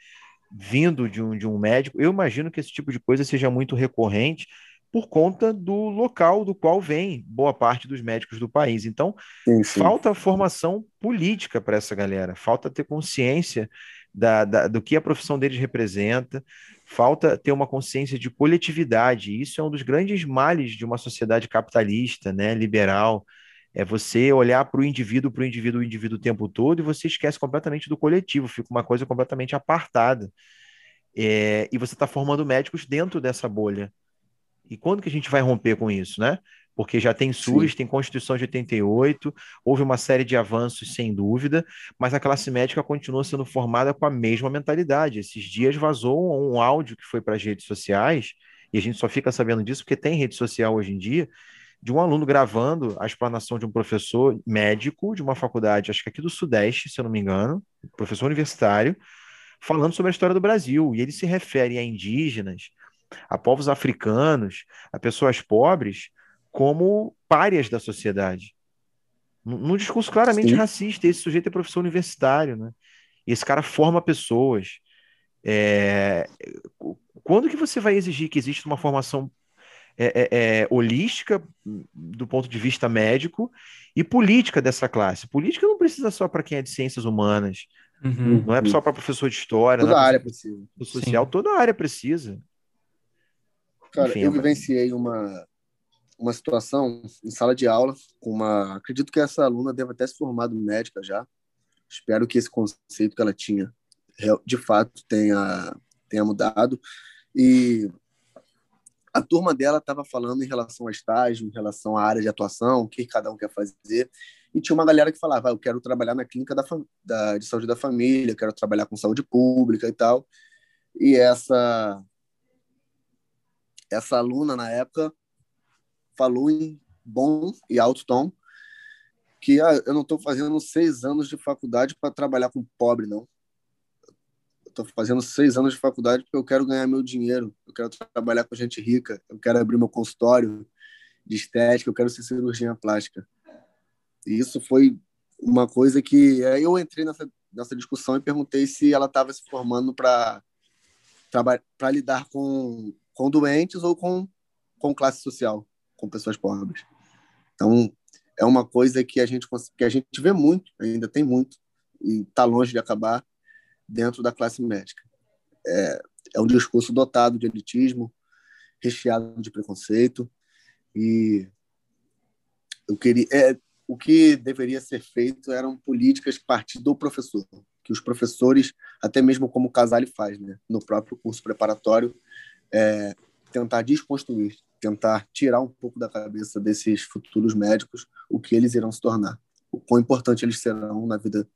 Vindo de um, de um médico, eu imagino que esse tipo de coisa seja muito recorrente por conta do local do qual vem boa parte dos médicos do país. Então, sim, sim. falta formação política para essa galera, falta ter consciência da, da, do que a profissão deles representa, falta ter uma consciência de coletividade. Isso é um dos grandes males de uma sociedade capitalista, né, liberal, é você olhar para o indivíduo, para o indivíduo, o indivíduo o tempo todo e você esquece completamente do coletivo, fica uma coisa completamente apartada. É, e você está formando médicos dentro dessa bolha. E quando que a gente vai romper com isso, né? porque já tem SUS, Sim. tem Constituição de 88, houve uma série de avanços sem dúvida, mas a classe médica continua sendo formada com a mesma mentalidade. Esses dias vazou um áudio que foi para as redes sociais, e a gente só fica sabendo disso porque tem rede social hoje em dia, de um aluno gravando a explanação de um professor médico de uma faculdade, acho que aqui do Sudeste, se eu não me engano, professor universitário, falando sobre a história do Brasil. E ele se refere a indígenas, a povos africanos, a pessoas pobres, como párias da sociedade. Num discurso claramente Sim. racista. Esse sujeito é professor universitário, né? E esse cara forma pessoas. É... Quando que você vai exigir que exista uma formação é, é, é, holística do ponto de vista médico e política dessa classe? Política não precisa só para quem é de ciências humanas, uhum. não é só para professor de história, toda a área precisa. Social, Sim. toda a área precisa. Cara, Enfim, eu vivenciei uma uma situação em sala de aula com uma. Acredito que essa aluna deve até se formado médica já. Espero que esse conceito que ela tinha de fato tenha, tenha mudado. E a turma dela estava falando em relação a estágio, em relação à área de atuação, o que cada um quer fazer. E tinha uma galera que falava: ah, eu quero trabalhar na clínica da, da, de saúde da família, quero trabalhar com saúde pública e tal. E essa essa aluna na época falou em bom e alto tom que ah, eu não estou fazendo seis anos de faculdade para trabalhar com pobre, não. Estou fazendo seis anos de faculdade porque eu quero ganhar meu dinheiro, eu quero trabalhar com gente rica, eu quero abrir meu consultório de estética, eu quero ser cirurgiã plástica. E isso foi uma coisa que aí eu entrei nessa, nessa discussão e perguntei se ela estava se formando para para lidar com, com doentes ou com, com classe social com pessoas pobres. Então, é uma coisa que a gente que a gente vê muito, ainda tem muito e está longe de acabar dentro da classe médica. É, é um discurso dotado de elitismo, recheado de preconceito e eu queria é, o que deveria ser feito eram políticas partir do professor, que os professores, até mesmo como o Casale faz, né, no próprio curso preparatório, é, tentar desconstruir tentar tirar um pouco da cabeça desses futuros médicos o que eles irão se tornar, o quão importante eles serão na vida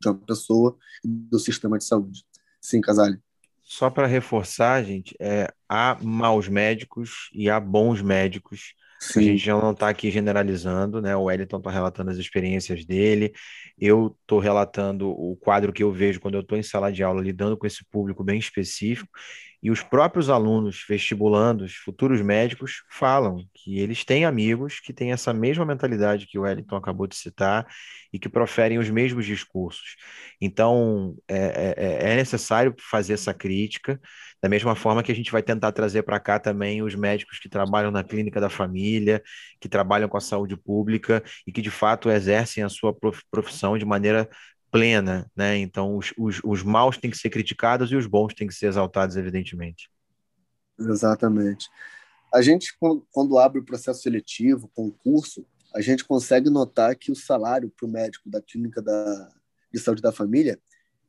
de uma pessoa e do sistema de saúde. Sim, Casale. Só para reforçar, gente, é, há maus médicos e há bons médicos. Sim. A gente já não está aqui generalizando, né? O Wellington está relatando as experiências dele, eu estou relatando o quadro que eu vejo quando eu estou em sala de aula lidando com esse público bem específico. E os próprios alunos vestibulandos, futuros médicos, falam que eles têm amigos que têm essa mesma mentalidade que o Wellington acabou de citar e que proferem os mesmos discursos. Então, é, é, é, é necessário fazer essa crítica, da mesma forma que a gente vai tentar trazer para cá também os médicos que trabalham na clínica da família, que trabalham com a saúde pública e que de fato exercem a sua profissão de maneira plena, né? Então, os, os, os maus têm que ser criticados e os bons têm que ser exaltados, evidentemente. Exatamente. A gente, quando abre o processo seletivo, concurso, a gente consegue notar que o salário para o médico da clínica da, de saúde da família,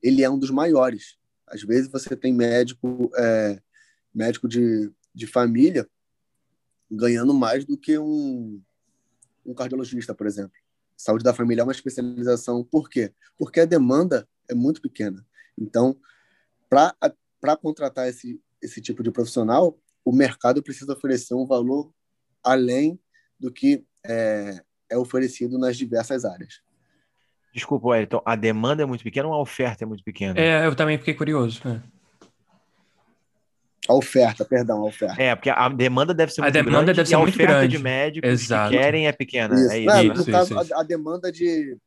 ele é um dos maiores. Às vezes você tem médico, é, médico de, de família ganhando mais do que um, um cardiologista, por exemplo. Saúde da família é uma especialização. Por quê? Porque a demanda é muito pequena. Então, para contratar esse, esse tipo de profissional, o mercado precisa oferecer um valor além do que é, é oferecido nas diversas áreas. Desculpa, Wellington, a demanda é muito pequena ou a oferta é muito pequena? É, eu também fiquei curioso. Né? A oferta, perdão, a oferta. É, porque a demanda deve ser muito a demanda grande deve ser e a muito oferta grande. de médicos Exato. que querem é pequena. Isso. É isso. Não, no isso, caso, isso. A, a, demanda de,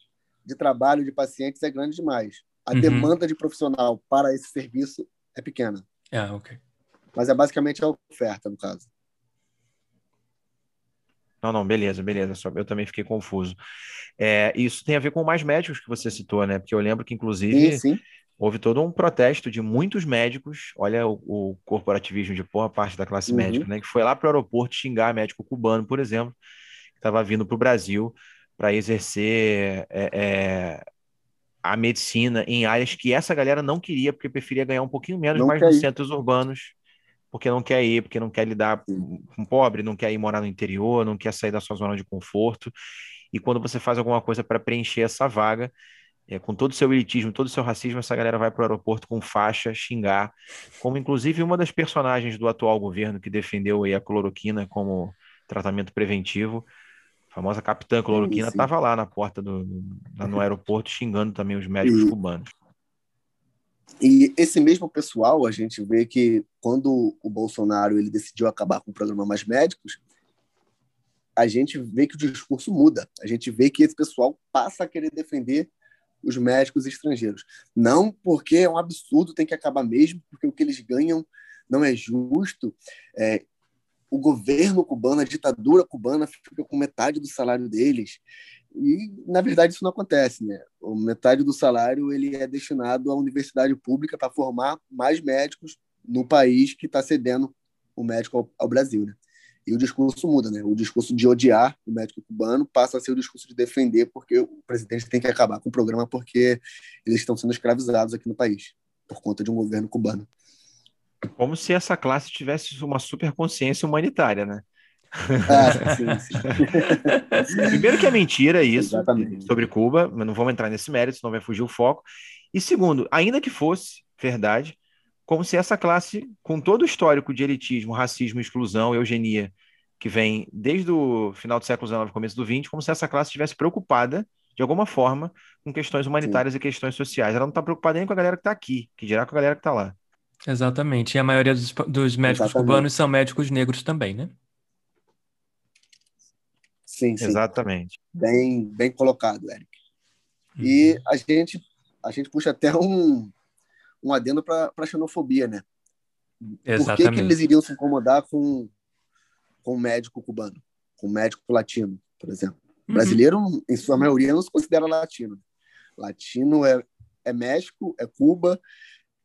de trabalho de pacientes é grande demais. A uhum. demanda de profissional para esse serviço é pequena. Ah, ok. Mas é basicamente a oferta, no caso. Não, não, beleza, beleza. Só eu também fiquei confuso. É, isso tem a ver com mais médicos que você citou, né? Porque eu lembro que, inclusive, sim, sim houve todo um protesto de muitos médicos, olha o, o corporativismo de boa parte da classe uhum. médica, né, que foi lá para o aeroporto xingar médico cubano, por exemplo, que estava vindo para o Brasil para exercer é, é, a medicina em áreas que essa galera não queria, porque preferia ganhar um pouquinho menos, não mais nos centros urbanos porque não quer ir, porque não quer lidar com pobre, não quer ir morar no interior, não quer sair da sua zona de conforto. E quando você faz alguma coisa para preencher essa vaga, é, com todo o seu elitismo, todo o seu racismo, essa galera vai para o aeroporto com faixa, xingar, como inclusive uma das personagens do atual governo que defendeu a cloroquina como tratamento preventivo, a famosa capitã cloroquina, estava lá na porta do, lá no aeroporto xingando também os médicos e, cubanos. E esse mesmo pessoal, a gente vê que quando o Bolsonaro ele decidiu acabar com o programa Mais Médicos, a gente vê que o discurso muda. A gente vê que esse pessoal passa a querer defender os médicos estrangeiros. Não porque é um absurdo, tem que acabar mesmo, porque o que eles ganham não é justo. É, o governo cubano, a ditadura cubana fica com metade do salário deles. E, na verdade, isso não acontece. Né? O metade do salário ele é destinado à universidade pública para formar mais médicos no país que está cedendo o médico ao, ao Brasil. Né? E o discurso muda, né? O discurso de odiar o médico cubano passa a ser o discurso de defender, porque o presidente tem que acabar com o programa porque eles estão sendo escravizados aqui no país, por conta de um governo cubano. Como se essa classe tivesse uma super consciência humanitária, né? Ah, sim, sim. Primeiro que é mentira isso Exatamente. sobre Cuba, mas não vamos entrar nesse mérito, senão vai fugir o foco. E segundo, ainda que fosse verdade, como se essa classe, com todo o histórico de elitismo, racismo, exclusão, eugenia, que vem desde o final do século XIX, começo do XX, como se essa classe estivesse preocupada, de alguma forma, com questões humanitárias Sim. e questões sociais. Ela não está preocupada nem com a galera que está aqui, que dirá com a galera que está lá. Exatamente. E a maioria dos, dos médicos Exatamente. cubanos são médicos negros também, né? Sim, sim. Exatamente. Bem, bem colocado, Eric. Uhum. E a gente, a gente puxa até um, um adendo para a xenofobia, né? Exatamente. Por que, que eles iriam se incomodar com, com um médico cubano, com um médico latino, por exemplo? Uhum. Brasileiro, em sua maioria, não se considera latino. Latino é, é México, é Cuba,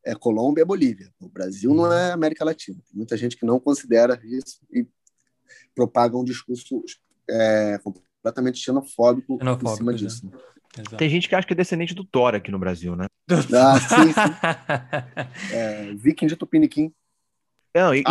é Colômbia, é Bolívia. O Brasil não é América Latina. Tem muita gente que não considera isso e propaga um discurso é, completamente xenofóbico, xenofóbico em cima disso. Exato. Tem gente que acha que é descendente do Thor aqui no Brasil, né? Ah, sim, sim. É, viking de Tupiniquim. Não, e,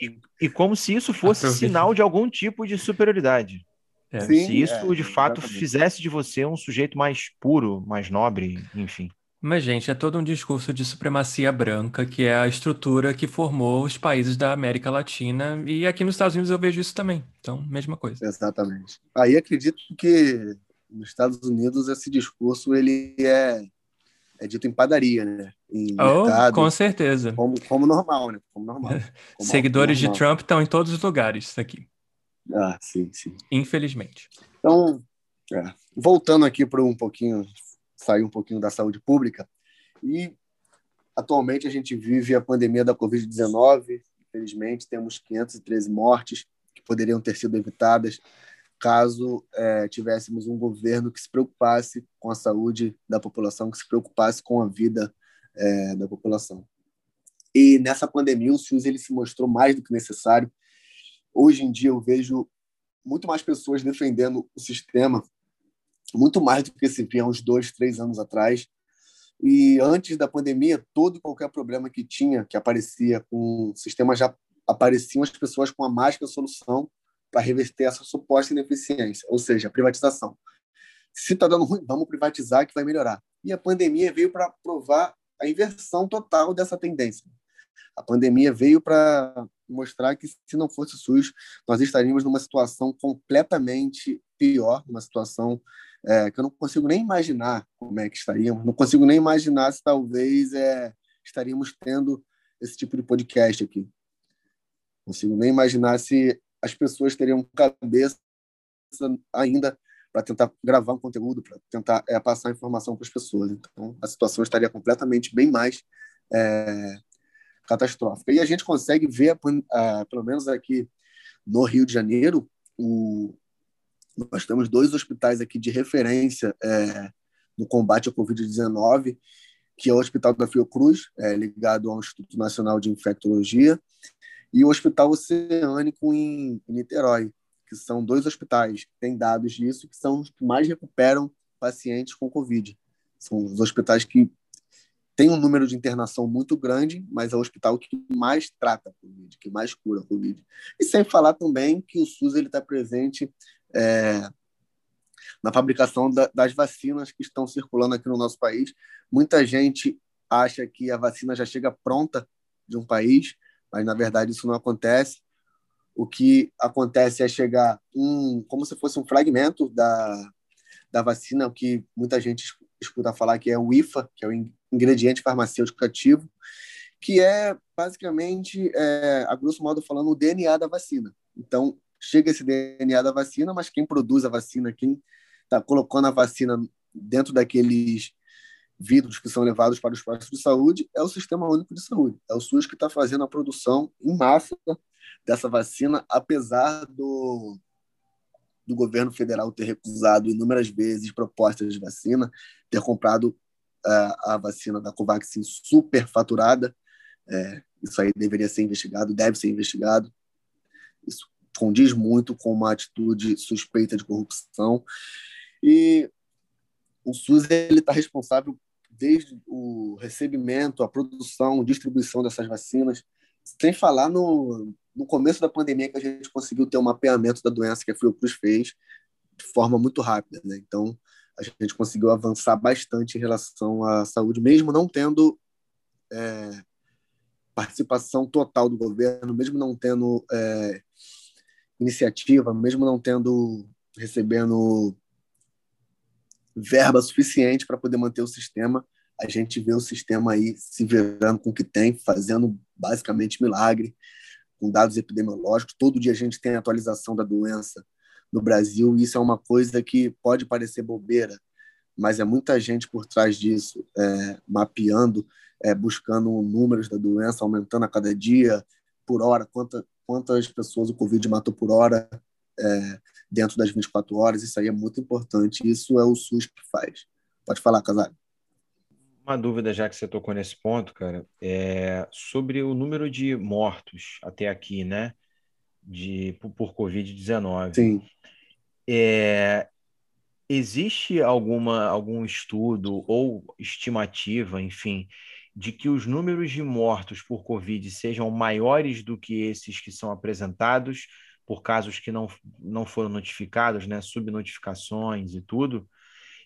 e, e, como se isso fosse sinal de algum tipo de superioridade. É. Sim, se isso, é, de fato, exatamente. fizesse de você um sujeito mais puro, mais nobre, enfim. Mas, gente, é todo um discurso de supremacia branca, que é a estrutura que formou os países da América Latina. E aqui nos Estados Unidos eu vejo isso também. Então, mesma coisa. Exatamente. Aí acredito que nos Estados Unidos esse discurso ele é, é dito em padaria, né? Em oh, mercado, com certeza. Como, como normal, né? Como normal. Como Seguidores normal. de Trump estão em todos os lugares aqui. Ah, sim, sim. Infelizmente. Então, é, voltando aqui para um pouquinho, sair um pouquinho da saúde pública, e atualmente a gente vive a pandemia da Covid-19, infelizmente temos 513 mortes que poderiam ter sido evitadas caso é, tivéssemos um governo que se preocupasse com a saúde da população, que se preocupasse com a vida é, da população. E nessa pandemia o SUS ele se mostrou mais do que necessário. Hoje em dia eu vejo muito mais pessoas defendendo o sistema, muito mais do que se via uns dois, três anos atrás. E antes da pandemia, todo e qualquer problema que tinha, que aparecia com o sistema, já apareciam as pessoas com a mágica solução para reverter essa suposta ineficiência, ou seja, privatização. Se está dando ruim, vamos privatizar que vai melhorar. E a pandemia veio para provar a inversão total dessa tendência. A pandemia veio para mostrar que se não fosse o SUS, nós estaríamos numa situação completamente pior, uma situação é, que eu não consigo nem imaginar como é que estaríamos, não consigo nem imaginar se talvez é, estaríamos tendo esse tipo de podcast aqui. Não consigo nem imaginar se as pessoas teriam cabeça ainda para tentar gravar um conteúdo, para tentar é, passar informação para as pessoas. Então, a situação estaria completamente bem mais é, catastrófica. E a gente consegue ver, a, pelo menos aqui no Rio de Janeiro, o, nós temos dois hospitais aqui de referência é, no combate à Covid-19, que é o Hospital da Fiocruz, ligado ao Instituto Nacional de Infectologia, e o Hospital Oceânico em, Niterói, que são dois hospitais que têm dados disso, que são os que mais recuperam pacientes com Covid. São os hospitais que tem um número de internação muito grande, mas é o hospital que mais trata Covid, que mais cura Covid. E sem falar também que o SUS está presente é, na fabricação da, das vacinas que estão circulando aqui no nosso país. Muita gente acha que a vacina já chega pronta de um país, mas na verdade isso não acontece. O que acontece é chegar um, como se fosse um fragmento da, da vacina, o que muita gente escuta falar que é o IFA, que é o ingrediente farmacêutico ativo, que é basicamente, é, a grosso modo falando, o DNA da vacina. Então, chega esse DNA da vacina, mas quem produz a vacina, quem está colocando a vacina dentro daqueles vidros que são levados para os postos de saúde é o Sistema Único de Saúde. É o SUS que está fazendo a produção em massa dessa vacina, apesar do, do governo federal ter recusado inúmeras vezes propostas de vacina, ter comprado uh, a vacina da Covaxin superfaturada. É, isso aí deveria ser investigado, deve ser investigado. Isso condiz muito com uma atitude suspeita de corrupção. E o SUS está responsável desde o recebimento, a produção, distribuição dessas vacinas, sem falar no, no começo da pandemia que a gente conseguiu ter um mapeamento da doença que a Fiocruz fez de forma muito rápida, né? Então, a gente conseguiu avançar bastante em relação à saúde, mesmo não tendo é, participação total do governo, mesmo não tendo é, iniciativa, mesmo não tendo recebendo verba suficiente para poder manter o sistema. A gente vê o sistema aí se virando com o que tem, fazendo basicamente milagre, com dados epidemiológicos. Todo dia a gente tem atualização da doença no Brasil. Isso é uma coisa que pode parecer bobeira, mas é muita gente por trás disso, é, mapeando, é, buscando números da doença, aumentando a cada dia, por hora, quanta, quantas pessoas o Covid matou por hora, é, dentro das 24 horas. Isso aí é muito importante. Isso é o SUS que faz. Pode falar, Casares. Uma dúvida, já que você tocou nesse ponto, cara, é sobre o número de mortos até aqui, né? De, por, por Covid-19. Sim. É, existe alguma, algum estudo ou estimativa, enfim, de que os números de mortos por Covid sejam maiores do que esses que são apresentados por casos que não, não foram notificados, né, subnotificações e tudo.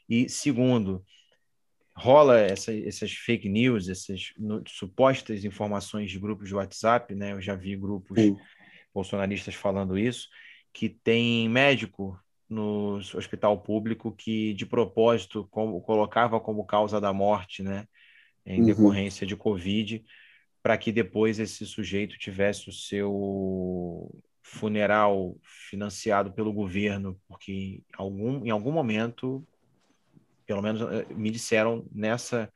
E segundo, rola essa, essas fake news, essas no, supostas informações de grupos de WhatsApp, né? Eu já vi grupos Sim. bolsonaristas falando isso, que tem médico no hospital público que de propósito como, colocava como causa da morte, né, em uhum. decorrência de Covid, para que depois esse sujeito tivesse o seu funeral financiado pelo governo, porque algum, em algum momento, pelo menos eh, me disseram nessa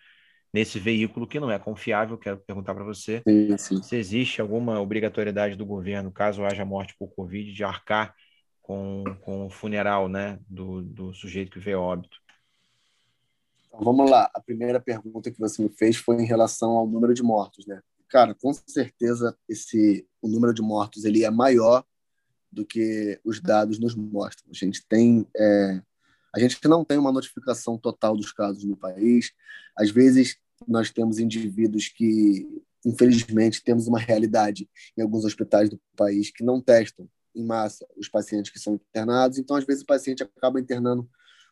nesse veículo que não é confiável, quero perguntar para você sim, sim. se existe alguma obrigatoriedade do governo, caso haja morte por Covid, de arcar com, com o funeral né, do, do sujeito que veio óbito. Então, vamos lá. A primeira pergunta que você me fez foi em relação ao número de mortos, né? Cara, com certeza esse o número de mortos ele é maior do que os dados nos mostram. A gente tem é, a gente não tem uma notificação total dos casos no país. Às vezes nós temos indivíduos que infelizmente temos uma realidade em alguns hospitais do país que não testam em massa os pacientes que são internados. Então às vezes o paciente acaba internando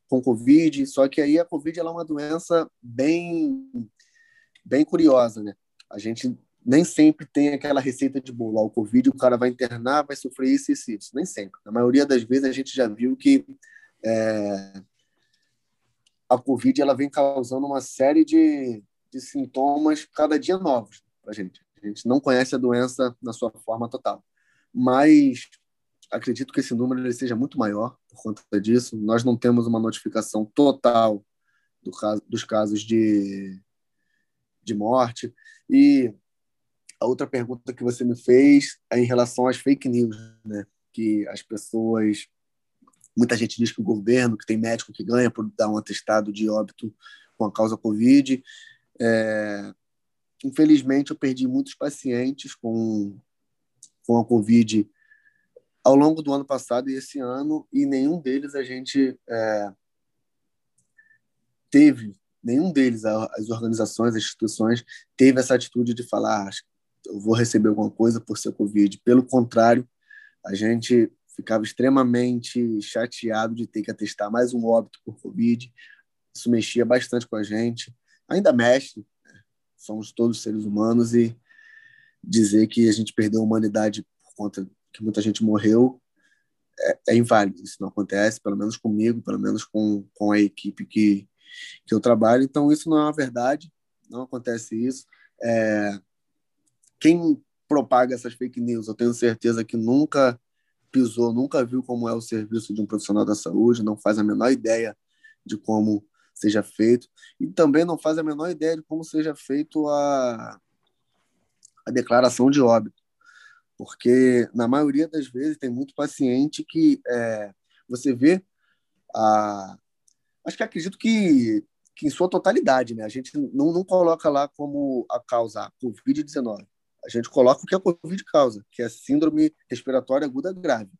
com COVID, só que aí a COVID ela é uma doença bem bem curiosa, né? A gente nem sempre tem aquela receita de bolo. O Covid, o cara vai internar, vai sofrer isso, isso, isso. Nem sempre. Na maioria das vezes, a gente já viu que é, a Covid ela vem causando uma série de, de sintomas cada dia novos para a gente. A gente não conhece a doença na sua forma total. Mas acredito que esse número ele seja muito maior por conta disso. Nós não temos uma notificação total do caso, dos casos de, de morte. E a outra pergunta que você me fez é em relação às fake news, né? Que as pessoas, muita gente diz que o governo, que tem médico que ganha por dar um atestado de óbito com a causa Covid. É... Infelizmente, eu perdi muitos pacientes com com a Covid ao longo do ano passado e esse ano, e nenhum deles a gente é... teve nenhum deles, as organizações, as instituições, teve essa atitude de falar, ah, eu vou receber alguma coisa por ser Covid. Pelo contrário, a gente ficava extremamente chateado de ter que atestar mais um óbito por Covid. Isso mexia bastante com a gente. Ainda mexe, né? somos todos seres humanos e dizer que a gente perdeu a humanidade por conta que muita gente morreu é, é inválido. Isso não acontece, pelo menos comigo, pelo menos com, com a equipe que, que eu trabalho. Então, isso não é uma verdade, não acontece isso. É, quem propaga essas fake news, eu tenho certeza que nunca pisou, nunca viu como é o serviço de um profissional da saúde, não faz a menor ideia de como seja feito e também não faz a menor ideia de como seja feito a, a declaração de óbito, porque na maioria das vezes tem muito paciente que é, você vê a, acho que acredito que, que em sua totalidade, né? A gente não, não coloca lá como a causa a COVID-19 a gente coloca o que a Covid causa, que é síndrome respiratória aguda grave.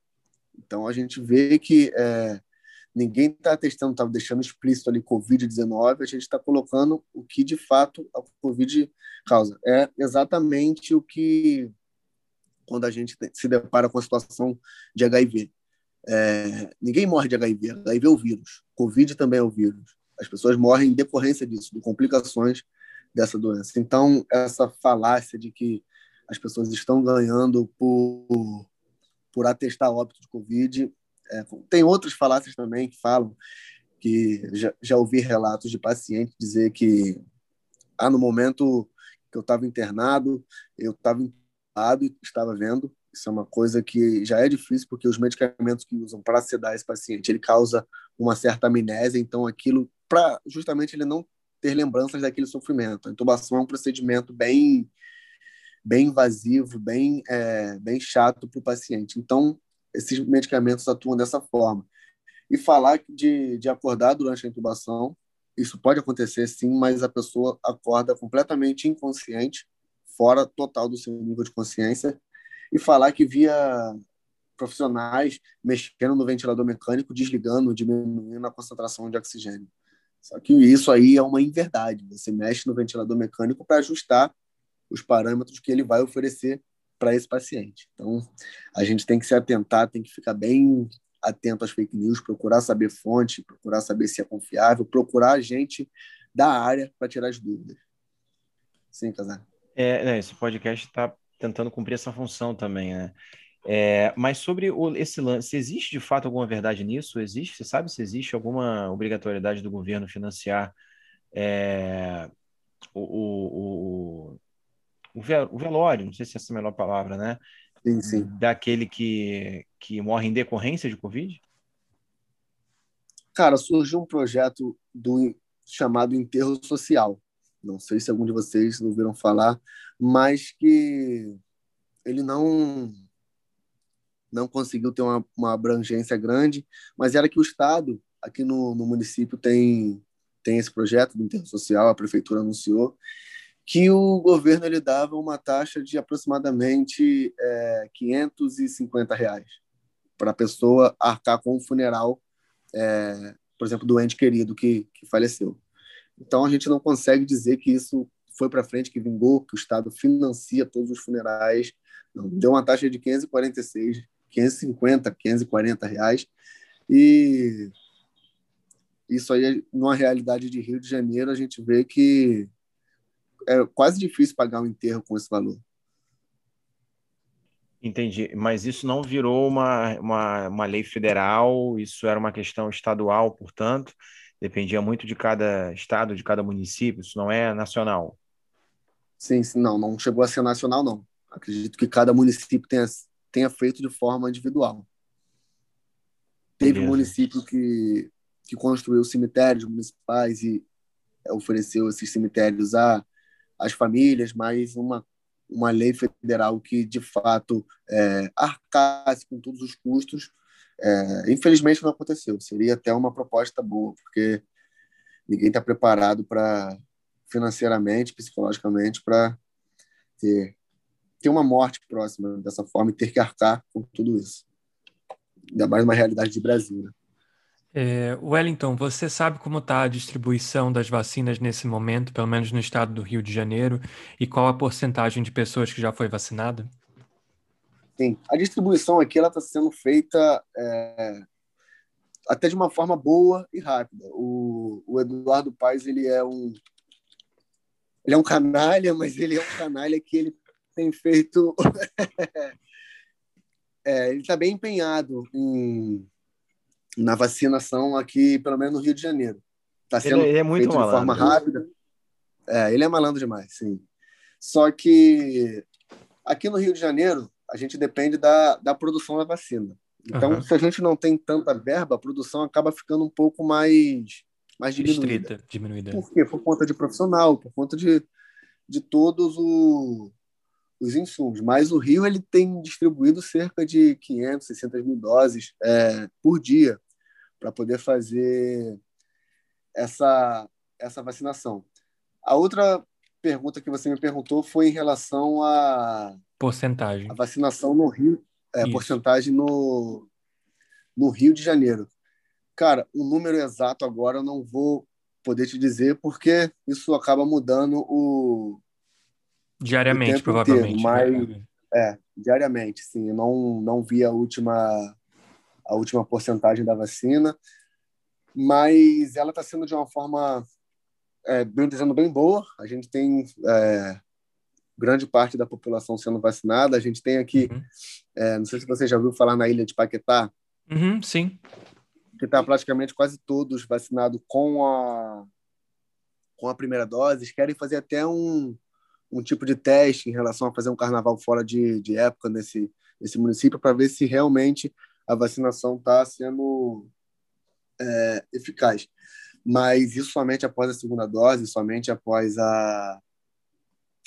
Então, a gente vê que é, ninguém está testando, está deixando explícito ali Covid-19, a gente está colocando o que de fato a Covid causa. É exatamente o que, quando a gente se depara com a situação de HIV. É, ninguém morre de HIV, HIV é o vírus, Covid também é o vírus. As pessoas morrem em decorrência disso, de complicações dessa doença. Então, essa falácia de que as pessoas estão ganhando por, por atestar óbito de Covid. É, tem outras falácias também que falam que já, já ouvi relatos de pacientes dizer que ah, no momento que eu estava internado, eu estava internado e estava vendo. Isso é uma coisa que já é difícil, porque os medicamentos que usam para sedar esse paciente, ele causa uma certa amnésia, então aquilo, para justamente ele não ter lembranças daquele sofrimento. A intubação é um procedimento bem bem invasivo, bem, é, bem chato para o paciente. Então, esses medicamentos atuam dessa forma. E falar de, de acordar durante a intubação, isso pode acontecer sim, mas a pessoa acorda completamente inconsciente, fora total do seu nível de consciência, e falar que via profissionais mexendo no ventilador mecânico, desligando, diminuindo a concentração de oxigênio. Só que isso aí é uma inverdade. Você mexe no ventilador mecânico para ajustar os parâmetros que ele vai oferecer para esse paciente. Então, a gente tem que se atentar, tem que ficar bem atento às fake news, procurar saber fonte, procurar saber se é confiável, procurar gente da área para tirar as dúvidas. Sim, Casar. É, né, esse podcast está tentando cumprir essa função também, né? É, mas sobre o, esse lance, existe de fato alguma verdade nisso? Existe? Você sabe se existe alguma obrigatoriedade do governo financiar é, o, o, o velório, não sei se essa é a melhor palavra, né? Sim, sim. Daquele que, que morre em decorrência de Covid? Cara, surgiu um projeto do chamado enterro social. Não sei se algum de vocês ouviram falar, mas que ele não não conseguiu ter uma, uma abrangência grande, mas era que o Estado, aqui no, no município, tem, tem esse projeto do enterro social, a prefeitura anunciou, que o governo ele dava uma taxa de aproximadamente é, 550 reais para a pessoa arcar com o funeral, é, por exemplo, do ente querido que, que faleceu. Então a gente não consegue dizer que isso foi para frente, que vingou, que o Estado financia todos os funerais. Não, deu uma taxa de 546, 550, 540 reais. E isso aí, numa realidade de Rio de Janeiro, a gente vê que é quase difícil pagar um enterro com esse valor. Entendi, mas isso não virou uma, uma, uma lei federal, isso era uma questão estadual, portanto, dependia muito de cada estado, de cada município, isso não é nacional. Sim, sim não, não chegou a ser nacional, não. Acredito que cada município tenha, tenha feito de forma individual. Teve Beleza. município que, que construiu cemitérios municipais e ofereceu esses cemitérios a as famílias, mas uma, uma lei federal que, de fato, é, arcasse com todos os custos. É, infelizmente, não aconteceu. Seria até uma proposta boa, porque ninguém está preparado para, financeiramente, psicologicamente, para ter, ter uma morte próxima dessa forma e ter que arcar com tudo isso. Ainda mais uma realidade de Brasil. Né? É, Wellington, você sabe como está a distribuição das vacinas nesse momento, pelo menos no estado do Rio de Janeiro, e qual a porcentagem de pessoas que já foi vacinada? Sim, a distribuição aqui está sendo feita é, até de uma forma boa e rápida. O, o Eduardo Paes ele é um ele é um canalha, mas ele é um canalha que ele tem feito é, ele está bem empenhado em na vacinação aqui, pelo menos no Rio de Janeiro. Está sendo ele, ele é muito feito malandro. de forma rápida. É, ele é malandro demais, sim. Só que aqui no Rio de Janeiro, a gente depende da, da produção da vacina. Então, uhum. se a gente não tem tanta verba, a produção acaba ficando um pouco mais, mais diminuída. Restrita, diminuída. Por quê? Por conta de profissional, por conta de, de todos o, os insumos. Mas o Rio ele tem distribuído cerca de 500, 600 mil doses é, por dia para poder fazer essa, essa vacinação. A outra pergunta que você me perguntou foi em relação a porcentagem. A vacinação no Rio, é, porcentagem no, no Rio de Janeiro. Cara, o número exato agora eu não vou poder te dizer porque isso acaba mudando o diariamente, o provavelmente. Inteiro, mas né? é, diariamente, sim. Eu não não vi a última a última porcentagem da vacina, mas ela está sendo de uma forma, é, bem dizendo, bem boa. A gente tem é, grande parte da população sendo vacinada. A gente tem aqui, uhum. é, não sei se você já ouviu falar na ilha de Paquetá. Uhum, sim. Que está praticamente quase todos vacinados com a, com a primeira dose. Querem fazer até um, um tipo de teste em relação a fazer um carnaval fora de, de época nesse, nesse município para ver se realmente a vacinação está sendo é, eficaz. Mas isso somente após a segunda dose, somente após a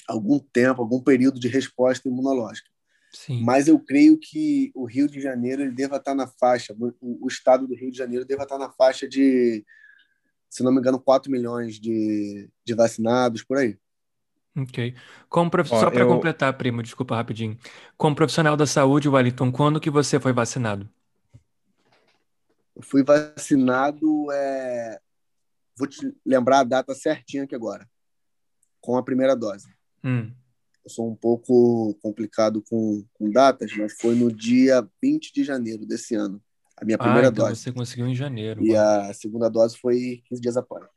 algum tempo, algum período de resposta imunológica. Sim. Mas eu creio que o Rio de Janeiro ele deva estar na faixa, o, o estado do Rio de Janeiro deva estar na faixa de, se não me engano, 4 milhões de, de vacinados por aí. Ok. Como prof... Ó, Só para eu... completar, primo, desculpa rapidinho. Como profissional da saúde, Wellington, quando que você foi vacinado? Eu fui vacinado, é... vou te lembrar a data certinha aqui agora, com a primeira dose. Hum. Eu sou um pouco complicado com, com datas, mas foi no dia 20 de janeiro desse ano, a minha primeira ah, então dose. Você conseguiu em janeiro. E uau. a segunda dose foi 15 dias após.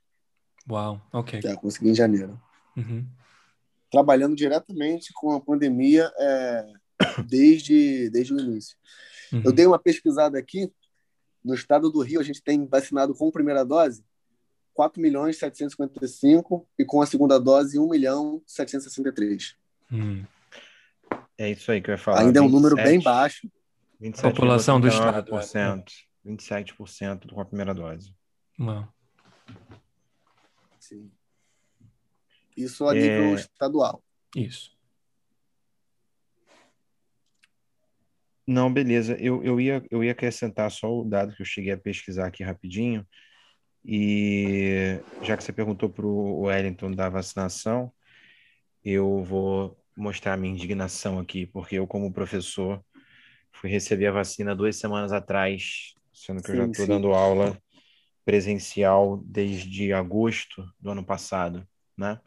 Uau, ok. Já consegui em janeiro. Uhum. Trabalhando diretamente com a pandemia é, desde, desde o início. Uhum. Eu dei uma pesquisada aqui. No estado do Rio, a gente tem vacinado com primeira dose 4 milhões 755 e com a segunda dose 1 milhão 763. Hum. É isso aí que eu ia falar. Ainda 27, é um número bem baixo. 27, População do estado. 27% com a primeira dose. Não. Sim. Isso a é... nível estadual. Isso. Não, beleza. Eu, eu, ia, eu ia acrescentar só o dado que eu cheguei a pesquisar aqui rapidinho. E já que você perguntou para o Wellington da vacinação, eu vou mostrar a minha indignação aqui, porque eu, como professor, fui receber a vacina duas semanas atrás, sendo que sim, eu já estou dando aula presencial desde agosto do ano passado, né?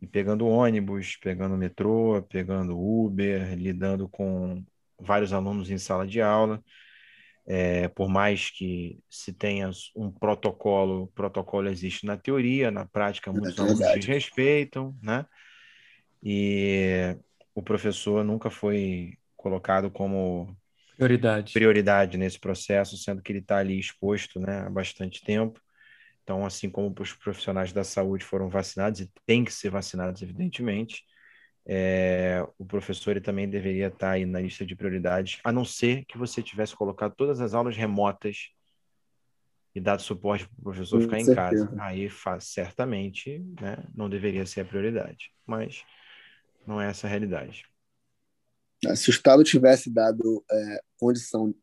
E pegando ônibus, pegando metrô, pegando Uber, lidando com vários alunos em sala de aula. É, por mais que se tenha um protocolo, o protocolo existe na teoria, na prática muitos é alunos desrespeitam, né? E o professor nunca foi colocado como prioridade, prioridade nesse processo, sendo que ele está ali exposto né, há bastante tempo. Então, assim como os profissionais da saúde foram vacinados e têm que ser vacinados, evidentemente, é, o professor ele também deveria estar aí na lista de prioridades, a não ser que você tivesse colocado todas as aulas remotas e dado suporte para o professor Com ficar certeza. em casa. Aí faz, certamente né, não deveria ser a prioridade, mas não é essa a realidade. Ah, se o Estado tivesse dado é, condição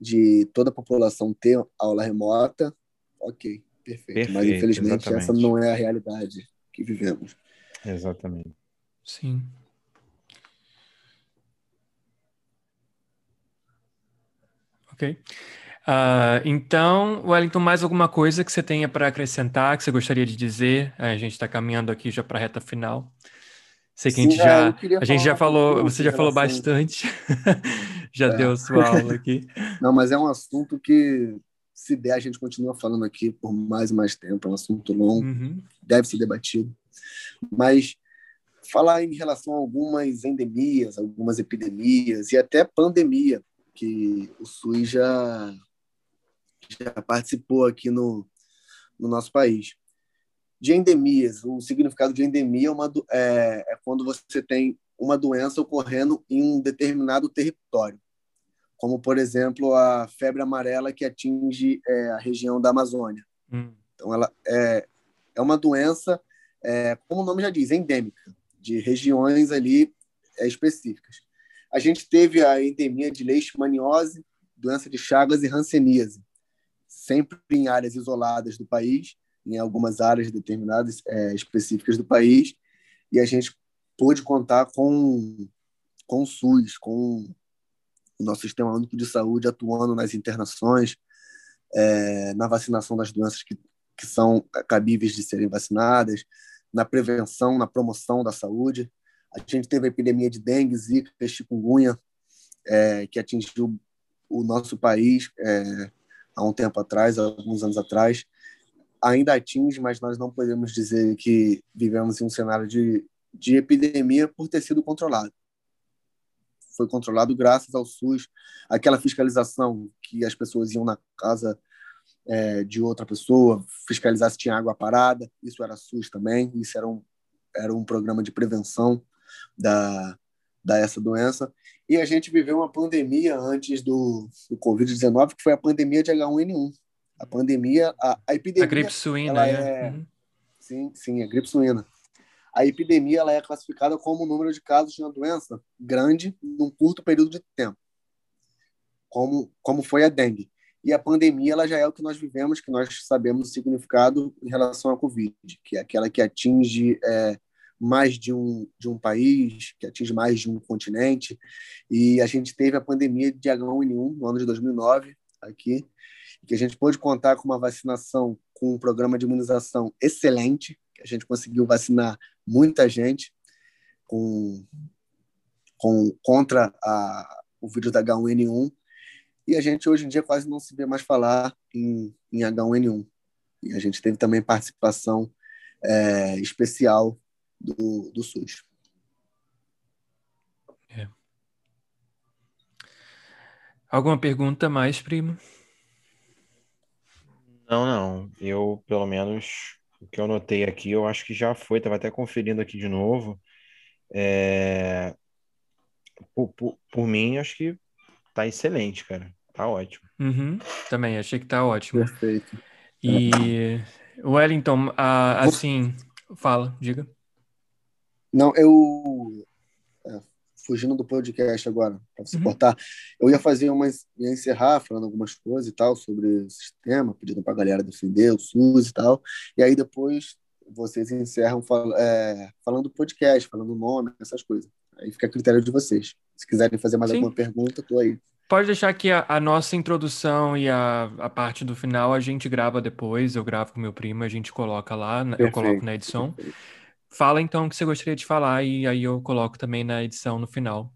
de toda a população ter aula remota, ok, perfeito. perfeito Mas infelizmente exatamente. essa não é a realidade que vivemos. Exatamente. Sim. Ok. Uh, então, Wellington, mais alguma coisa que você tenha para acrescentar, que você gostaria de dizer? A gente está caminhando aqui já para a reta final. Sei que Sim, a gente já, é, a gente já falou, você já falou bastante, já é. deu sua aula aqui. Não, mas é um assunto que, se der, a gente continua falando aqui por mais e mais tempo. É um assunto longo, uhum. deve ser debatido. Mas falar em relação a algumas endemias, algumas epidemias e até pandemia que o SUS já já participou aqui no, no nosso país. De endemias, o significado de endemia é, uma, é, é quando você tem uma doença ocorrendo em um determinado território, como, por exemplo, a febre amarela que atinge é, a região da Amazônia. Hum. Então, ela é, é uma doença, é, como o nome já diz, endêmica, de regiões ali é, específicas. A gente teve a endemia de leishmaniose, doença de Chagas e hanseníase, sempre em áreas isoladas do país, em algumas áreas determinadas é, específicas do país, e a gente pôde contar com, com o SUS, com o nosso Sistema Único de Saúde atuando nas internações, é, na vacinação das doenças que, que são cabíveis de serem vacinadas, na prevenção, na promoção da saúde. A gente teve a epidemia de dengue, zika, chikungunya, é, que atingiu o nosso país é, há um tempo atrás, alguns anos atrás, ainda atinge, mas nós não podemos dizer que vivemos em um cenário de, de epidemia por ter sido controlado. Foi controlado graças ao SUS, aquela fiscalização que as pessoas iam na casa é, de outra pessoa, fiscalizar se tinha água parada, isso era SUS também, isso era um, era um programa de prevenção da, da essa doença. E a gente viveu uma pandemia antes do, do Covid-19, que foi a pandemia de H1N1. A pandemia, a, a epidemia. A gripe suína, é. Uhum. Sim, sim, a gripe suína. A epidemia ela é classificada como o número de casos de uma doença grande num curto período de tempo, como, como foi a dengue. E a pandemia ela já é o que nós vivemos, que nós sabemos o significado em relação à Covid, que é aquela que atinge é, mais de um, de um país, que atinge mais de um continente. E a gente teve a pandemia de H1N1 no ano de 2009 aqui, que a gente pôde contar com uma vacinação, com um programa de imunização excelente, a gente conseguiu vacinar muita gente com, com contra a, o vírus da H1N1. E a gente hoje em dia quase não se vê mais falar em, em H1N1. E a gente teve também participação é, especial do, do SUS. É. Alguma pergunta mais, primo? Não, não. Eu, pelo menos, o que eu notei aqui, eu acho que já foi. Estava até conferindo aqui de novo. É... Por, por, por mim, acho que tá excelente, cara. Tá ótimo. Uhum, também, achei que tá ótimo. Perfeito. E, Wellington, assim, fala, diga. Não, eu. Fugindo do podcast agora, para você uhum. cortar, eu ia fazer umas. ia encerrar falando algumas coisas e tal sobre o sistema, pedindo para a galera defender o SUS e tal. E aí depois vocês encerram fal é, falando do podcast, falando o nome, essas coisas. Aí fica a critério de vocês. Se quiserem fazer mais Sim. alguma pergunta, estou aí. Pode deixar que a, a, nossa introdução e a, a parte do final a gente grava depois. Eu gravo com meu primo, a gente coloca lá, Perfeito. eu coloco na edição. Perfeito. Fala então o que você gostaria de falar e aí eu coloco também na edição no final.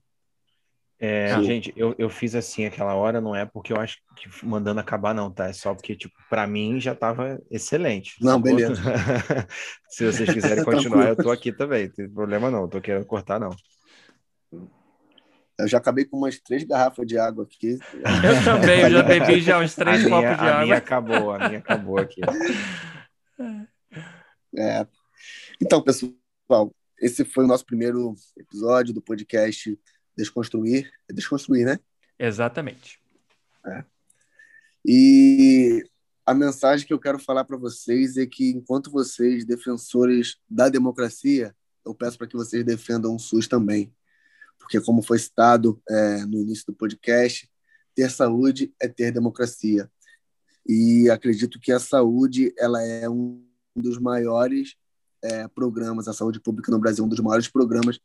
É, gente, eu, eu fiz assim aquela hora, não é porque eu acho que mandando acabar, não, tá? É só porque, tipo, pra mim já tava excelente. Não, beleza. Se vocês quiserem continuar, eu tô aqui também, não tem problema não, tô querendo cortar, não. Eu já acabei com umas três garrafas de água aqui. Eu também, eu já bebi já uns três a copos minha, de a água. A minha acabou, a minha acabou aqui. É, então, pessoal, esse foi o nosso primeiro episódio do podcast Desconstruir. É desconstruir, né? Exatamente. É. E a mensagem que eu quero falar para vocês é que, enquanto vocês, defensores da democracia, eu peço para que vocês defendam o SUS também. Porque, como foi citado é, no início do podcast, ter saúde é ter democracia. E acredito que a saúde ela é um dos maiores é, programas, a saúde pública no Brasil é um dos maiores programas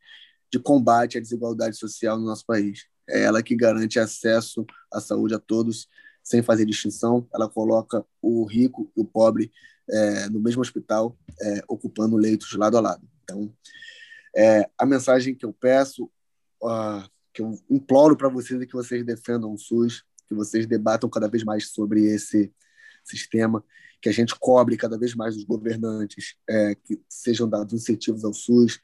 de combate à desigualdade social no nosso país. É ela que garante acesso à saúde a todos, sem fazer distinção. Ela coloca o rico e o pobre é, no mesmo hospital, é, ocupando leitos lado a lado. Então, é, a mensagem que eu peço, uh, que eu imploro para vocês é que vocês defendam o SUS, que vocês debatam cada vez mais sobre esse sistema, que a gente cobre cada vez mais os governantes, é, que sejam dados incentivos ao SUS,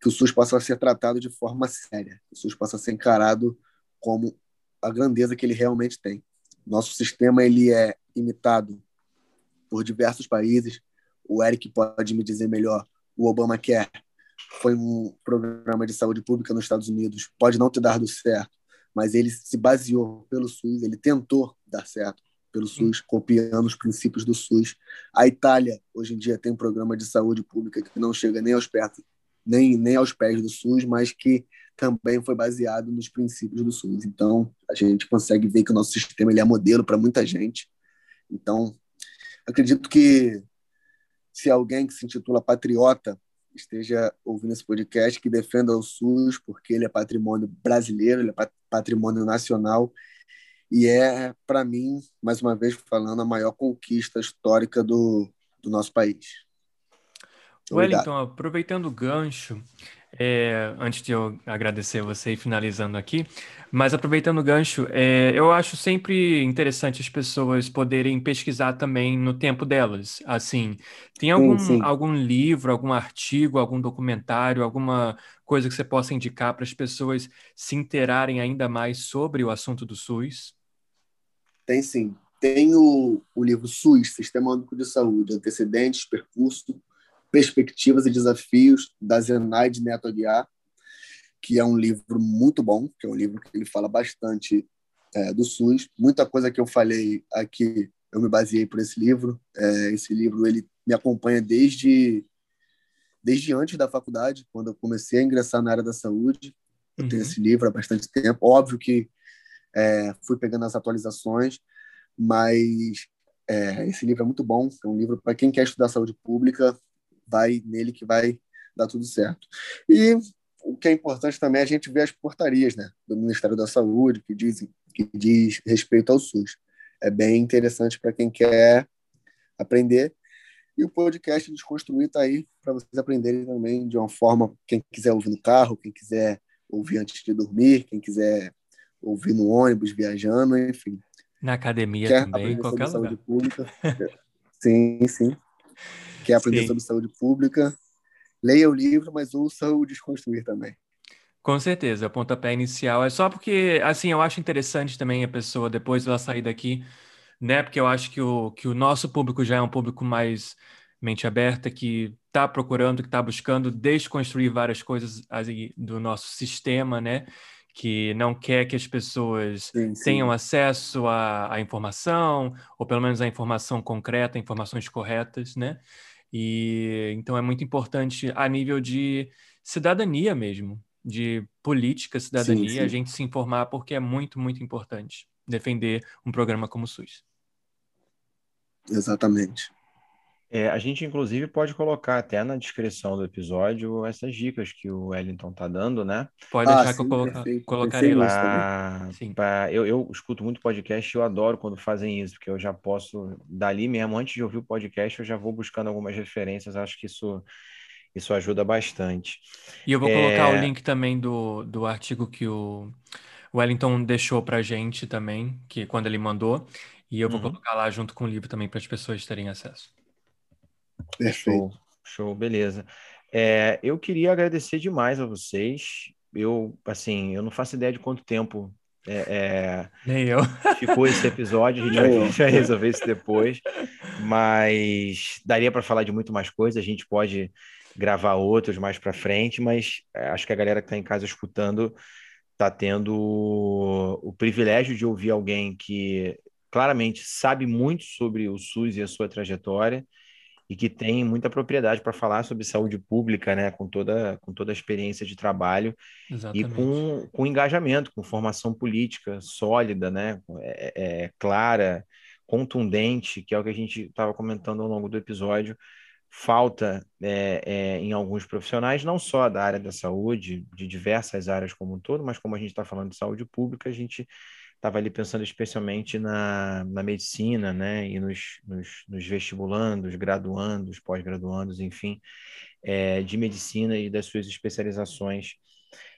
que o SUS possa ser tratado de forma séria, que o SUS possa ser encarado como a grandeza que ele realmente tem. Nosso sistema ele é imitado por diversos países. O Eric pode me dizer melhor. O Obamacare foi um programa de saúde pública nos Estados Unidos. Pode não ter dado certo, mas ele se baseou pelo SUS, ele tentou dar certo pelo SUS, copiando os princípios do SUS. A Itália, hoje em dia, tem um programa de saúde pública que não chega nem aos pés, nem, nem aos pés do SUS, mas que também foi baseado nos princípios do SUS. Então, a gente consegue ver que o nosso sistema ele é modelo para muita gente. Então, acredito que se alguém que se intitula patriota esteja ouvindo esse podcast, que defenda o SUS, porque ele é patrimônio brasileiro, ele é patrimônio nacional e é, para mim, mais uma vez falando, a maior conquista histórica do, do nosso país. Wellington, aproveitando o gancho, é, antes de eu agradecer você e finalizando aqui, mas aproveitando o gancho, é, eu acho sempre interessante as pessoas poderem pesquisar também no tempo delas. Assim, tem algum, sim, sim. algum livro, algum artigo, algum documentário, alguma coisa que você possa indicar para as pessoas se interarem ainda mais sobre o assunto do SUS? Tem sim. Tem o, o livro SUS, Sistema Único de Saúde, Antecedentes, Percurso, Perspectivas e Desafios, da Zenaide Neto Aguiar, que é um livro muito bom, que é um livro que ele fala bastante é, do SUS. Muita coisa que eu falei aqui, eu me baseei por esse livro. É, esse livro ele me acompanha desde desde antes da faculdade, quando eu comecei a ingressar na área da saúde. Eu uhum. tenho esse livro há bastante tempo. Óbvio que é, fui pegando as atualizações, mas é, esse livro é muito bom. É um livro para quem quer estudar saúde pública, vai nele que vai dar tudo certo. E o que é importante também é a gente ver as portarias né, do Ministério da Saúde que dizem que diz respeito ao SUS. É bem interessante para quem quer aprender. E o podcast Desconstruir está aí para vocês aprenderem também de uma forma, quem quiser ouvir no carro, quem quiser ouvir antes de dormir, quem quiser ouvir no ônibus, viajando, enfim. Na academia Quer também, em qualquer lugar. Saúde pública. sim, sim. Quer aprender sim. sobre saúde pública, leia o livro, mas ouça o Desconstruir também. Com certeza, o pontapé inicial é só porque, assim, eu acho interessante também a pessoa, depois dela sair daqui, né? Porque eu acho que o, que o nosso público já é um público mais mente aberta, que está procurando, que está buscando desconstruir várias coisas do nosso sistema, né? Que não quer que as pessoas sim, sim. tenham acesso à, à, informação, ou pelo menos à informação concreta, informações corretas, né? E então é muito importante a nível de cidadania mesmo, de política, cidadania, sim, a gente se informar porque é muito, muito importante defender um programa como o SUS. Exatamente. É, a gente, inclusive, pode colocar até na descrição do episódio essas dicas que o Wellington tá dando, né? Pode deixar ah, que eu coloca, colocarei lá. Pra, eu, eu escuto muito podcast e eu adoro quando fazem isso, porque eu já posso, dali mesmo, antes de ouvir o podcast, eu já vou buscando algumas referências, acho que isso, isso ajuda bastante. E eu vou é... colocar o link também do, do artigo que o Wellington deixou pra gente também, que quando ele mandou, e eu vou uhum. colocar lá junto com o livro também para as pessoas terem acesso. Show, show, beleza. É, eu queria agradecer demais a vocês. Eu, assim, eu não faço ideia de quanto tempo é, é, Nem eu. ficou esse episódio, a gente vai, vai, resolver isso depois. Mas daria para falar de muito mais coisas, a gente pode gravar outros mais para frente, mas é, acho que a galera que está em casa escutando está tendo o privilégio de ouvir alguém que claramente sabe muito sobre o SUS e a sua trajetória e que tem muita propriedade para falar sobre saúde pública, né, com toda, com toda a experiência de trabalho Exatamente. e com, com engajamento, com formação política sólida, né, é, é, é, clara, contundente, que é o que a gente estava comentando ao longo do episódio. Falta é, é, em alguns profissionais, não só da área da saúde, de diversas áreas como um todo, mas como a gente está falando de saúde pública, a gente estava ali pensando especialmente na, na medicina, né, e nos, nos, nos vestibulandos, graduandos, pós-graduandos, enfim, é, de medicina e das suas especializações,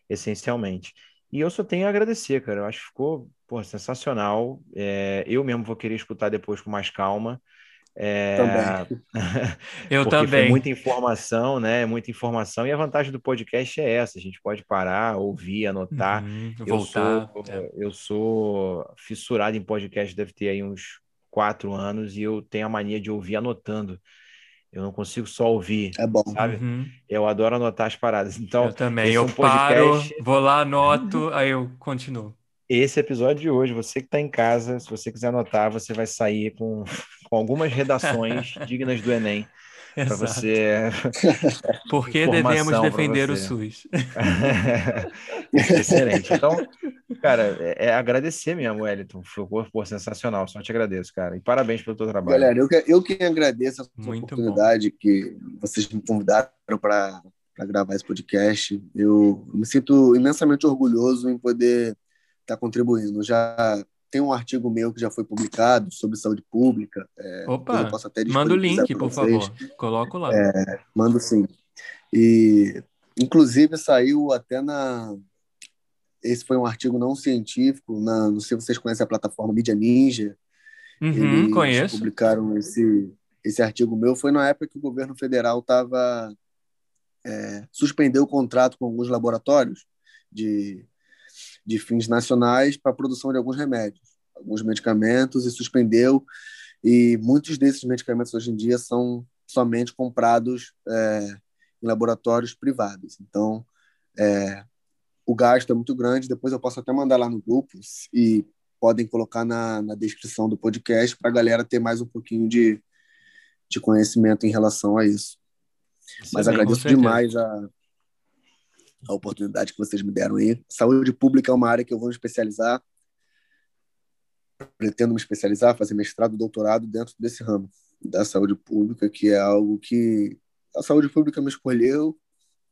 essencialmente. E eu só tenho a agradecer, cara. Eu acho que ficou pô, sensacional. É, eu mesmo vou querer escutar depois com mais calma. É... Também. eu também. muita informação, né? Muita informação. E a vantagem do podcast é essa: a gente pode parar, ouvir, anotar. Uhum, eu voltar. Sou, é. Eu sou fissurado em podcast, deve ter aí uns quatro anos, e eu tenho a mania de ouvir anotando. Eu não consigo só ouvir, É bom. sabe? Uhum, Eu adoro anotar as paradas. Então, eu também. é Eu um podcast- paro, vou lá, anoto, aí eu continuo. Esse episódio de hoje, você que está em casa, se você quiser anotar, você vai sair com, com algumas redações dignas do Enem para você. Por que devemos defender o. SUS? Excelente. Então, cara, é, é agradecer mesmo, Wellington. Ficou pô, sensacional. Só te agradeço, cara. E parabéns pelo teu trabalho. Galera, eu que, eu que agradeço essa Muito oportunidade que vocês me convidaram para gravar esse podcast. Eu me sinto imensamente orgulhoso em poder estar contribuindo. Já tem um artigo meu que já foi publicado sobre saúde pública. depois Opa, eu posso até manda o link, por favor. Coloco lá. Mando sim. E, inclusive, saiu até na. Esse foi um artigo não científico, na, não sei se vocês conhecem a plataforma Mídia Ninja. Uhum, Eles conheço. publicaram esse, esse artigo meu. Foi na época que o governo federal estava. suspendeu o contrato com alguns laboratórios de, de fins nacionais para a produção de alguns remédios, alguns medicamentos, e suspendeu. E muitos desses medicamentos hoje em dia são somente comprados é, em laboratórios privados. Então, é, o gasto é muito grande. Depois eu posso até mandar lá no grupo e podem colocar na, na descrição do podcast para a galera ter mais um pouquinho de, de conhecimento em relação a isso. Mas Também, com agradeço demais a, a oportunidade que vocês me deram aí. Saúde pública é uma área que eu vou me especializar. Pretendo me especializar, fazer mestrado, doutorado dentro desse ramo da saúde pública, que é algo que a saúde pública me escolheu,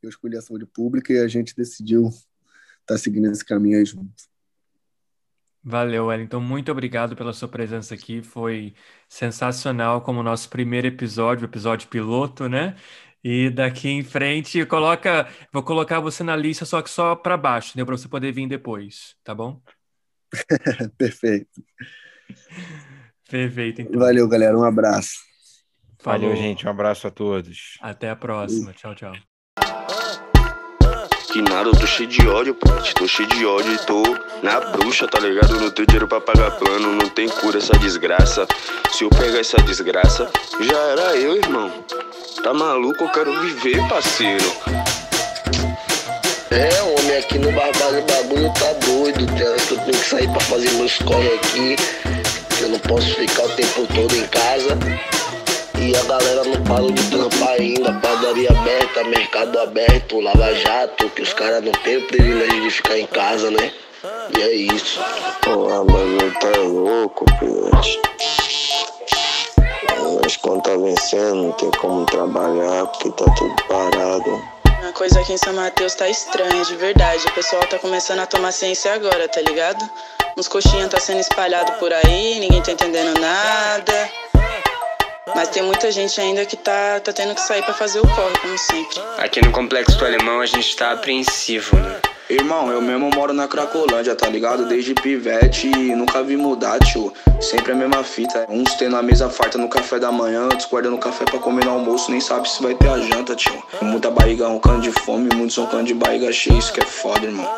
eu escolhi a saúde pública e a gente decidiu estar seguindo esse caminho aí junto. Valeu, Wellington. Muito obrigado pela sua presença aqui. Foi sensacional como nosso primeiro episódio, episódio piloto, né? E daqui em frente, coloca, vou colocar você na lista, só que só para baixo, né? Para você poder vir depois, tá bom? Perfeito. Perfeito, então. Valeu, galera. Um abraço. Falou. Valeu, gente. Um abraço a todos. Até a próxima. Tchau, tchau. Que nada, eu tô cheio de ódio, Pet. Tô cheio de ódio e tô na bruxa, tá ligado? Não tenho dinheiro pra pagar plano, não tem cura essa desgraça. Se eu pegar essa desgraça, já era eu, irmão. Tá maluco? Eu quero viver, parceiro. É, homem, aqui no Barbado o bagulho tá doido. tá? Eu tenho que sair pra fazer meus corre aqui. Eu não posso ficar o tempo todo em casa. E a galera não parou de trampar ainda. Padaria aberta, mercado aberto, lava jato. Que os caras não têm o privilégio de ficar em casa, né? E é isso. Porra, mano, tá louco, pivete. As contas vencendo, não tem como trabalhar porque tá tudo parado. A coisa aqui em São Mateus tá estranha, de verdade. O pessoal tá começando a tomar ciência agora, tá ligado? Uns coxinhas tá sendo espalhado por aí, ninguém tá entendendo nada. Mas tem muita gente ainda que tá, tá tendo que sair pra fazer o corre, como sempre. Aqui no Complexo do Alemão a gente tá apreensivo, né? Irmão, eu mesmo moro na Cracolândia, tá ligado? Desde pivete e nunca vi mudar, tio. Sempre a mesma fita. Uns tendo a mesa farta no café da manhã, outros guardando café pra comer no almoço, nem sabe se vai ter a janta, tio. Muita barriga roncando de fome, muitos roncando de barriga cheia, isso que é foda, irmão.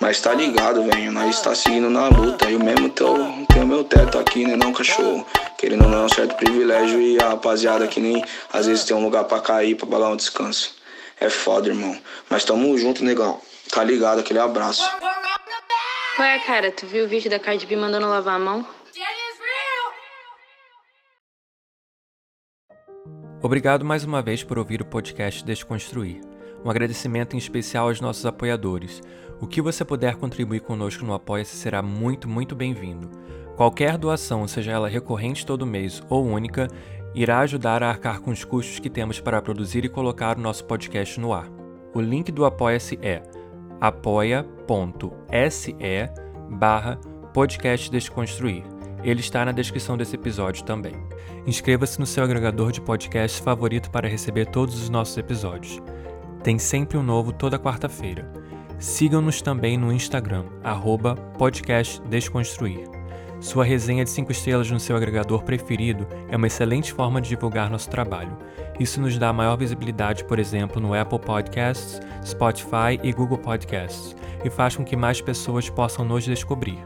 Mas tá ligado, velho, nós tá seguindo na luta. Eu mesmo tô, tenho meu teto aqui, né, não, cachorro? Querendo ou não, é um certo privilégio e a rapaziada que nem às vezes tem um lugar pra cair, pra pagar um descanso. É foda, irmão. Mas tamo junto, negão. Tá ligado, aquele abraço. Ué, cara, tu viu o vídeo da Cardi B mandando lavar a mão? Obrigado mais uma vez por ouvir o podcast Desconstruir. Um agradecimento em especial aos nossos apoiadores. O que você puder contribuir conosco no Apoia-se será muito, muito bem-vindo. Qualquer doação, seja ela recorrente todo mês ou única, irá ajudar a arcar com os custos que temos para produzir e colocar o nosso podcast no ar. O link do Apoia-se é apoia.se barra Podcast Desconstruir. Ele está na descrição desse episódio também. Inscreva-se no seu agregador de podcast favorito para receber todos os nossos episódios. Tem sempre um novo toda quarta-feira. Sigam-nos também no Instagram, arroba podcast Desconstruir. Sua resenha de 5 estrelas no seu agregador preferido é uma excelente forma de divulgar nosso trabalho. Isso nos dá maior visibilidade, por exemplo, no Apple Podcasts, Spotify e Google Podcasts, e faz com que mais pessoas possam nos descobrir.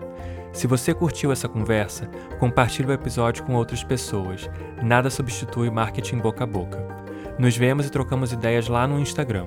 Se você curtiu essa conversa, compartilhe o episódio com outras pessoas. Nada substitui marketing boca a boca. Nos vemos e trocamos ideias lá no Instagram.